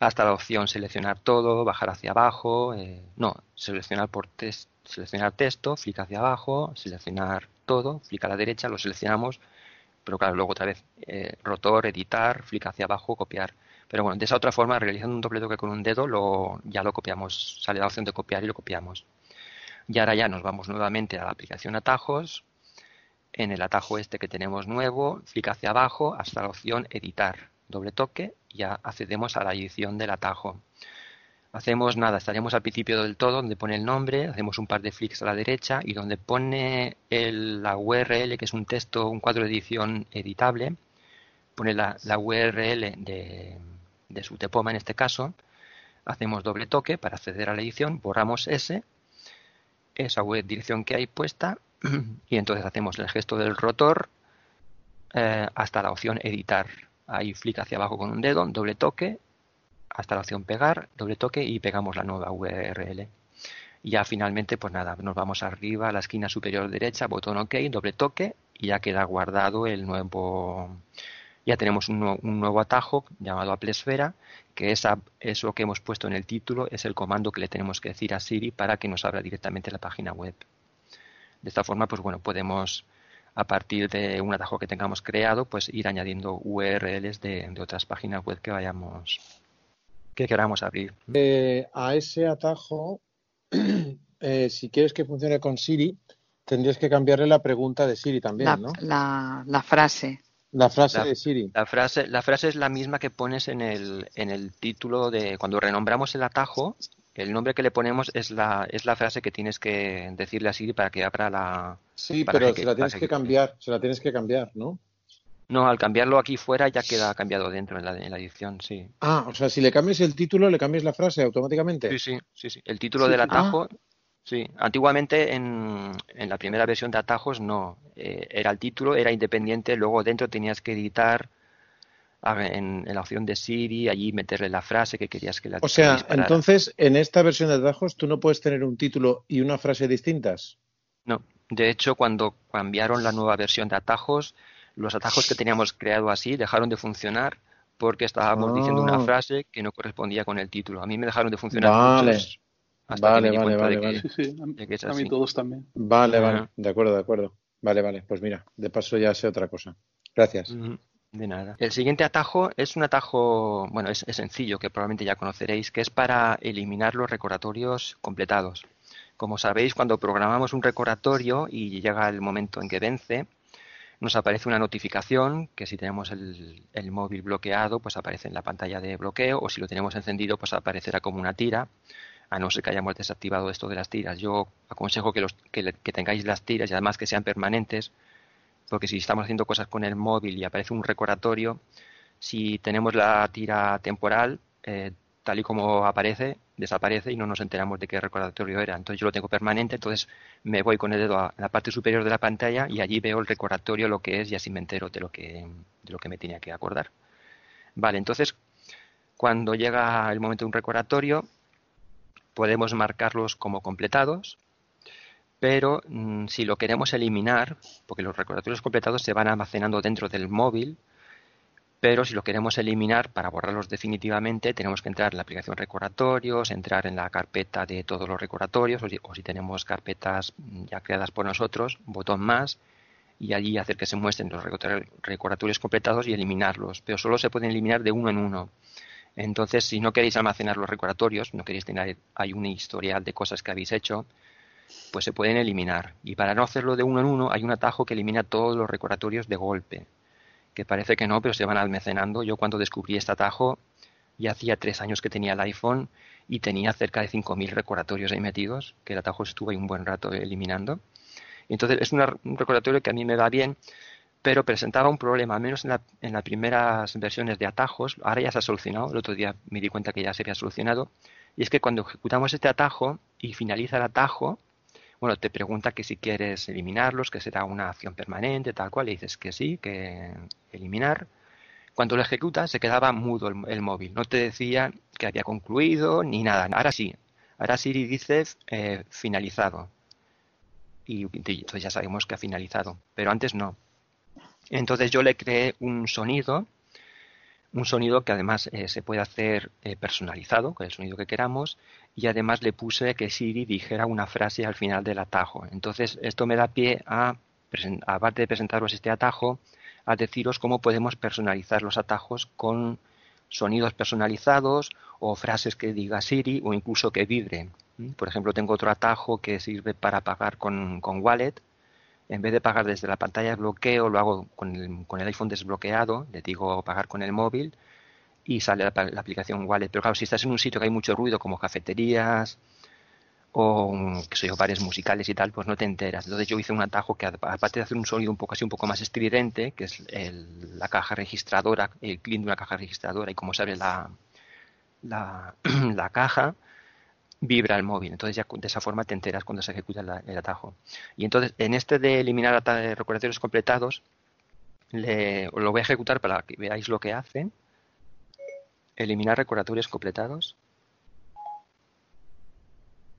hasta la opción seleccionar todo, bajar hacia abajo, eh, no, seleccionar por tes- seleccionar texto, flick hacia abajo, seleccionar todo, flick a la derecha, lo seleccionamos, pero claro, luego otra vez eh, rotor, editar, flick hacia abajo, copiar. Pero bueno, de esa otra forma, realizando un doble toque con un dedo, lo, ya lo copiamos, sale la opción de copiar y lo copiamos. Y ahora ya nos vamos nuevamente a la aplicación atajos. En el atajo este que tenemos nuevo, flick hacia abajo hasta la opción editar. Doble toque y ya accedemos a la edición del atajo. Hacemos nada, estaremos al principio del todo donde pone el nombre, hacemos un par de flicks a la derecha y donde pone el- la URL, que es un texto, un cuadro de edición editable, pone la, la URL de, de su tepoma en este caso, hacemos doble toque para acceder a la edición, borramos ese, esa web dirección que hay puesta [clears throat] y entonces hacemos el gesto del rotor eh, hasta la opción editar. Ahí flick hacia abajo con un dedo, doble toque hasta la opción pegar, doble toque y pegamos la nueva URL. Y ya finalmente, pues nada, nos vamos arriba a la esquina superior derecha, botón OK, doble toque y ya queda guardado el nuevo. Ya tenemos un, nuevo, un nuevo atajo llamado Apple Esfera, que esa, eso que hemos puesto en el título es el comando que le tenemos que decir a Siri para que nos abra directamente la página web. De esta forma, pues bueno, podemos a partir de un atajo que tengamos creado, pues ir añadiendo URLs de, de otras páginas web que vayamos que queramos abrir. Eh, a ese atajo, [clears throat] eh, si quieres que funcione con Siri, tendrías que cambiarle la pregunta de Siri también, La, ¿no? la, la frase. La frase La- de Siri. La frase, la frase es la misma que pones en el, en el título de cuando renombramos el atajo. El nombre que le ponemos es la, es la frase que tienes que decirle a Siri para que abra la. Sí, pero que- se la tienes que cambiar, se la tienes que cambiar, ¿no? No, al cambiarlo aquí fuera ya queda cambiado dentro en la, en la edición, sí. Ah, o sea, si le cambias el título, le cambias la frase automáticamente. Sí, sí, sí, sí. El título Sí, del sí. atajo, sí. Antiguamente en, en la primera versión de atajos no. Eh, era el título, era independiente, luego dentro tenías que editar en, en la opción de Siri, allí meterle la frase que querías que la O sea, disparara. entonces, en esta versión de atajos, ¿tú no puedes tener un título y una frase distintas? No, de hecho, cuando cambiaron la nueva versión de atajos, los atajos que teníamos creado así dejaron de funcionar porque estábamos diciendo una Ah. frase que no correspondía con el título. A mí me dejaron de funcionar Vale. muchos hasta Vale, que vale, vale, que, vale. Sí, sí, a, de que es a mí todos también. Vale, vale, de acuerdo, de acuerdo. Vale, vale, pues mira, de paso ya sé otra cosa. Gracias. Ujú, De nada. El siguiente atajo es un atajo, bueno, es, es sencillo, que probablemente ya conoceréis, que es para eliminar los recordatorios completados. Como sabéis, cuando programamos un recordatorio y llega el momento en que vence, nos aparece una notificación que si tenemos el, el móvil bloqueado, pues aparece en la pantalla de bloqueo, o si lo tenemos encendido, pues aparecerá como una tira, a no ser que hayamos desactivado esto de las tiras. Yo aconsejo que, los, que, que tengáis las tiras y además que sean permanentes, porque si estamos haciendo cosas con el móvil y aparece un recordatorio, si tenemos la tira temporal, eh, tal y como aparece, desaparece y no nos enteramos de qué recordatorio era. Entonces yo lo tengo permanente, entonces me voy con el dedo a la parte superior de la pantalla y allí veo el recordatorio, lo que es, y así me entero de lo que, de lo que me tenía que acordar. Vale, entonces cuando llega el momento de un recordatorio, podemos marcarlos como completados, pero mm, si lo queremos eliminar, porque los recordatorios completados se van almacenando dentro del móvil, pero si lo queremos eliminar para borrarlos definitivamente, tenemos que entrar en la aplicación recordatorios, entrar en la carpeta de todos los recordatorios, o si, o si tenemos carpetas mm, ya creadas por nosotros, botón más, y allí hacer que se muestren los recordatorios- recordatorios completados y eliminarlos, pero solo se pueden eliminar de uno en uno. Entonces, si no queréis almacenar los recordatorios, no queréis tener hay un historial de cosas que habéis hecho, pues se pueden eliminar. Y para no hacerlo de uno en uno, hay un atajo que elimina todos los recordatorios de golpe, que parece que no, pero se van almacenando. Yo cuando descubrí este atajo, ya hacía tres años que tenía el iPhone y tenía cerca de 5.000 recordatorios ahí metidos, que el atajo estuvo ahí un buen rato eliminando. Entonces es un recordatorio que a mí me va bien, pero presentaba un problema, al menos en, la- en las primeras versiones de atajos, ahora ya se ha solucionado, el otro día me di cuenta que ya se había solucionado, y es que cuando ejecutamos este atajo y finaliza el atajo, bueno, te pregunta que si quieres eliminarlos, que será una acción permanente, tal cual, y dices que sí, que eliminar. Cuando lo ejecutas se quedaba mudo el, móvil, no te decía que había concluido ni nada. Ahora sí, ahora Siri dice eh, finalizado. Y entonces ya sabemos que ha finalizado, pero antes no. Entonces yo le creé un sonido, un sonido que además eh, se puede hacer eh, personalizado, con el sonido que queramos, y además le puse que Siri dijera una frase al final del atajo. Entonces esto me da pie a, aparte de presentaros este atajo, a deciros cómo podemos personalizar los atajos con sonidos personalizados o frases que diga Siri o incluso que vibre. ¿Mm? Por ejemplo, tengo otro atajo que sirve para pagar con, con Wallet. En vez de pagar desde la pantalla de bloqueo, lo hago con el, con el iPhone desbloqueado, le digo pagar con el móvil y sale la, la aplicación Wallet. Pero claro, si estás en un sitio que hay mucho ruido, como cafeterías o qué sé yo, bares musicales y tal, pues no te enteras. Entonces yo hice un atajo que aparte de hacer un sonido un poco así, un poco más estridente, que es el- la caja registradora, el clic de una caja registradora y cómo se abre la, la [clears throat] caja, vibra el móvil. Entonces ya de esa forma te enteras cuando se ejecuta la- el atajo. Y entonces en este de eliminar ata- recordatorios completados, le, lo voy a ejecutar para que veáis lo que hace. Eliminar recordatorios completados.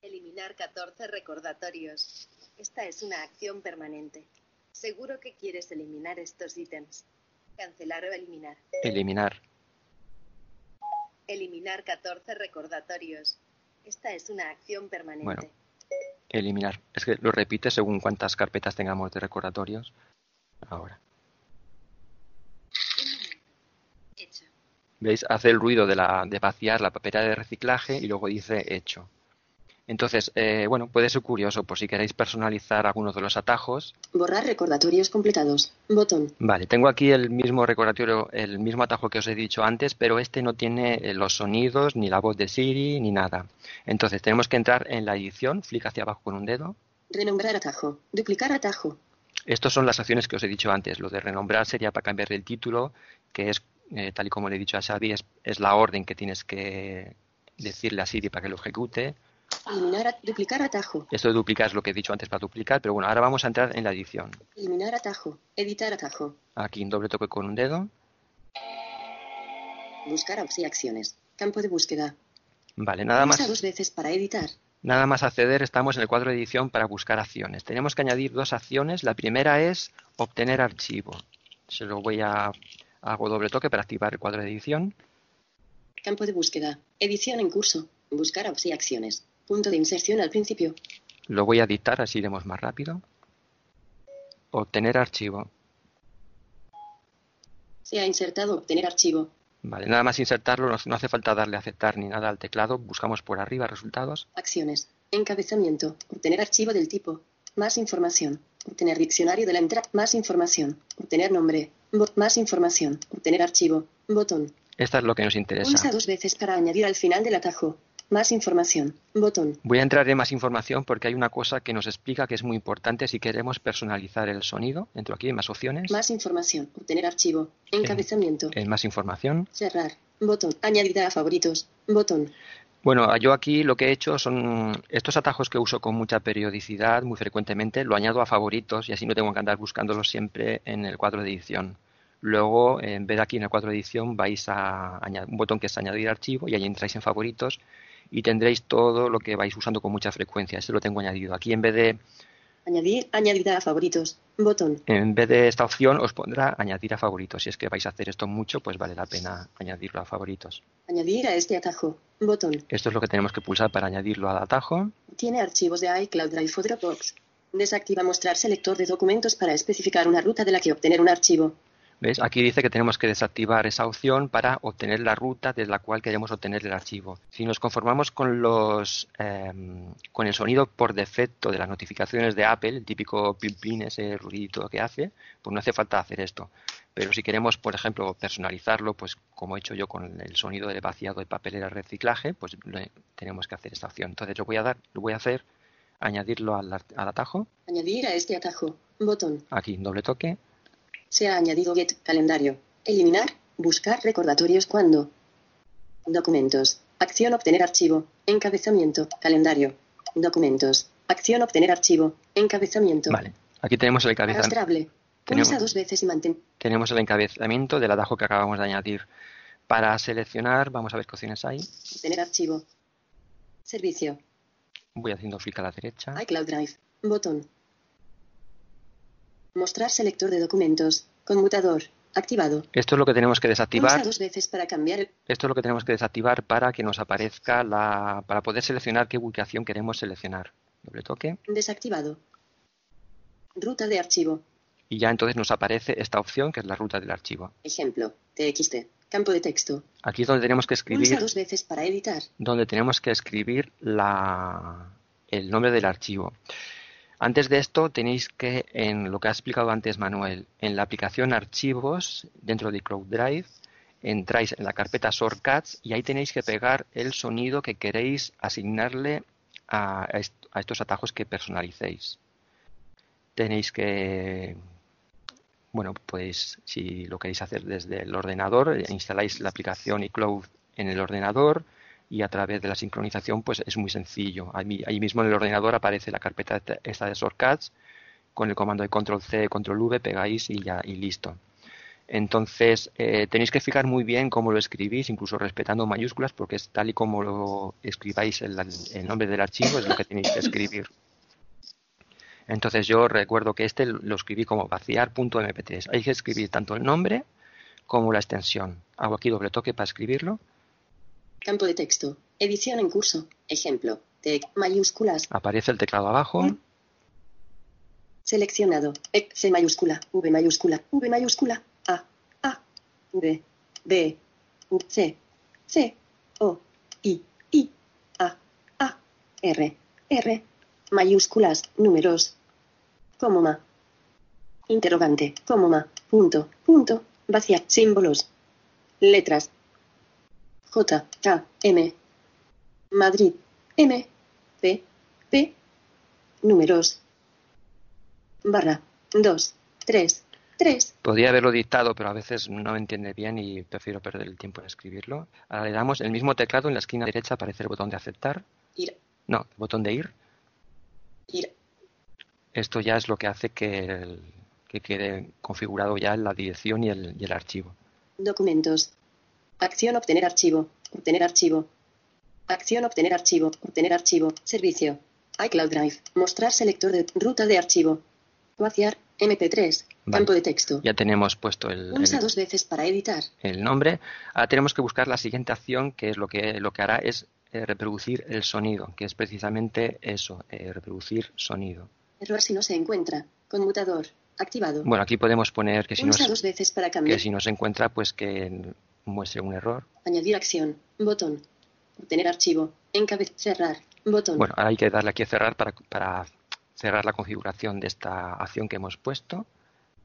Eliminar 14 recordatorios. Esta es una acción permanente. Seguro que quieres eliminar estos ítems. Cancelar o eliminar. Eliminar. Eliminar 14 recordatorios. Esta es una acción permanente. Bueno, eliminar. Es que lo repite según cuántas carpetas tengamos de recordatorios. Ahora. Hecho. ¿Veis? Hace el ruido de, la, de vaciar la papelera de reciclaje y luego dice hecho. Entonces, eh, bueno, puede ser curioso por si queréis personalizar algunos de los atajos. Borrar recordatorios completados. Botón. Vale, tengo aquí el mismo recordatorio, el mismo atajo que os he dicho antes, pero este no tiene eh, los sonidos, ni la voz de Siri, ni nada. Entonces, tenemos que entrar en la edición, flick hacia abajo con un dedo. Renombrar atajo. Duplicar atajo. Estas son las acciones que os he dicho antes. Lo de renombrar sería para cambiar el título, que es, eh, tal y como le he dicho a Xavi, es, es la orden que tienes que decirle a Siri para que lo ejecute. Eliminar. duplicar atajo. Esto de duplicar es lo que he dicho antes para duplicar, pero bueno, ahora vamos a entrar en la edición. Eliminar atajo. Editar atajo. Aquí un doble toque con un dedo. Buscar y acciones. Campo de búsqueda. Vale, nada más. dos veces para editar. Nada más acceder, estamos en el cuadro de edición para buscar acciones. Tenemos que añadir dos acciones. La primera es obtener archivo. Se lo voy a hago doble toque para activar el cuadro de edición. Campo de búsqueda. Edición en curso. Buscar y acciones. Punto de inserción al principio. Lo voy a dictar, así iremos más rápido. Obtener archivo. Se ha insertado obtener archivo. Vale, nada más insertarlo, no, hace falta darle a aceptar ni nada al teclado. Buscamos por arriba resultados. Acciones. Encabezamiento. Obtener archivo del tipo. Más información. Obtener diccionario de la entrada. Más información. Obtener nombre. Bot. Más información. Obtener archivo. Botón. Esta es lo que nos interesa. Pulsa dos veces para añadir al final del atajo. Más información. Botón. Voy a entrar en más información porque hay una cosa que nos explica que es muy importante si queremos personalizar el sonido. Entro aquí en más opciones. Más información. Obtener archivo. Encabezamiento. En más información. Cerrar. Botón. Añadir a favoritos. Botón. Bueno, yo aquí lo que he hecho son estos atajos que uso con mucha periodicidad, muy frecuentemente, lo añado a favoritos y así no tengo que andar buscándolos siempre en el cuadro de edición. Luego, en vez de aquí en el cuadro de edición, vais a añadir un botón que es añadir archivo y ahí entráis en favoritos y tendréis todo lo que vais usando con mucha frecuencia. Este lo tengo añadido. Aquí en vez de Añadir. Añadir a favoritos. Botón. en vez de esta opción os pondrá añadir a favoritos. Si es que vais a hacer esto mucho, pues vale la pena añadirlo a favoritos. Añadir a este atajo. Botón. Esto es lo que tenemos que pulsar para añadirlo al atajo. Tiene archivos de iCloud Drive o Dropbox. Desactiva mostrar selector de documentos para especificar una ruta de la que obtener un archivo. ¿Ves? Aquí dice que tenemos que desactivar esa opción para obtener la ruta de la cual queremos obtener el archivo. Si nos conformamos con los em, con el sonido por defecto de las notificaciones de Apple, el típico pin pin, ese ruidito que hace, pues no hace falta hacer esto. Pero si queremos, por ejemplo, personalizarlo, pues como he hecho yo con el sonido del vaciado de papelera reciclaje, pues le- tenemos que hacer esta opción. Entonces lo voy a dar, lo voy a hacer, añadirlo al, al atajo, Añadir a este atajo. Botón. aquí doble toque, Se ha añadido get calendario. Eliminar. Buscar recordatorios cuando. Documentos. Acción obtener archivo. Encabezamiento. Calendario. Documentos. Acción obtener archivo. Encabezamiento. Vale. Aquí tenemos el encabezamiento. Tenemos- dos veces y mantén. Tenemos el encabezamiento del atajo que acabamos de añadir. Para seleccionar, vamos a ver qué opciones hay. Obtener archivo. Servicio. Voy haciendo clic a la derecha. iCloud Drive. Botón. Mostrar selector de documentos. Conmutador. Activado. Esto es lo que tenemos que desactivar. Pulsa dos veces para cambiar el... Esto es lo que tenemos que desactivar para que nos aparezca la, para poder seleccionar qué ubicación queremos seleccionar. Doble toque Desactivado. Ruta de archivo. y ya entonces nos aparece esta opción que es la ruta del archivo. Ejemplo. TXT. Campo de texto. Aquí es donde tenemos que Pulsa escribir, dos veces para editar. donde tenemos que escribir la, el nombre del archivo. Antes de esto tenéis que, en lo que ha explicado antes Manuel, en la aplicación Archivos dentro de Cloud Drive, entráis en la carpeta Shortcuts y ahí tenéis que pegar el sonido que queréis asignarle a, a est- a estos atajos que personalicéis. Tenéis que, bueno, pues si lo queréis hacer desde el ordenador, instaláis la aplicación iCloud en el ordenador y a través de la sincronización pues es muy sencillo. Ahí, mismo en el ordenador aparece la carpeta esta- esta de shortcuts con el comando de control C, control V, pegáis y ya y listo. Entonces eh, tenéis que fijar muy bien cómo lo escribís, incluso respetando mayúsculas, porque es tal y como lo escribáis el, el nombre del archivo es lo que tenéis que escribir. Entonces yo recuerdo que este lo escribí como vaciar.mp3. Hay que escribir tanto el nombre como la extensión. Hago aquí doble toque para escribirlo. Campo de texto. Edición en curso. Ejemplo. Tec. Mayúsculas. Aparece el teclado abajo. Seleccionado. E, C mayúscula. V mayúscula. V mayúscula. A. A. V. B. U. C. C. O. I. I. A. A. R. R. Mayúsculas. Números. Cómoma. Interrogante. Cómoma. Punto. Punto. Vacía. Símbolos. Letras. J. K. M. Madrid. M. P. P. Números. Barra. 2. 3. 3. Podría haberlo dictado, pero a veces no me entiende bien y prefiero perder el tiempo en escribirlo. Ahora le damos el mismo teclado en la esquina derecha aparece el botón de aceptar. Ir. No, el botón de ir. Ir. Esto ya es lo que hace que, el- que quede configurado ya la dirección y el, y el archivo. Documentos. Acción obtener archivo. Obtener archivo. Acción obtener archivo. Obtener archivo. Servicio. iCloud Drive. Mostrar selector de ruta de archivo. Vaciar. MP3. Vale. Campo de texto. Ya tenemos puesto el, Pulsa el- dos veces para editar. el nombre. Ahora tenemos que buscar la siguiente acción, que es lo que, lo que hará es eh, reproducir el sonido, que es precisamente eso, eh, reproducir sonido. Error si no se encuentra. Conmutador. Activado. Bueno, aquí podemos poner que si, Pulsa nos, dos veces para que cambiar. si no se encuentra, pues que muestre un error. Añadir acción. Botón. Obtener archivo. Encabezar. Cerrar. Botón. Bueno, ahora hay que darle aquí a cerrar para, para cerrar la configuración de esta acción que hemos puesto.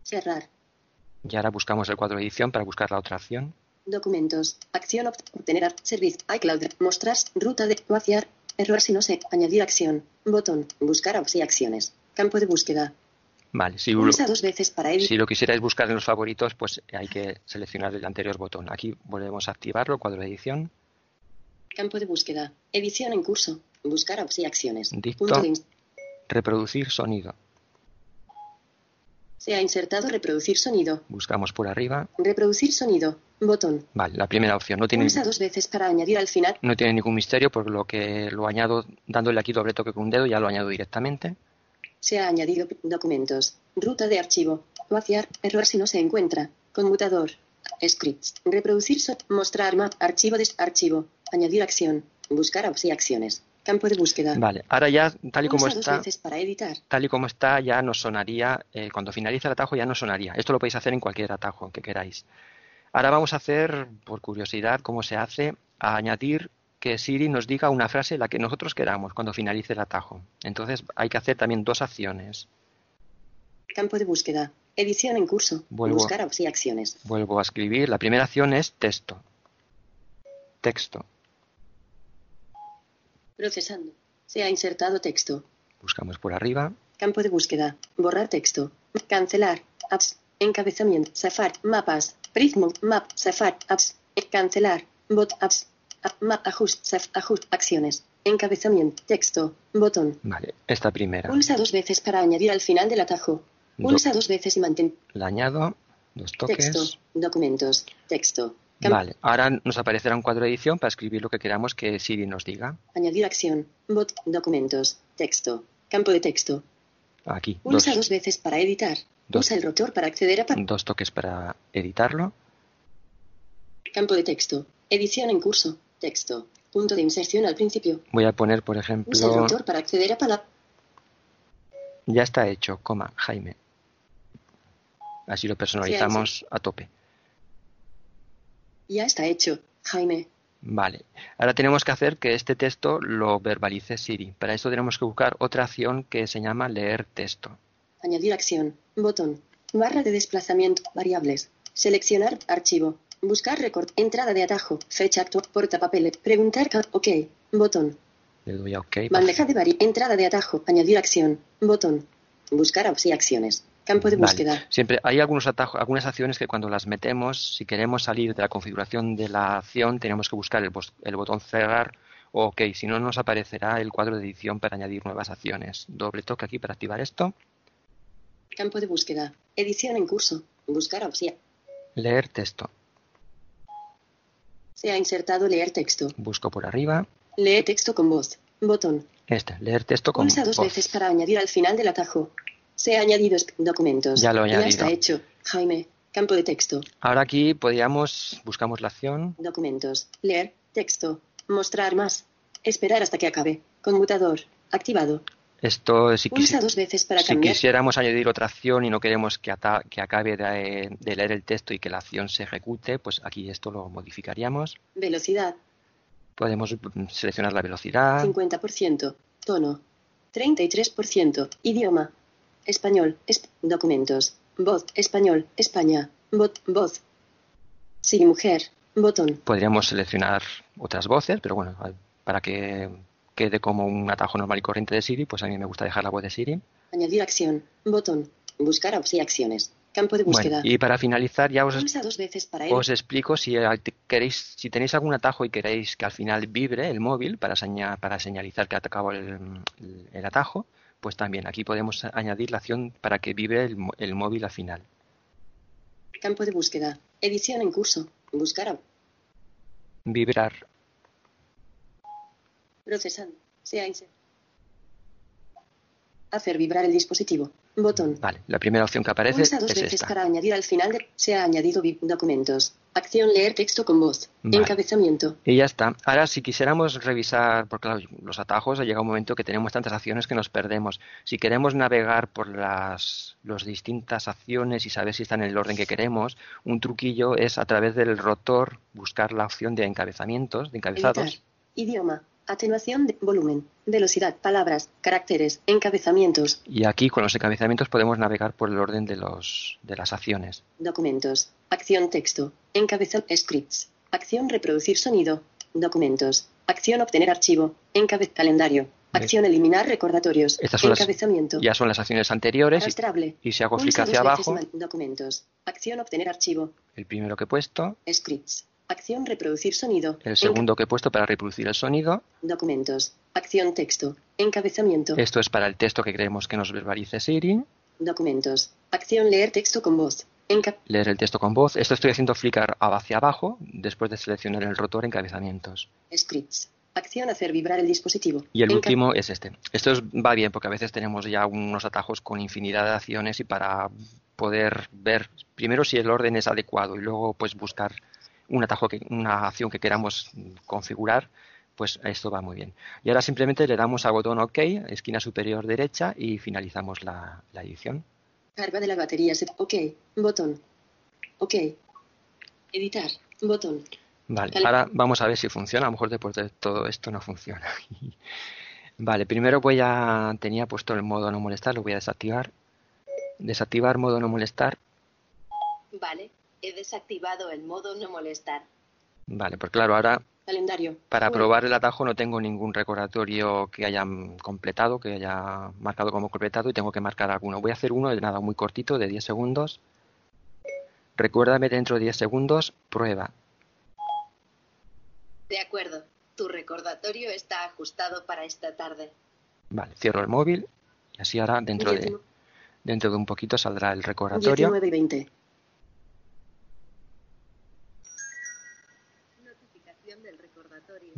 Cerrar. Y ahora buscamos el cuadro de edición para buscar la otra acción. Documentos. Acción. Obtener. Servicio. iCloud. Mostrar. Ruta de. Vaciar. Error si no se. Añadir acción. Botón. Buscar y acciones. Campo de búsqueda. Vale, si, lo- Pulsa dos veces para editar. si lo quisierais buscar en los favoritos, pues hay que seleccionar el anterior botón. Aquí volvemos a activarlo, cuadro de edición. Campo de búsqueda. Edición en curso. Buscar y acciones. Dicto. Reproducir sonido. Se ha insertado reproducir sonido. Buscamos por arriba. Reproducir sonido. Botón. Vale, la primera opción no tiene, Pulsa dos veces para añadir al final. no tiene ningún misterio, por lo que lo añado dándole aquí doble toque con un dedo, ya lo añado directamente. Se ha añadido documentos. Ruta de archivo. Vaciar. Error si no se encuentra. Conmutador. Scripts. Reproducir. mostrar map. Archivo de archivo. Añadir acción. Buscar y acciones. Campo de búsqueda. Vale, ahora ya, tal y como está, veces para editar. tal y como está, ya nos sonaría, eh, cuando finalice el atajo ya nos sonaría. Esto lo podéis hacer en cualquier atajo que queráis. Ahora vamos a hacer, por curiosidad, cómo se hace, a añadir que Siri nos diga una frase la que nosotros queramos cuando finalice el atajo. Entonces hay que hacer también dos acciones. Campo de búsqueda. Edición en curso. Vuelvo. Buscar y acciones. Vuelvo a escribir. La primera acción es texto. Texto. Procesando. Se ha insertado texto. Buscamos por arriba. Campo de búsqueda. Borrar texto. Cancelar. Apps. Encabezamiento. Safari. Mapas. Prism. Map. Safari. Apps. Cancelar. Bot. Apps. Ajust. Ajust. Acciones. Encabezamiento. Texto. Botón. Vale, esta primera. Pulsa dos veces para añadir al final del atajo. Do- Pulsa dos veces y mantén. La añado. Dos toques. Texto. Documentos. Texto. Cam- Vale, ahora nos aparecerá un cuadro de edición para escribir lo que queramos que Siri nos diga. Añadir acción. Bot. Documentos. Texto. Campo de texto. Aquí, dos, Pulsa dos veces para editar. Dos. Usa el rotor para acceder a dos toques para editarlo. campo de texto. Edición en curso. Texto. Punto de inserción al principio. Voy a poner, por Usa el ejemplo, rotor para acceder a palabra. ya está hecho, coma, Jaime. Así lo personalizamos a tope. Ya está hecho. Jaime. Vale. Ahora tenemos que hacer que este texto lo verbalice Siri. Para esto tenemos que buscar otra acción que se llama leer texto. Añadir acción. Botón. Barra de desplazamiento. Variables. Seleccionar archivo. Buscar record. Entrada de atajo. Fecha actual. Portapapel. Preguntar. Ok. Botón. Le doy a OK. Bandeja de vari. Entrada de atajo. Añadir acción. Botón. Buscar y acciones. Campo de Vale. búsqueda. Siempre hay algunos atajos, algunas acciones que cuando las metemos, si queremos salir de la configuración de la acción, tenemos que buscar el, botón cerrar o OK. Si no, nos aparecerá el cuadro de edición para añadir nuevas acciones. Doble toque aquí para activar esto. Campo de búsqueda. Edición en curso. Buscar y Leer texto. Se ha insertado leer texto. Busco por arriba. Lee texto con voz. Botón. Este, leer texto con Pulsa dos voz. veces para añadir al final del atajo. Se ha añadido documentos. Ya lo he añadido. está hecho. Jaime. Campo de texto. Ahora aquí podríamos, buscamos la acción. Documentos. Leer. Texto. Mostrar más. Esperar hasta que acabe. Conmutador. Activado. Esto, si, quisi- dos veces para si quisiéramos añadir otra acción y no queremos que, que acabe de, de leer el texto y que la acción se ejecute, pues aquí esto lo modificaríamos. Velocidad. Podemos seleccionar la velocidad. 50%. Tono. 33%. Idioma. Español. Es- documentos. Voz. Español. España. Bot. Voz. Sí, mujer. Botón. Podríamos seleccionar otras voces, pero bueno, para que quede como un atajo normal y corriente de Siri, pues a mí me gusta dejar la voz de Siri. Añadir acción. Botón. Buscar y acciones. Campo de búsqueda. Bueno, y para finalizar ya os, Pulsa dos veces para os explico si eh, queréis, si tenéis algún atajo y queréis que al final vibre el móvil para, seña- para señalizar que ha atacado el, atajo, pues también aquí podemos añadir la acción para que vibre el, el móvil al final. Campo de búsqueda. Edición en curso. Buscar. Vibrar. Procesando. Sea inse- Hacer vibrar el dispositivo. Botón. Vale, la primera opción que aparece Pulsa dos es veces esta. para añadir al final de... Se ha añadido documentos. Acción leer texto con voz. Vale. Encabezamiento. Y ya está. Ahora, si quisiéramos revisar, porque claro, los atajos, llega un momento que tenemos tantas acciones que nos perdemos. Si queremos navegar por las las distintas acciones y saber si están en el orden que queremos, un truquillo es a través del rotor buscar la opción de encabezamientos, de encabezados. Editar. Idioma. Atenuación de volumen. Velocidad. Palabras. Caracteres. Encabezamientos. Y aquí con los encabezamientos podemos navegar por el orden de, los, de las acciones. Documentos. Acción texto. Encabezar scripts. Acción reproducir sonido. Documentos. Acción obtener archivo. Encabez calendario. Acción eliminar recordatorios. Estas son las- Encabezamiento. Ya son las acciones anteriores. Arrastrable. Y, y si hago clic hacia abajo, Documentos. Acción obtener archivo. el primero que he puesto, Scripts. Acción reproducir sonido. el segundo que he puesto para reproducir el sonido, Documentos. Acción texto. Encabezamiento. esto es para el texto que queremos que nos verbalice Siri, Documentos. Acción leer texto con voz. Enca- leer el texto con voz. Esto estoy haciendo flickar hacia abajo después de seleccionar el rotor encabezamientos. Scripts. Acción hacer vibrar el dispositivo. Y el Enca- último es este. Esto es- va bien porque a veces tenemos ya unos atajos con infinidad de acciones y para poder ver primero si el orden es adecuado y luego pues buscar un atajo que, una acción que queramos configurar, pues esto va muy bien. Y ahora simplemente le damos al botón OK, esquina superior derecha y finalizamos la, la edición. Carga de la batería. Ok. Botón. Ok. Editar. Botón. Vale, Vale. ahora vamos a ver si funciona. A lo mejor después de todo esto no funciona. [laughs] Vale, primero voy a... Tenía puesto el modo no molestar, lo voy a desactivar. Desactivar modo no molestar. Vale. He desactivado el modo no molestar. Vale, pues claro, ahora Calendario. para probar el atajo no tengo ningún recordatorio que haya completado, que haya marcado como completado y tengo que marcar alguno. Voy a hacer uno de nada muy cortito, de 10 segundos. Recuérdame dentro de 10 segundos, prueba. De acuerdo. Tu recordatorio está ajustado para esta tarde. Vale, cierro el móvil y así ahora dentro de, dentro de un poquito saldrá el recordatorio. 19 y 20.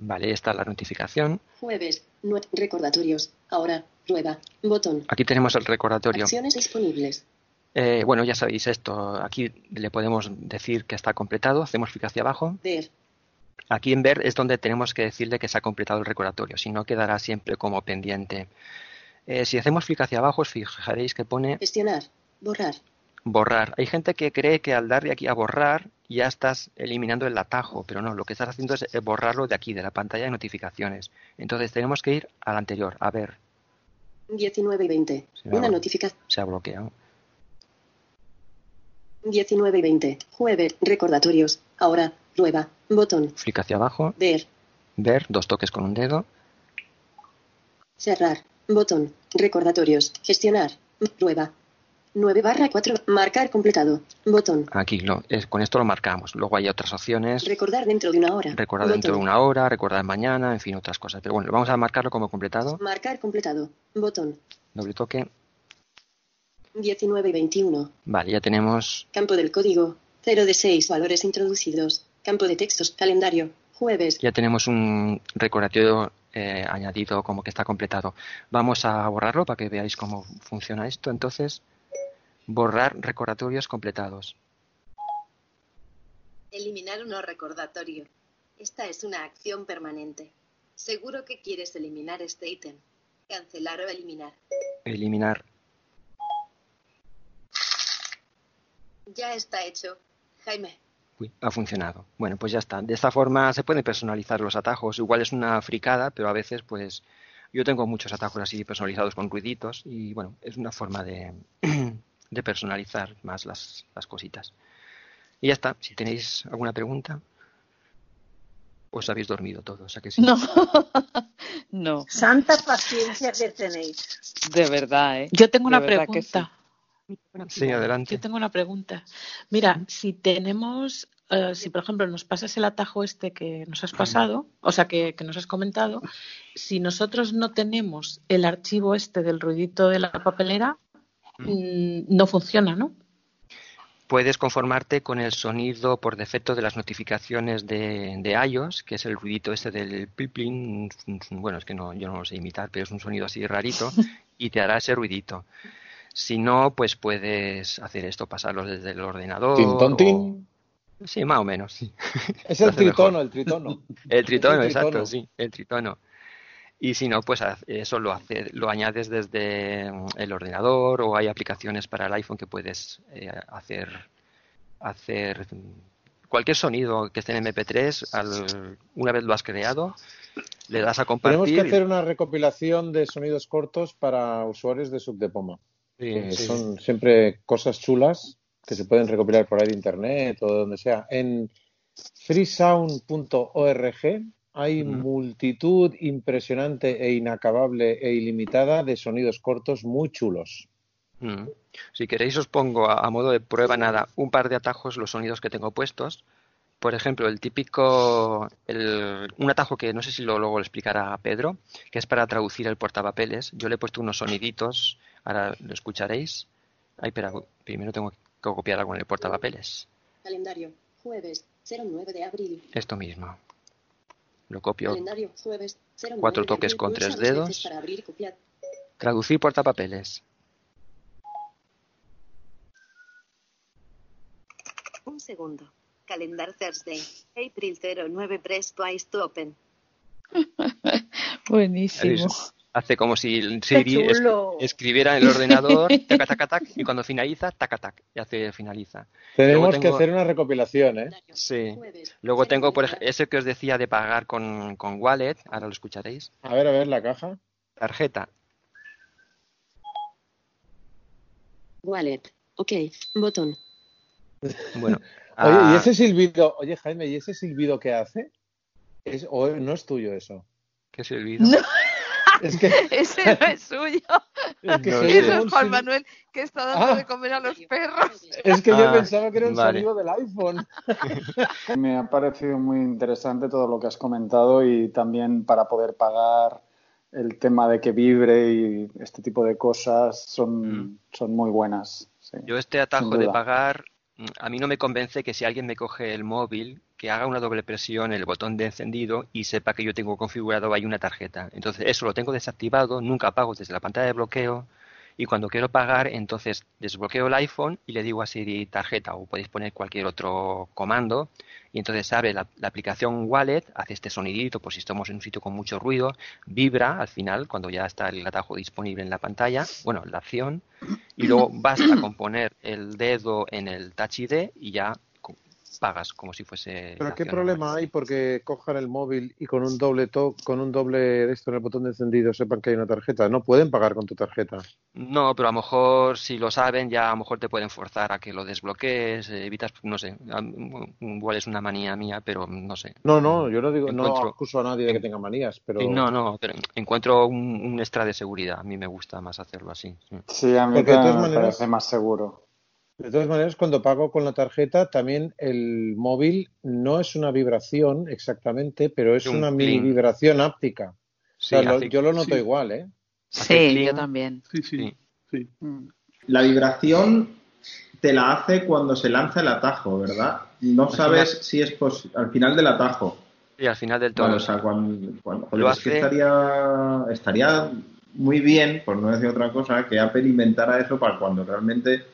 Vale, ahí está la notificación. Jueves. recordatorios. Ahora. Prueba. Botón. Aquí tenemos el recordatorio. Acciones disponibles. Eh, bueno, ya sabéis esto. Aquí le podemos decir que está completado. Hacemos clic hacia abajo. Ver. Aquí en ver es donde tenemos que decirle que se ha completado el recordatorio. Si no, quedará siempre como pendiente. Eh, si hacemos clic hacia abajo, os fijaréis que pone Gestionar. Borrar. borrar. Hay gente que cree que al darle aquí a borrar ya estás eliminando el atajo, pero no, lo que estás haciendo es eh, borrarlo de aquí, de la pantalla de notificaciones. Entonces tenemos que ir al anterior, a ver, 19 y 20. Se me Una notificación. se ha bloqueado. 19 y 20. Jueves. Recordatorios. Ahora. Prueba. Botón. Clic hacia abajo, Ver. ver, dos toques con un dedo, Cerrar. Botón. Recordatorios. Gestionar. Prueba. 9 barra 4. Marcar completado. Botón. aquí lo, es, con esto lo marcamos. Luego hay otras opciones, Recordar dentro de una hora. recordar dentro de una hora, recordar mañana, en fin, otras cosas. Pero bueno, vamos a marcarlo como completado. Marcar completado. Botón. Doble toque. 19 y 21. Vale, ya tenemos Campo del código. 0 de 6 valores introducidos. Campo de textos. Calendario. Jueves. Ya tenemos un recordatorio eh, añadido como que está completado. Vamos a borrarlo para que veáis cómo funciona esto. Entonces, borrar recordatorios completados. Eliminar un recordatorio. Esta es una acción permanente. Seguro que quieres eliminar este ítem. Cancelar o eliminar. Eliminar. Ya está hecho. Jaime. Uy, ha funcionado. Bueno, pues ya está. De esta forma se pueden personalizar los atajos. Igual es una fricada, pero a veces pues yo tengo muchos atajos así personalizados con ruiditos y bueno, es una forma de, [clears throat] de personalizar más las, las cositas. Y ya está. Si tenéis alguna pregunta, os habéis dormido todos, o sea que sí. No, [laughs] no, Santa paciencia que tenéis. de verdad, ¿eh? Yo tengo De una verdad que sí. pregunta. Sí, adelante. Yo tengo una pregunta. Mira, si tenemos, eh, si por ejemplo nos pasas el atajo este que nos has pasado, o sea, que, que nos has comentado, si nosotros no tenemos el archivo este del ruidito de la papelera, no funciona, ¿no? puedes conformarte con el sonido por defecto de las notificaciones de, de iOS, que es el ruidito este del pipling. Bueno, es que no, yo no lo sé imitar, pero es un sonido así rarito [laughs] y te hará ese ruidito. Si no, pues puedes hacer esto, pasarlo desde el ordenador. Tin, o- Sí, más o menos, sí. Es el [laughs] tritono, el tritono. El tritono, Es el exacto, tritono. sí, el tritono. Y si no, pues eso lo, hace, lo añades desde mm, el ordenador o hay aplicaciones para el iPhone que puedes eh, hacer, hacer mm, cualquier sonido que esté en MP3, al- una vez lo has creado, le das a compartir. Tenemos que hacer una recopilación de sonidos cortos para usuarios de Subdepoma. Sí, que sí. son siempre cosas chulas que se pueden recopilar por ahí de internet o de donde sea. En freesound.org hay multitud impresionante e inacabable e ilimitada de sonidos cortos muy chulos. Mm. Si queréis os pongo a, a modo de prueba nada un par de atajos los sonidos que tengo puestos. Por ejemplo, el típico, el- un atajo que no sé si lo, luego lo explicará Pedro, que es para traducir el portapapeles. Yo le he puesto unos soniditos, ahora lo escucharéis. Ay, espera, primero tengo que copiar algo en el portapapeles. Calendario. Jueves 09 de abril. Esto mismo. Lo copio. Calendario. Jueves 09 Cuatro toques con tres dedos. Para abrir y copiar. Traducir portapapeles. Un segundo. Calendar Thursday. April 09 press twice to open. Buenísimo. Hace como si Siri es- chulo! escribiera en el ordenador, [laughs] tac, tac, tac, y cuando finaliza, tac, tac, y hace finaliza. Tenemos que hacer una recopilación, ¿eh? Sí. Luego tengo, por ejemplo, ese que os decía de pagar con, con Wallet, ahora lo escucharéis. A ver, a ver, la caja. Tarjeta. Wallet. Ok. Botón. Bueno. [laughs] Oye, ah, ¿y ese silbido? Oye, Jaime, ¿y ese silbido que hace? Es, ¿O no es tuyo eso? ¿Qué silbido? [laughs] Es que, [laughs] Ese no es suyo. es que No Eso es Juan Manuel que está dando Ah. de comer a los perros. Es que yo Ah, pensaba que era un vale. sonido del iPhone. [laughs] Me ha parecido muy interesante todo lo que has comentado y también para poder pagar el tema de que vibre y este tipo de cosas son, son muy buenas. sí, Yo este atajo de pagar, mm, a mí no me convence que si alguien me coge el móvil, que haga una doble presión en el botón de encendido y sepa que yo tengo configurado ahí una tarjeta. Entonces eso lo tengo desactivado, nunca pago desde la pantalla de bloqueo y cuando quiero pagar entonces desbloqueo el iPhone y le digo a Siri tarjeta o podéis poner cualquier otro comando y entonces abre la, aplicación Wallet, hace este sonidito por si estamos en un sitio con mucho ruido, vibra al final cuando ya está el atajo disponible en la pantalla, bueno, la acción y luego basta con poner el dedo en el Touch ID y ya pagas como si fuese Pero ¿qué problema hay porque cojan el móvil y con un doble to con un doble de esto en el botón de encendido sepan que hay una tarjeta? No pueden pagar con tu tarjeta. No, pero a lo mejor si lo saben ya a lo mejor te pueden forzar a que lo desbloquees, eh, evitas, no sé, igual es una manía mía, pero no sé. No, no, yo no digo, no Encuentro- acuso a nadie de que tenga manías, pero no, no, pero encuentro un, un extra de seguridad. A mí me gusta más hacerlo así. sí. Sí, a mí me maneras- parece más seguro. De todas maneras, cuando pago con la tarjeta, también el móvil no es una vibración exactamente, pero es Es un una mini vibración áptica. O Sí, sea, lo- hace- yo lo noto sí. igual, ¿eh? Sí, yo también. Sí, sí. sí. La vibración te la hace cuando se lanza el atajo, ¿verdad? No Al sabes final- si es pos- al final del atajo. Y al final del todo. O sea, cuando, cuando- joder, Lo es que hace- estaría, estaría muy bien, por no decir otra cosa, que Apple inventara eso para cuando realmente.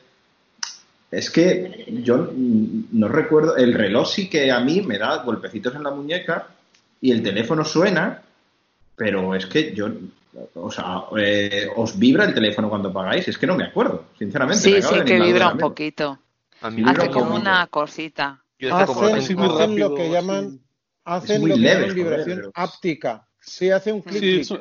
Es que yo mm, no recuerdo. El reloj sí que a mí me da golpecitos en la muñeca y el teléfono suena, pero es que yo. O sea, eh, ¿os vibra el teléfono cuando pagáis? Es que no me acuerdo, sinceramente. me Sí, sí, que vibra un poquito. A mí Hace como poquito. una cosita. Yo que como lo Hacen, hacen lo que sí. llaman, hacen lo que leve, llaman joder, vibración pero- áptica. Sí, hace un clic. Sí,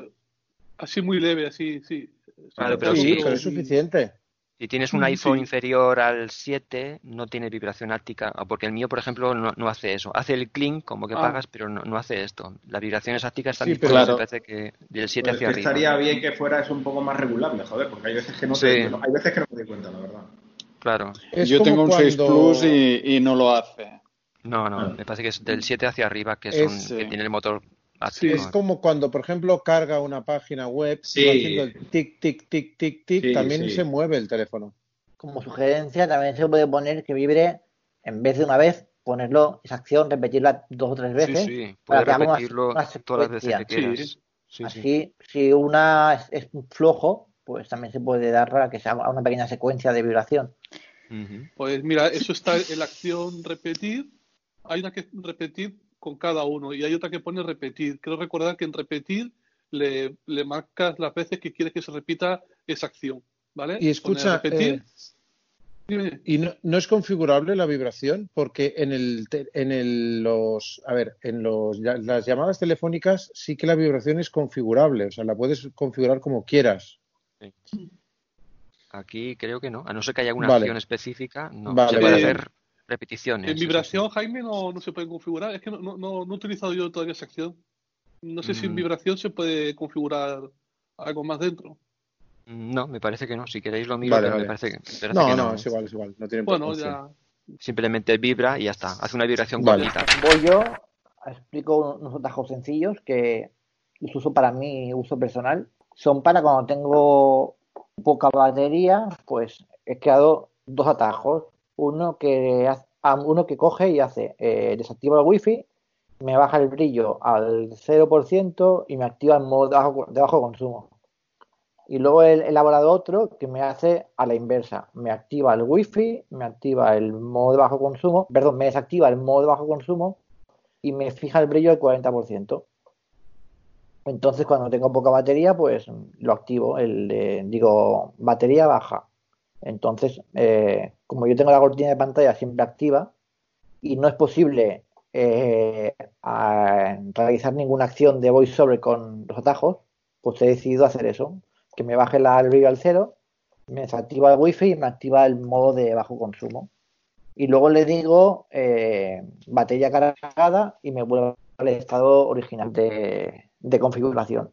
así muy leve, así, sí. Claro, pero sí, sí. pero es suficiente. Si tienes un Mm, iPhone sí. inferior al 7, no tiene vibración áptica, o porque el mío, por ejemplo, no, no hace eso. Hace el clink como que Ah. pagas, pero no, no hace esto. Las vibraciones ápticas están Sí, pero- disponibles, Claro. me parece que del 7 Pues hacia que arriba. estaría bien que fuera eso un poco más regulable, joder, porque hay veces que no, Sí. te- hay veces que no me doy cuenta, la verdad. Claro. Es Yo tengo un 6 cuando- Plus y, y no lo hace. No, no, Ah. me parece que es del 7 hacia arriba, que, son, Es- que tiene el motor Sí. Es como cuando, por ejemplo, carga una página web, Sí. va haciendo el tic, tic, tic, tic, tic, Sí, también sí. se mueve el teléfono. como sugerencia, también se puede poner que vibre en vez de una vez, ponerlo, esa acción, repetirla dos o tres veces. Sí, sí, para que una- repetirlo una todas las veces que quieras. Sí, Así, sí. si una es, es flojo, pues también se puede dar para que se haga una pequeña secuencia de vibración. Pues mira, eso está en la acción repetir. Hay una que repetir con cada uno y hay otra que pone repetir. Quiero recordar que en repetir le, le marcas las veces que quieres que se repita esa acción. ¿Vale? Y escucha, repetir. eh, ¿Y no, no es configurable la vibración? Porque en el, en el, los, a ver, en los, las llamadas telefónicas sí que la vibración es configurable, o sea, la puedes configurar como quieras. Aquí creo que no. A no ser que haya alguna Vale. acción específica, no. Vale, se puede vale. hacer repeticiones. En vibración, Jaime, no, no se puede configurar. Es que no, no, no, he utilizado yo todavía esa acción. No sé si en Mm. vibración se puede configurar algo más dentro. No, me parece que no. Si queréis lo miro, Vale, pero vale. me parece, me parece No, que no, es igual, es igual, no tiene Bueno, ya. Simplemente vibra y ya está. Hace una vibración Vale. Voy yo, explico unos atajos sencillos que los uso para mi uso personal. Son para cuando tengo poca batería, pues he creado dos atajos. Uno que, ah, uno que coge y hace, eh, desactiva el wifi, me baja el brillo al 0% y me activa el modo de bajo, consumo. Y luego he elaborado otro que me hace a la inversa. Me activa el wifi, me activa el modo de bajo consumo, perdón, me desactiva el modo de bajo consumo y me fija el brillo al 40%. Entonces, cuando tengo poca batería, pues lo activo, el digo, batería baja. Entonces, eh, como yo tengo la cortina de pantalla siempre activa y no es posible eh, realizar ninguna acción de voiceover con los atajos, pues he decidido hacer eso, que me baje la, brillo al cero, me desactiva el wifi y me activa el modo de bajo consumo. Y luego le digo eh, batería cargada y me vuelve al estado original de, de configuración.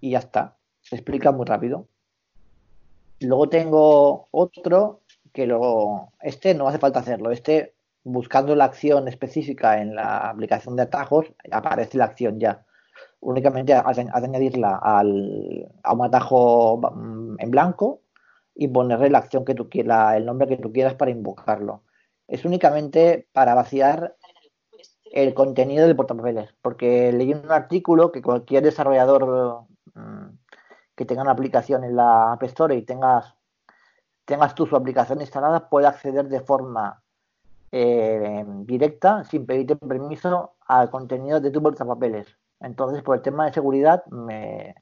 Y ya está. Se explica muy rápido. Luego tengo otro que luego, este no hace falta hacerlo. Este, buscando la acción específica en la aplicación de atajos, aparece la acción ya. Únicamente has de, añadirla al, a un atajo mm, en blanco y ponerle la acción que tú quieras, el nombre que tú quieras para invocarlo. Es únicamente para vaciar el contenido del portapapeles, porque leí un artículo que cualquier desarrollador mm, que tenga una aplicación en la App Store y tengas, tengas tú su aplicación instalada puede acceder de forma eh, directa, sin pedirte permiso, al contenido de tu portapapeles. Entonces, por el tema de seguridad, me,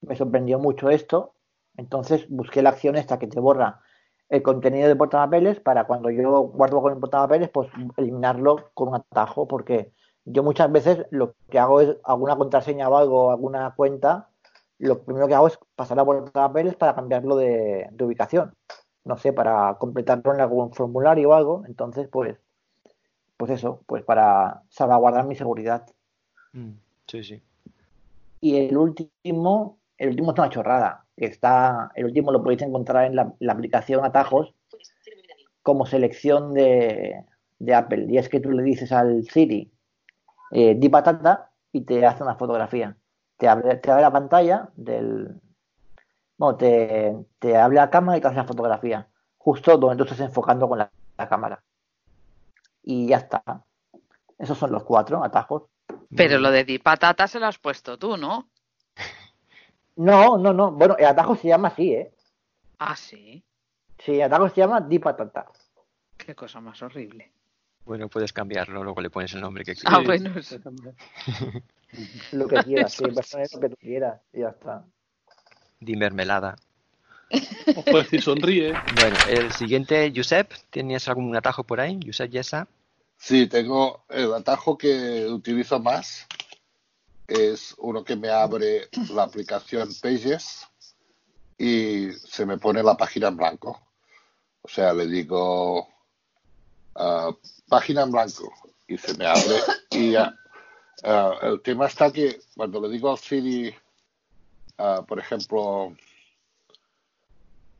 me sorprendió mucho esto. Entonces, busqué la acción esta que te borra el contenido de portapapeles para cuando yo guardo con el portapapeles, pues eliminarlo con un atajo, porque yo muchas veces lo que hago es alguna contraseña o algo, alguna cuenta, lo primero que hago es pasar a portapapeles para cambiarlo de, de ubicación. No sé, para completarlo en algún formulario o algo. Entonces, pues, pues eso, pues para salvaguardar mi seguridad. Mm, Sí, sí. Y el último, el último es una chorrada. que Está, el último lo podéis encontrar en la, la aplicación Atajos como selección de, de Apple. Y es que tú le dices al Siri, eh, di patata y te hace una fotografía. Te abre, te abre la pantalla del. Bueno, te, te abre la cámara y te hace la fotografía. Justo donde tú estás enfocando con la, la cámara. Y ya está. Esos son los cuatro atajos. Pero lo de di patata se lo has puesto tú, ¿no? [laughs] No, no, no. Bueno, el atajo se llama así, ¿eh? Ah, sí. Sí, el atajo se llama di patata. Qué cosa más horrible. Bueno, puedes cambiarlo, luego le pones el nombre que Ah, quieras. bueno. sí. [laughs] Lo que quieras, sí, lo que tú quieras y ya está. Di mermelada. O [laughs] puedes decir sonríe. Bueno, el siguiente, Josep, ¿tenías algún atajo por ahí? Josep Yesa. Sí, tengo el atajo que utilizo más. Es uno que me abre la aplicación Pages y se me pone la página en blanco. O sea, le digo ah, página en blanco y se me abre. Y ah, el tema está que cuando le digo al Siri, ah, por ejemplo,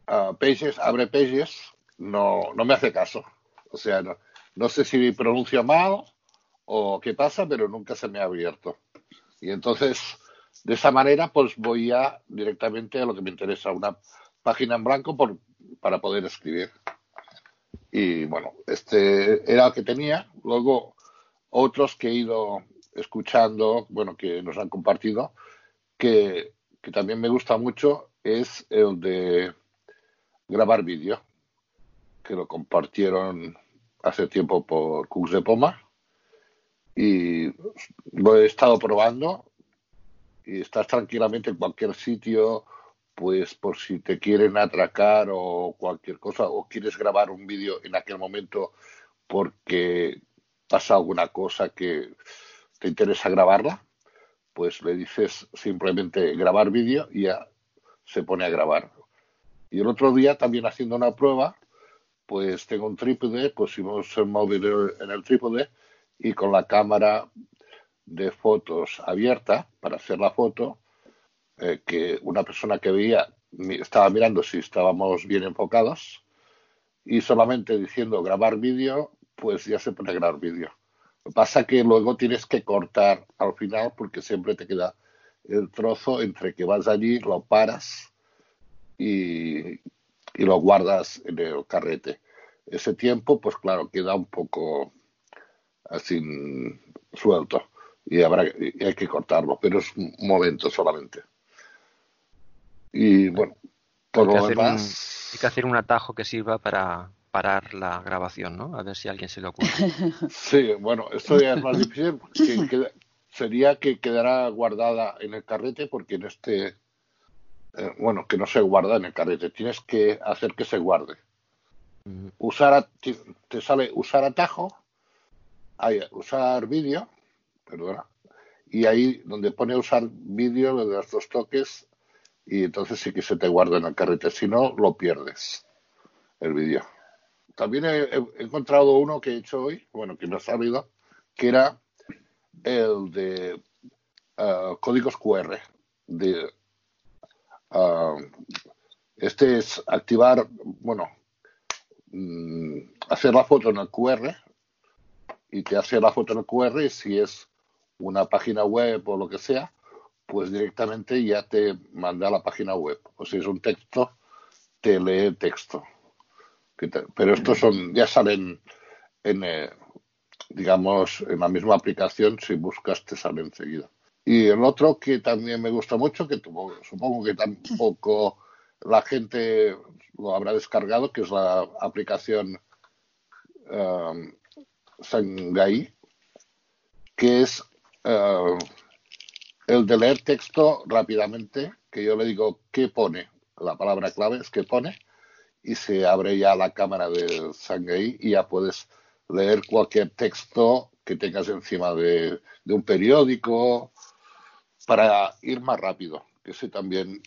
Pages, abre Pages, no, no me hace caso. O sea, no, no sé si pronuncio mal o qué pasa, pero nunca se me ha abierto. Y entonces, de esa manera, pues voy ya directamente a lo que me interesa, una página en blanco por, para poder escribir. Y bueno, este era el que tenía. Luego, otros que he ido escuchando, bueno, que nos han compartido, que, que también me gusta mucho, es el de grabar vídeo, que lo compartieron hace tiempo por Cooks de Poma. Y lo he estado probando y estás tranquilamente en cualquier sitio, pues por si te quieren atracar o cualquier cosa, o quieres grabar un vídeo en aquel momento porque pasa alguna cosa que te interesa grabarla, pues le dices simplemente grabar vídeo y ya se pone a grabar. Y el otro día también haciendo una prueba, pues tengo un trípode, pusimos el móvil en el trípode y con la cámara de fotos abierta para hacer la foto, eh, que una persona que veía estaba mirando si estábamos bien enfocados y solamente diciendo grabar vídeo, pues ya se a grabar vídeo. Lo que pasa que luego tienes que cortar al final porque siempre te queda el trozo entre que vas allí, lo paras y, y lo guardas en el carrete. Ese tiempo, pues claro, queda un poco así suelto y habrá y hay que cortarlo, pero es un momento solamente. Y bueno, por hay que lo hacer demás, un, hay que hacer un atajo que sirva para parar la grabación, ¿no? A ver si a alguien se le ocurre. [laughs] sí, bueno, esto ya es más difícil. que queda- sería que quedará guardada en el carrete porque en este, eh, bueno, que no se guarda en el carrete, tienes que hacer que se guarde. Usar, a- te sale usar atajo, usar vídeo, perdona, y ahí donde pone usar vídeo le das dos toques y entonces sí que se te guarda en el carrete, si no lo pierdes el vídeo. También he, encontrado uno que he hecho hoy, bueno, que no ha salido, que era el de ah, códigos QR. De, ah, este es activar, bueno, mm, hacer la foto en el QR y te hace la foto en el QR si es una página web o lo que sea, pues directamente ya te manda a la página web. O si es un texto, te lee texto. Pero estos son, ya salen en, eh, digamos, en la misma aplicación, si buscas te sale enseguida. Y el otro que también me gusta mucho, que supongo que tampoco la gente lo habrá descargado, que es la aplicación um, Sangai, que es eh, el de leer texto rápidamente, que yo le digo qué pone, la palabra clave es qué pone, y se abre ya la cámara del Sangai y ya puedes leer cualquier texto que tengas encima de, de un periódico para ir más rápido, que ese también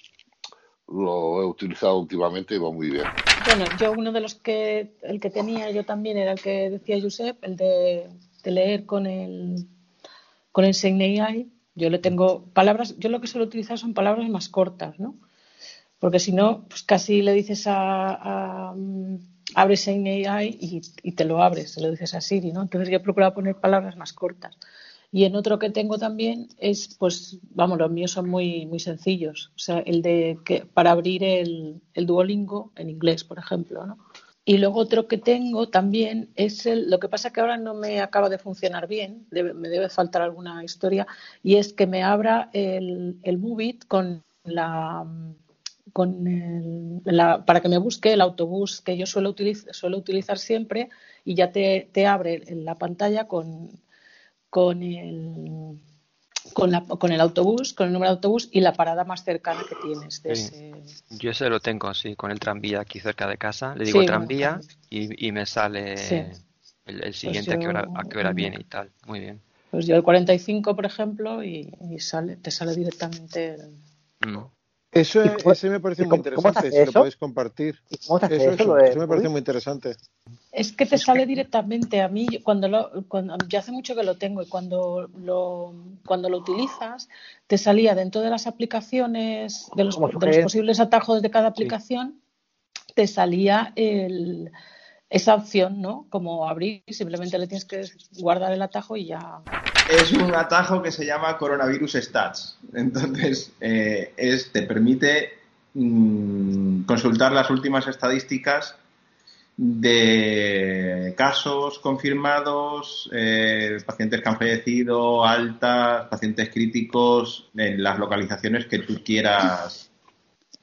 lo he utilizado últimamente y va muy bien. Bueno, yo uno de los que, el que tenía yo también era el que decía Josep, el de, de leer con el, con el AI. Yo le tengo palabras, yo lo que suelo utilizar son palabras más cortas, ¿no? Porque si no, pues casi le dices a, a mm, abre Seine AI y, te lo abres, se lo dices a Siri, ¿no? Entonces yo he poner palabras más cortas. Y en otro que tengo también es, pues, vamos, los míos son muy, muy sencillos. O sea, el de que para abrir el, el Duolingo en inglés, por ejemplo, ¿no? Y luego otro que tengo también es el, lo que pasa que ahora no me acaba de funcionar bien, me debe faltar alguna historia, y es que me abra el, el Movit con la con el- la, para que me busque el autobús que yo suelo, utiliz- suelo utilizar siempre y ya te, te abre la pantalla con, con el con, la, con el autobús, con el número de autobús y la parada más cercana que tienes de Sí. ese, Yo ese lo tengo así, con el tranvía aquí cerca de casa. Le digo Sí, tranvía y, y me sale Sí. el, el siguiente a qué hora, a qué hora viene y tal. Muy bien. Pues yo el 45, por ejemplo, y, y sale, te sale directamente. el- Mm. Eso, ¿Y cómo- ese me parece muy interesante, si lo eso? podéis compartir. ¿Y cómo hace Eso, eso, eso, lo de eso me parece muy interesante. Es que te sale directamente a mí yo cuando lo cuando yo hace mucho que lo tengo y cuando lo cuando lo utilizas te salía dentro de las aplicaciones de los, de los posibles atajos de cada aplicación te salía el esa opción, ¿no? Como abrir, simplemente le tienes que guardar el atajo y ya. Es un atajo que se llama Coronavirus Stats. Entonces, eh, es, te permite mm, consultar las últimas estadísticas de casos confirmados, eh, pacientes que han fallecido, altas, pacientes críticos, en las localizaciones que tú quieras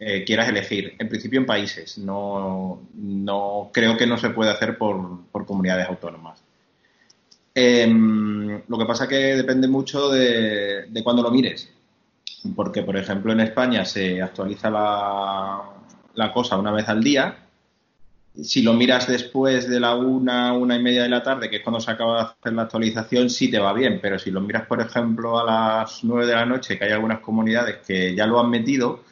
eh, quieras elegir. En principio en países. No, no creo que no se puede hacer por, por comunidades autónomas. Em, lo que pasa que depende mucho de, de cuándo lo mires. Porque, por ejemplo, en España se actualiza la, cosa una vez al día si lo miras después de la una, una y media de la tarde, que es cuando se acaba de hacer la actualización, sí te va bien. Pero si lo miras, por ejemplo, a las nueve de la noche, que hay algunas comunidades que ya lo han metido,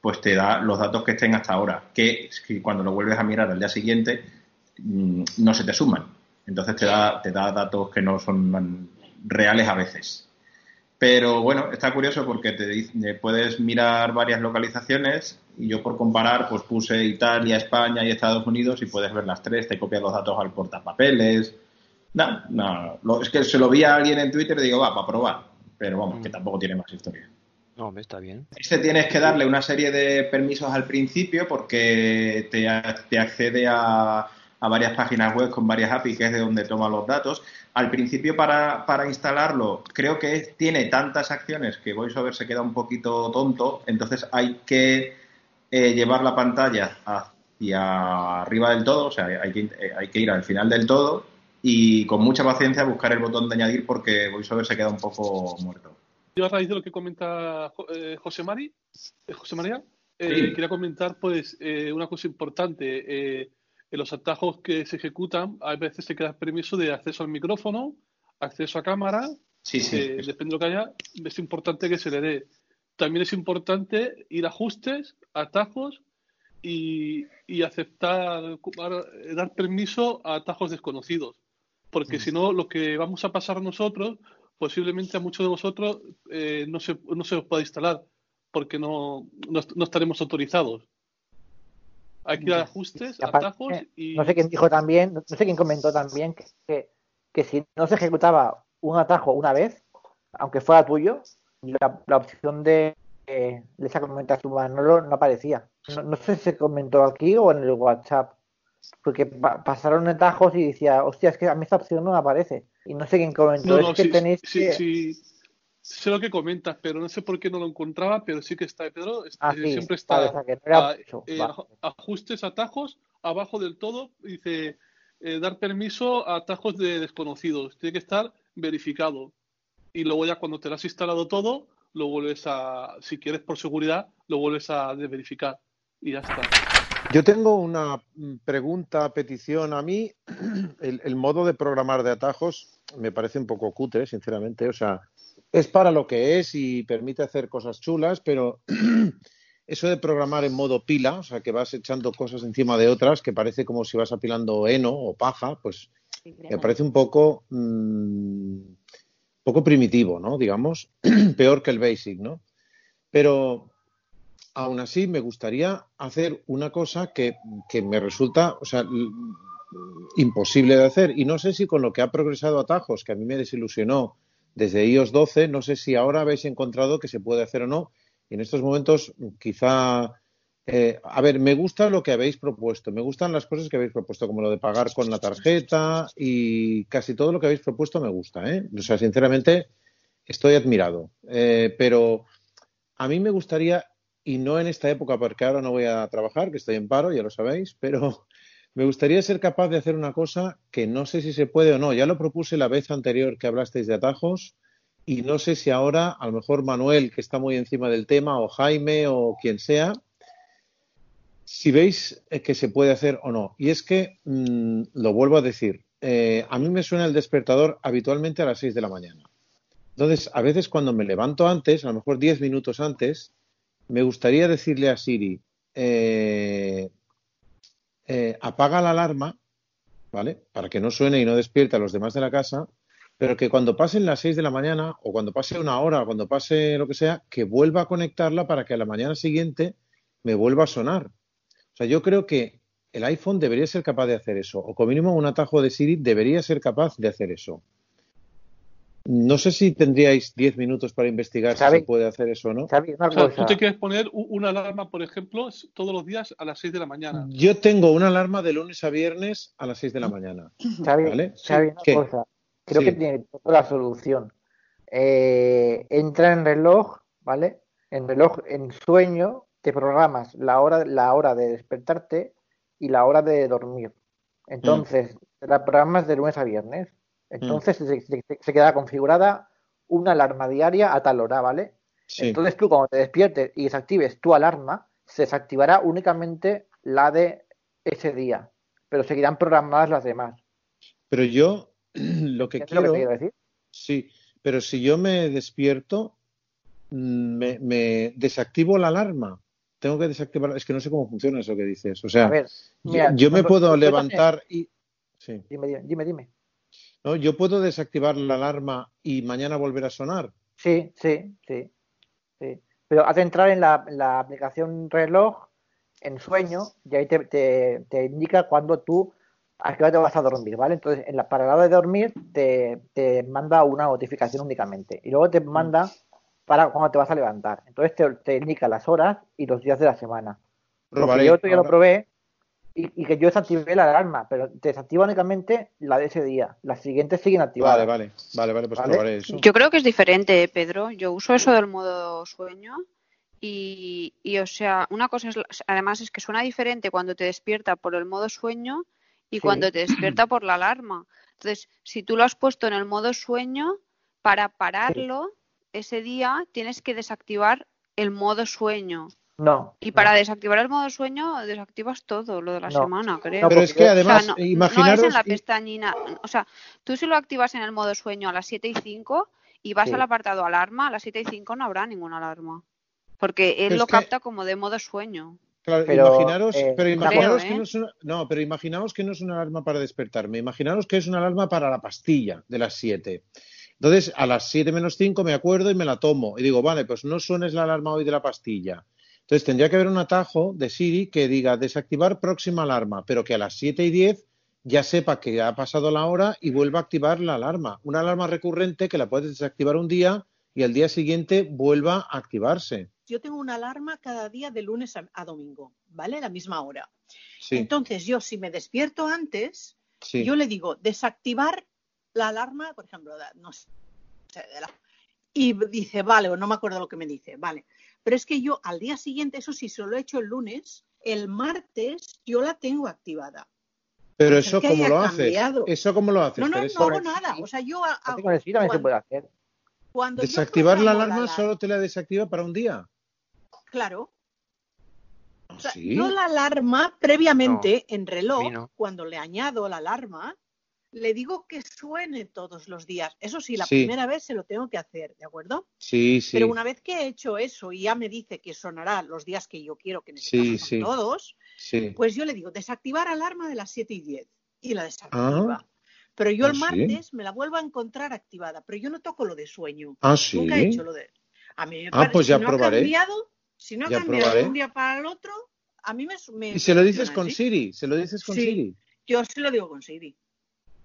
pues te da los datos que estén hasta ahora, que cuando lo vuelves a mirar al día siguiente mm, no se te suman. Entonces te da, te da datos que no son reales a veces. Pero bueno, está curioso porque te puedes mirar varias localizaciones y yo por comparar pues puse Italia, España y Estados Unidos y puedes ver las tres, te copias los datos al portapapeles. No, no, es que se lo vi a alguien en Twitter y digo, va, para probar. Pero vamos, que mm. tampoco tiene más historia. No, me está bien. Este tienes que darle una serie de permisos al principio porque te, te accede a, a, varias páginas web con varias APIs, que es de donde toma los datos. Al principio, para, para instalarlo, creo que tiene tantas acciones que VoiceOver se queda un poquito tonto, entonces hay que eh, llevar la pantalla hacia arriba del todo, o sea, hay que, hay que ir al final del todo y con mucha paciencia buscar el botón de añadir porque VoiceOver se queda un poco muerto. Yo a raíz de lo que comenta eh, José Mari, eh, José María, eh, quería comentar pues una cosa importante. En los atajos que se ejecutan, a veces se queda permiso de acceso al micrófono, acceso a cámara. Sí, sí. depende de lo que haya, es importante que se le dé. También es importante ir a ajustes, atajos y, y aceptar, dar permiso a atajos desconocidos. Porque mm. si no, lo que vamos a pasar nosotros posiblemente a muchos de vosotros eh, no, se, no se os pueda instalar porque no, no, estaremos autorizados. Hay que a ajustes, atajos y... No sé quién dijo también, no sé quién comentó también que, que, si no se ejecutaba un atajo una vez, aunque fuera tuyo, la, la opción de, de esa documentación no, no aparecía. No, no, sé si se comentó aquí o en el WhatsApp, porque pasaron atajos y decía, hostia, es que a mí esta opción no me aparece. Y no sé quién comentó. es que tenéis sí, sé lo que comentas, pero no sé por qué no lo encontraba, pero sí que está. Pedro ah, siempre está. Eh, ajustes, atajos, abajo del todo, dice eh, dar permiso a atajos de desconocidos. Tiene que estar verificado. Y luego ya cuando te lo has instalado todo, lo vuelves a, si quieres por seguridad, lo vuelves a verificar. Y ya está. Yo tengo una pregunta, petición. A mí, [clears throat] el, modo de programar de atajos me parece un poco cutre, sinceramente. O sea, es para lo que es y permite hacer cosas chulas, pero [clears throat] eso de programar en modo pila, o sea, que vas echando cosas encima de otras, que parece como si vas apilando heno o paja, pues me parece un poco, mm, poco primitivo, ¿no? Digamos, [clears throat] peor que el basic, ¿no? Pero aún así me gustaría hacer una cosa que, me resulta, o sea, imposible de hacer. Y no sé si con lo que ha progresado Atajos, que a mí me desilusionó desde iOS 12, no sé si ahora habéis encontrado que se puede hacer o no. Y en estos momentos, quizá. Eh, a ver, me gusta lo que habéis propuesto, me gustan las cosas que habéis propuesto, como lo de pagar con la tarjeta y casi todo lo que habéis propuesto me gusta. ¿eh? O sea, sinceramente, estoy admirado. Eh, pero a mí me gustaría y no en esta época porque ahora no voy a trabajar, que estoy en paro, ya lo sabéis, pero me gustaría ser capaz de hacer una cosa que no sé si se puede o no. Ya lo propuse la vez anterior que hablasteis de atajos y no sé si ahora, a lo mejor Manuel, que está muy encima del tema, o Jaime o quien sea, si veis eh, que se puede hacer o no. Y es que, mm, lo vuelvo a decir, eh, a mí me suena el despertador habitualmente a las 6 de la mañana. Entonces, a veces cuando me levanto antes, a lo mejor 10 minutos antes, me gustaría decirle a Siri, eh, eh, apaga la alarma, ¿vale? Para que no suene y no despierte a los demás de la casa, pero que cuando pasen las 6 de la mañana o cuando pase una hora o cuando pase lo que sea, que vuelva a conectarla para que a la mañana siguiente me vuelva a sonar. O sea, yo creo que el iPhone debería ser capaz de hacer eso, o como mínimo un atajo de Siri debería ser capaz de hacer eso. No sé si tendríais 10 minutos para investigar si se puede hacer eso o no. O sea, tú te quieres poner una alarma, por ejemplo, todos los días a las 6 de la mañana. Yo tengo una alarma de lunes a viernes a las 6 de la mañana. Xavi, ¿Vale? Xavi, una ¿Qué? cosa. Creo Sí. que tiene toda la solución. Eh, entra en reloj, ¿vale? En reloj, en sueño, te programas la hora, la hora de despertarte y la hora de dormir. Entonces, te la programas de lunes a viernes. Entonces, se, se- se queda configurada una alarma diaria a tal hora, ¿vale? Sí. Entonces, tú cuando te despiertes y desactives tu alarma, se desactivará únicamente la de ese día, pero seguirán programadas las demás. Pero yo [clears throat] lo que ¿Entiendes lo que quiero. quiero decir? Sí, pero si yo me despierto, mm, me, me desactivo la alarma. Tengo que desactivar. Es que no sé cómo funciona eso que dices. O sea, ver, yo- mira, yo, me puedo levantar y. Sí. Dime, dime, dime. ¿No? Yo puedo desactivar la alarma y mañana volver a sonar. Sí, sí, sí, sí. Pero has de entrar en la, aplicación reloj en sueño y ahí te, te, te indica cuándo tú a qué hora te vas a dormir, ¿vale? Entonces, en la, para la hora de dormir te, te manda una notificación únicamente y luego te manda para cuando te vas a levantar. Entonces te, te indica las horas y los días de la semana. Probaré yo todavía lo ahora. probé y, y que yo desactivé la alarma, pero te desactiva únicamente la de ese día. Las siguientes siguen activadas. Vale, vale, vale, vale, pues ¿Vale? probaré eso. Yo creo que es diferente, ¿eh, Pedro. Yo uso eso del modo sueño y, y, o sea, una cosa es, además es que suena diferente cuando te despierta por el modo sueño y Sí. cuando te [clears throat] despierta por la alarma. Entonces, si tú lo has puesto en el modo sueño, para pararlo ese día tienes que desactivar el modo sueño. No. Y para desactivar el modo sueño, desactivas todo lo de la No. semana, creo. No, Pero es que O sea, además, no, no imaginaros. es en la pestañina. O sea, tú si lo activas en el modo sueño a las 7 y 5 y vas Sí. al apartado alarma, a las 7 y 5 no habrá ninguna alarma. Porque él Pero lo que- capta como de modo sueño. Claro, Pero, imaginaros, eh, pero imaginaros que no es una, no, pero imaginaos que no es una alarma para despertarme. Imaginaros que es una alarma para la pastilla de las 7. Entonces, a las 7 menos 5 me acuerdo y me la tomo. Y digo, vale, pues no suenes la alarma hoy de la pastilla. Entonces, tendría que haber un atajo de Siri que diga desactivar próxima alarma, pero que a las 7 y 10 ya sepa que ha pasado la hora y vuelva a activar la alarma. Una alarma recurrente que la puedes desactivar un día y al día siguiente vuelva a activarse. Yo tengo una alarma cada día de lunes a, a domingo, ¿vale? La misma hora. Sí, Entonces, yo si me despierto antes, sí. yo le digo desactivar la alarma, por ejemplo, no sé, y dice, vale, o no me acuerdo lo que me dice, vale. Pero es que yo al día siguiente, eso sí, se lo he hecho el lunes, el martes yo la tengo activada. Pero Es eso que cómo lo haces? cambiado. ¿Eso cómo lo haces, No, no, Teresa? no hago nada. O sea, yo hago, con el Siri también se puede hacer. cuando Desactivar la alarma la- solo te la desactiva para un día. Claro. O sea, ¿Sí? yo la alarma previamente en reloj, no. cuando le añado la alarma, le digo que suene todos los días. Eso sí, la Sí. primera vez se lo tengo que hacer, ¿de acuerdo? Sí, sí. Pero una vez que he hecho eso y ya me dice que sonará los días que yo quiero, que este Sí, sí. todos, Sí. pues yo le digo desactivar alarma de las 7 y 10 y la desactiva. Ah, Pero yo el ¿Ah, sí? martes me la vuelvo a encontrar activada, pero yo no toco lo de sueño. ah, sí. Nunca he hecho lo de. A mí me Ah, parece- pues si ya no probaré. ha cambiado, si no ha Ya cambiado probaré. de un día para el otro, a mí me, me Y se lo dices con. Siri, se lo dices con Sí. Siri. Yo se lo digo con Siri.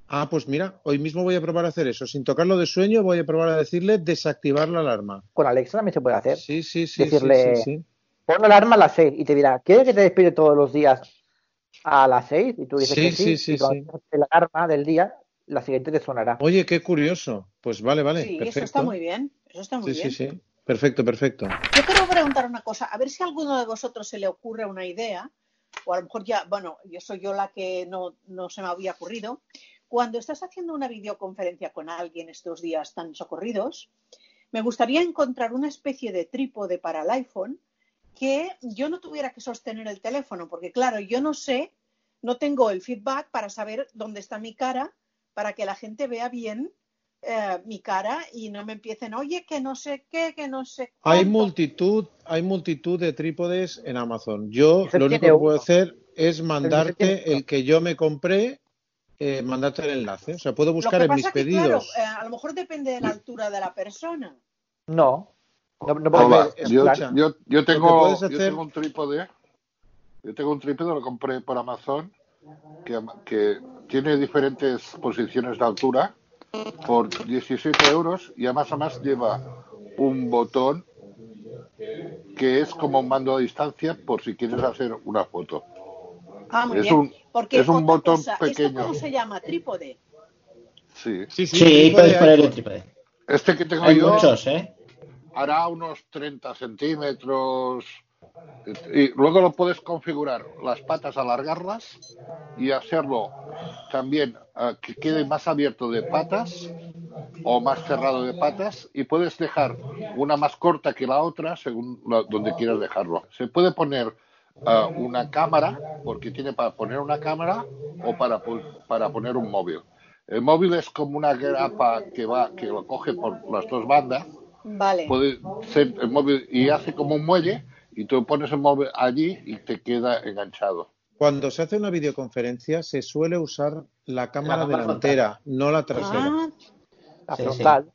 Ah, pues mira, hoy mismo voy a probar a hacer eso. Sin tocarlo de sueño, voy a probar a decirle desactivar la alarma. Con Alexa también se puede hacer. Sí, sí, sí, Decirle, sí, sí, sí. pon la alarma a las 6 y te dirá, ¿quieres que te despierte todos los días a las 6? Y tú dices Sí, que sí. sí, sí, y cuando la alarma del día, la siguiente te sonará. Oye, qué curioso. Pues vale, vale, sí, perfecto. eso está muy bien. Eso está muy sí, bien. sí, sí. Perfecto, perfecto. Yo quiero preguntar una cosa, a ver si a alguno de vosotros se le ocurre una idea, o a lo mejor ya, bueno, yo soy yo la que no, no se me había ocurrido. Cuando estás haciendo una videoconferencia con alguien estos días tan socorridos, me gustaría encontrar una especie de trípode para el iPhone que yo no tuviera que sostener el teléfono, porque claro, yo no sé, no tengo el feedback para saber dónde está mi cara, para que la gente vea bien eh, mi cara y no me empiecen, oye, que no sé qué, que no sé Hay cuánto". multitud, hay multitud de trípodes en Amazon. Yo lo único que puedo uno. hacer es mandarte el que yo me compré, eh, mandarte el enlace. O sea, puedo buscar en mis que, pedidos. claro, eh, a lo mejor depende de la altura de la persona. No. No, no A puedes ver, ver. Yo, yo, tengo, yo tengo un trípode. Yo tengo un trípode, lo compré por Amazon, que, que tiene diferentes posiciones de altura por 17 euros y además además lleva un botón que es como un mando a distancia por si quieres hacer una foto. Ah, muy es bien. un, Porque es un botón cosa, ¿esto pequeño. cómo se llama? Trípode. Sí, Sí, sí, Sí, puedes trípode. Este que tengo Hay yo muchos, ¿eh? hará unos 30 centímetros y luego lo puedes configurar las patas alargarlas y hacerlo también eh, que quede más abierto de patas o más cerrado de patas y puedes dejar una más corta que la otra según la- donde quieras dejarlo. Se puede poner eh, una cámara porque tiene para poner una cámara o para, para poner un móvil. El móvil es como una grapa que va que lo coge por las dos bandas Vale. puede ser el móvil y hace como un muelle y tú pones el móvil allí y te queda enganchado. Cuando se hace una videoconferencia se suele usar la cámara cámara delantera, no la trasera. Ah, La Sí, frontal.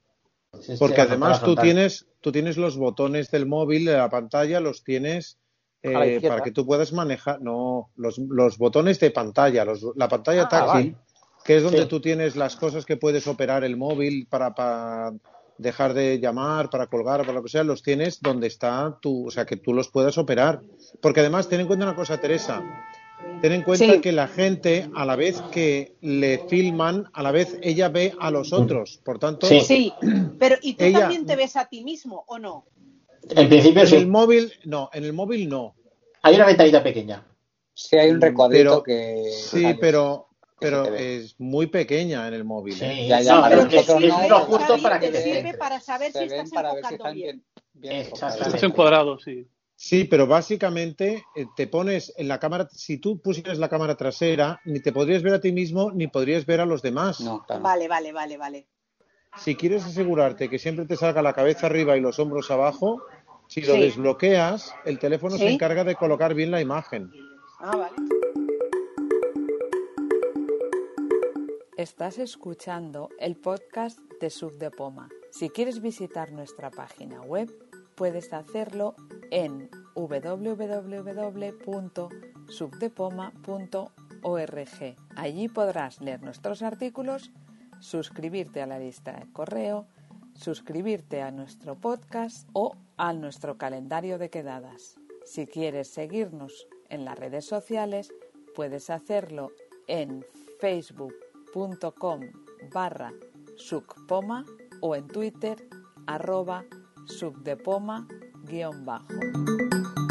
Sí, sí, Porque la además tú frontal. tienes, tú tienes los botones del móvil de la pantalla, los tienes eh, para que tú puedas manejar, no, los, los botones de pantalla, los- la pantalla Ah, táctil, que es donde Sí. tú tienes las cosas que puedes operar el móvil para, para dejar de llamar, para colgar, para lo que sea, los tienes donde está tú, o sea, que tú los puedas operar. Porque además, ten en cuenta una cosa, Teresa. Ten en cuenta Sí. que la gente, a la vez que le filman, a la vez ella ve a los otros. Por tanto, Sí. Sí, pero ¿y tú Ella- también te ves a ti mismo o no? En principio en sí. el móvil, no, en el móvil no. Hay una ventanita pequeña. Sí, hay un Pero- recuadrito que. Sí, sale. pero, pero es muy pequeña en el móvil. ¿eh? Sí, Ya, ya, no, vale, pero es, lo justo para que te te sirve para saber si estás para ver si enfocando están bien. bien, bien Exactamente. enfocados. Estás encuadrado, sí. Sí, pero básicamente eh, te pones en la cámara, si tú pusieras la cámara trasera, ni te podrías ver a ti mismo, ni podrías ver a los demás. No, claro. Vale, vale, vale, vale. Si quieres asegurarte que siempre te salga la cabeza arriba y los hombros abajo, si lo Sí. desbloqueas, el teléfono se encarga de colocar bien la imagen. Ah, vale. Estás escuchando el podcast de Subdepoma. Si quieres visitar nuestra página web, puedes hacerlo en www.subdepoma.org. Allí podrás leer nuestros artículos, suscribirte a la lista de correo, suscribirte a nuestro podcast o a nuestro calendario de quedadas. Si quieres seguirnos en las redes sociales, puedes hacerlo en facebook.com barra subpoma o en twitter arroba subdepoma guion bajo.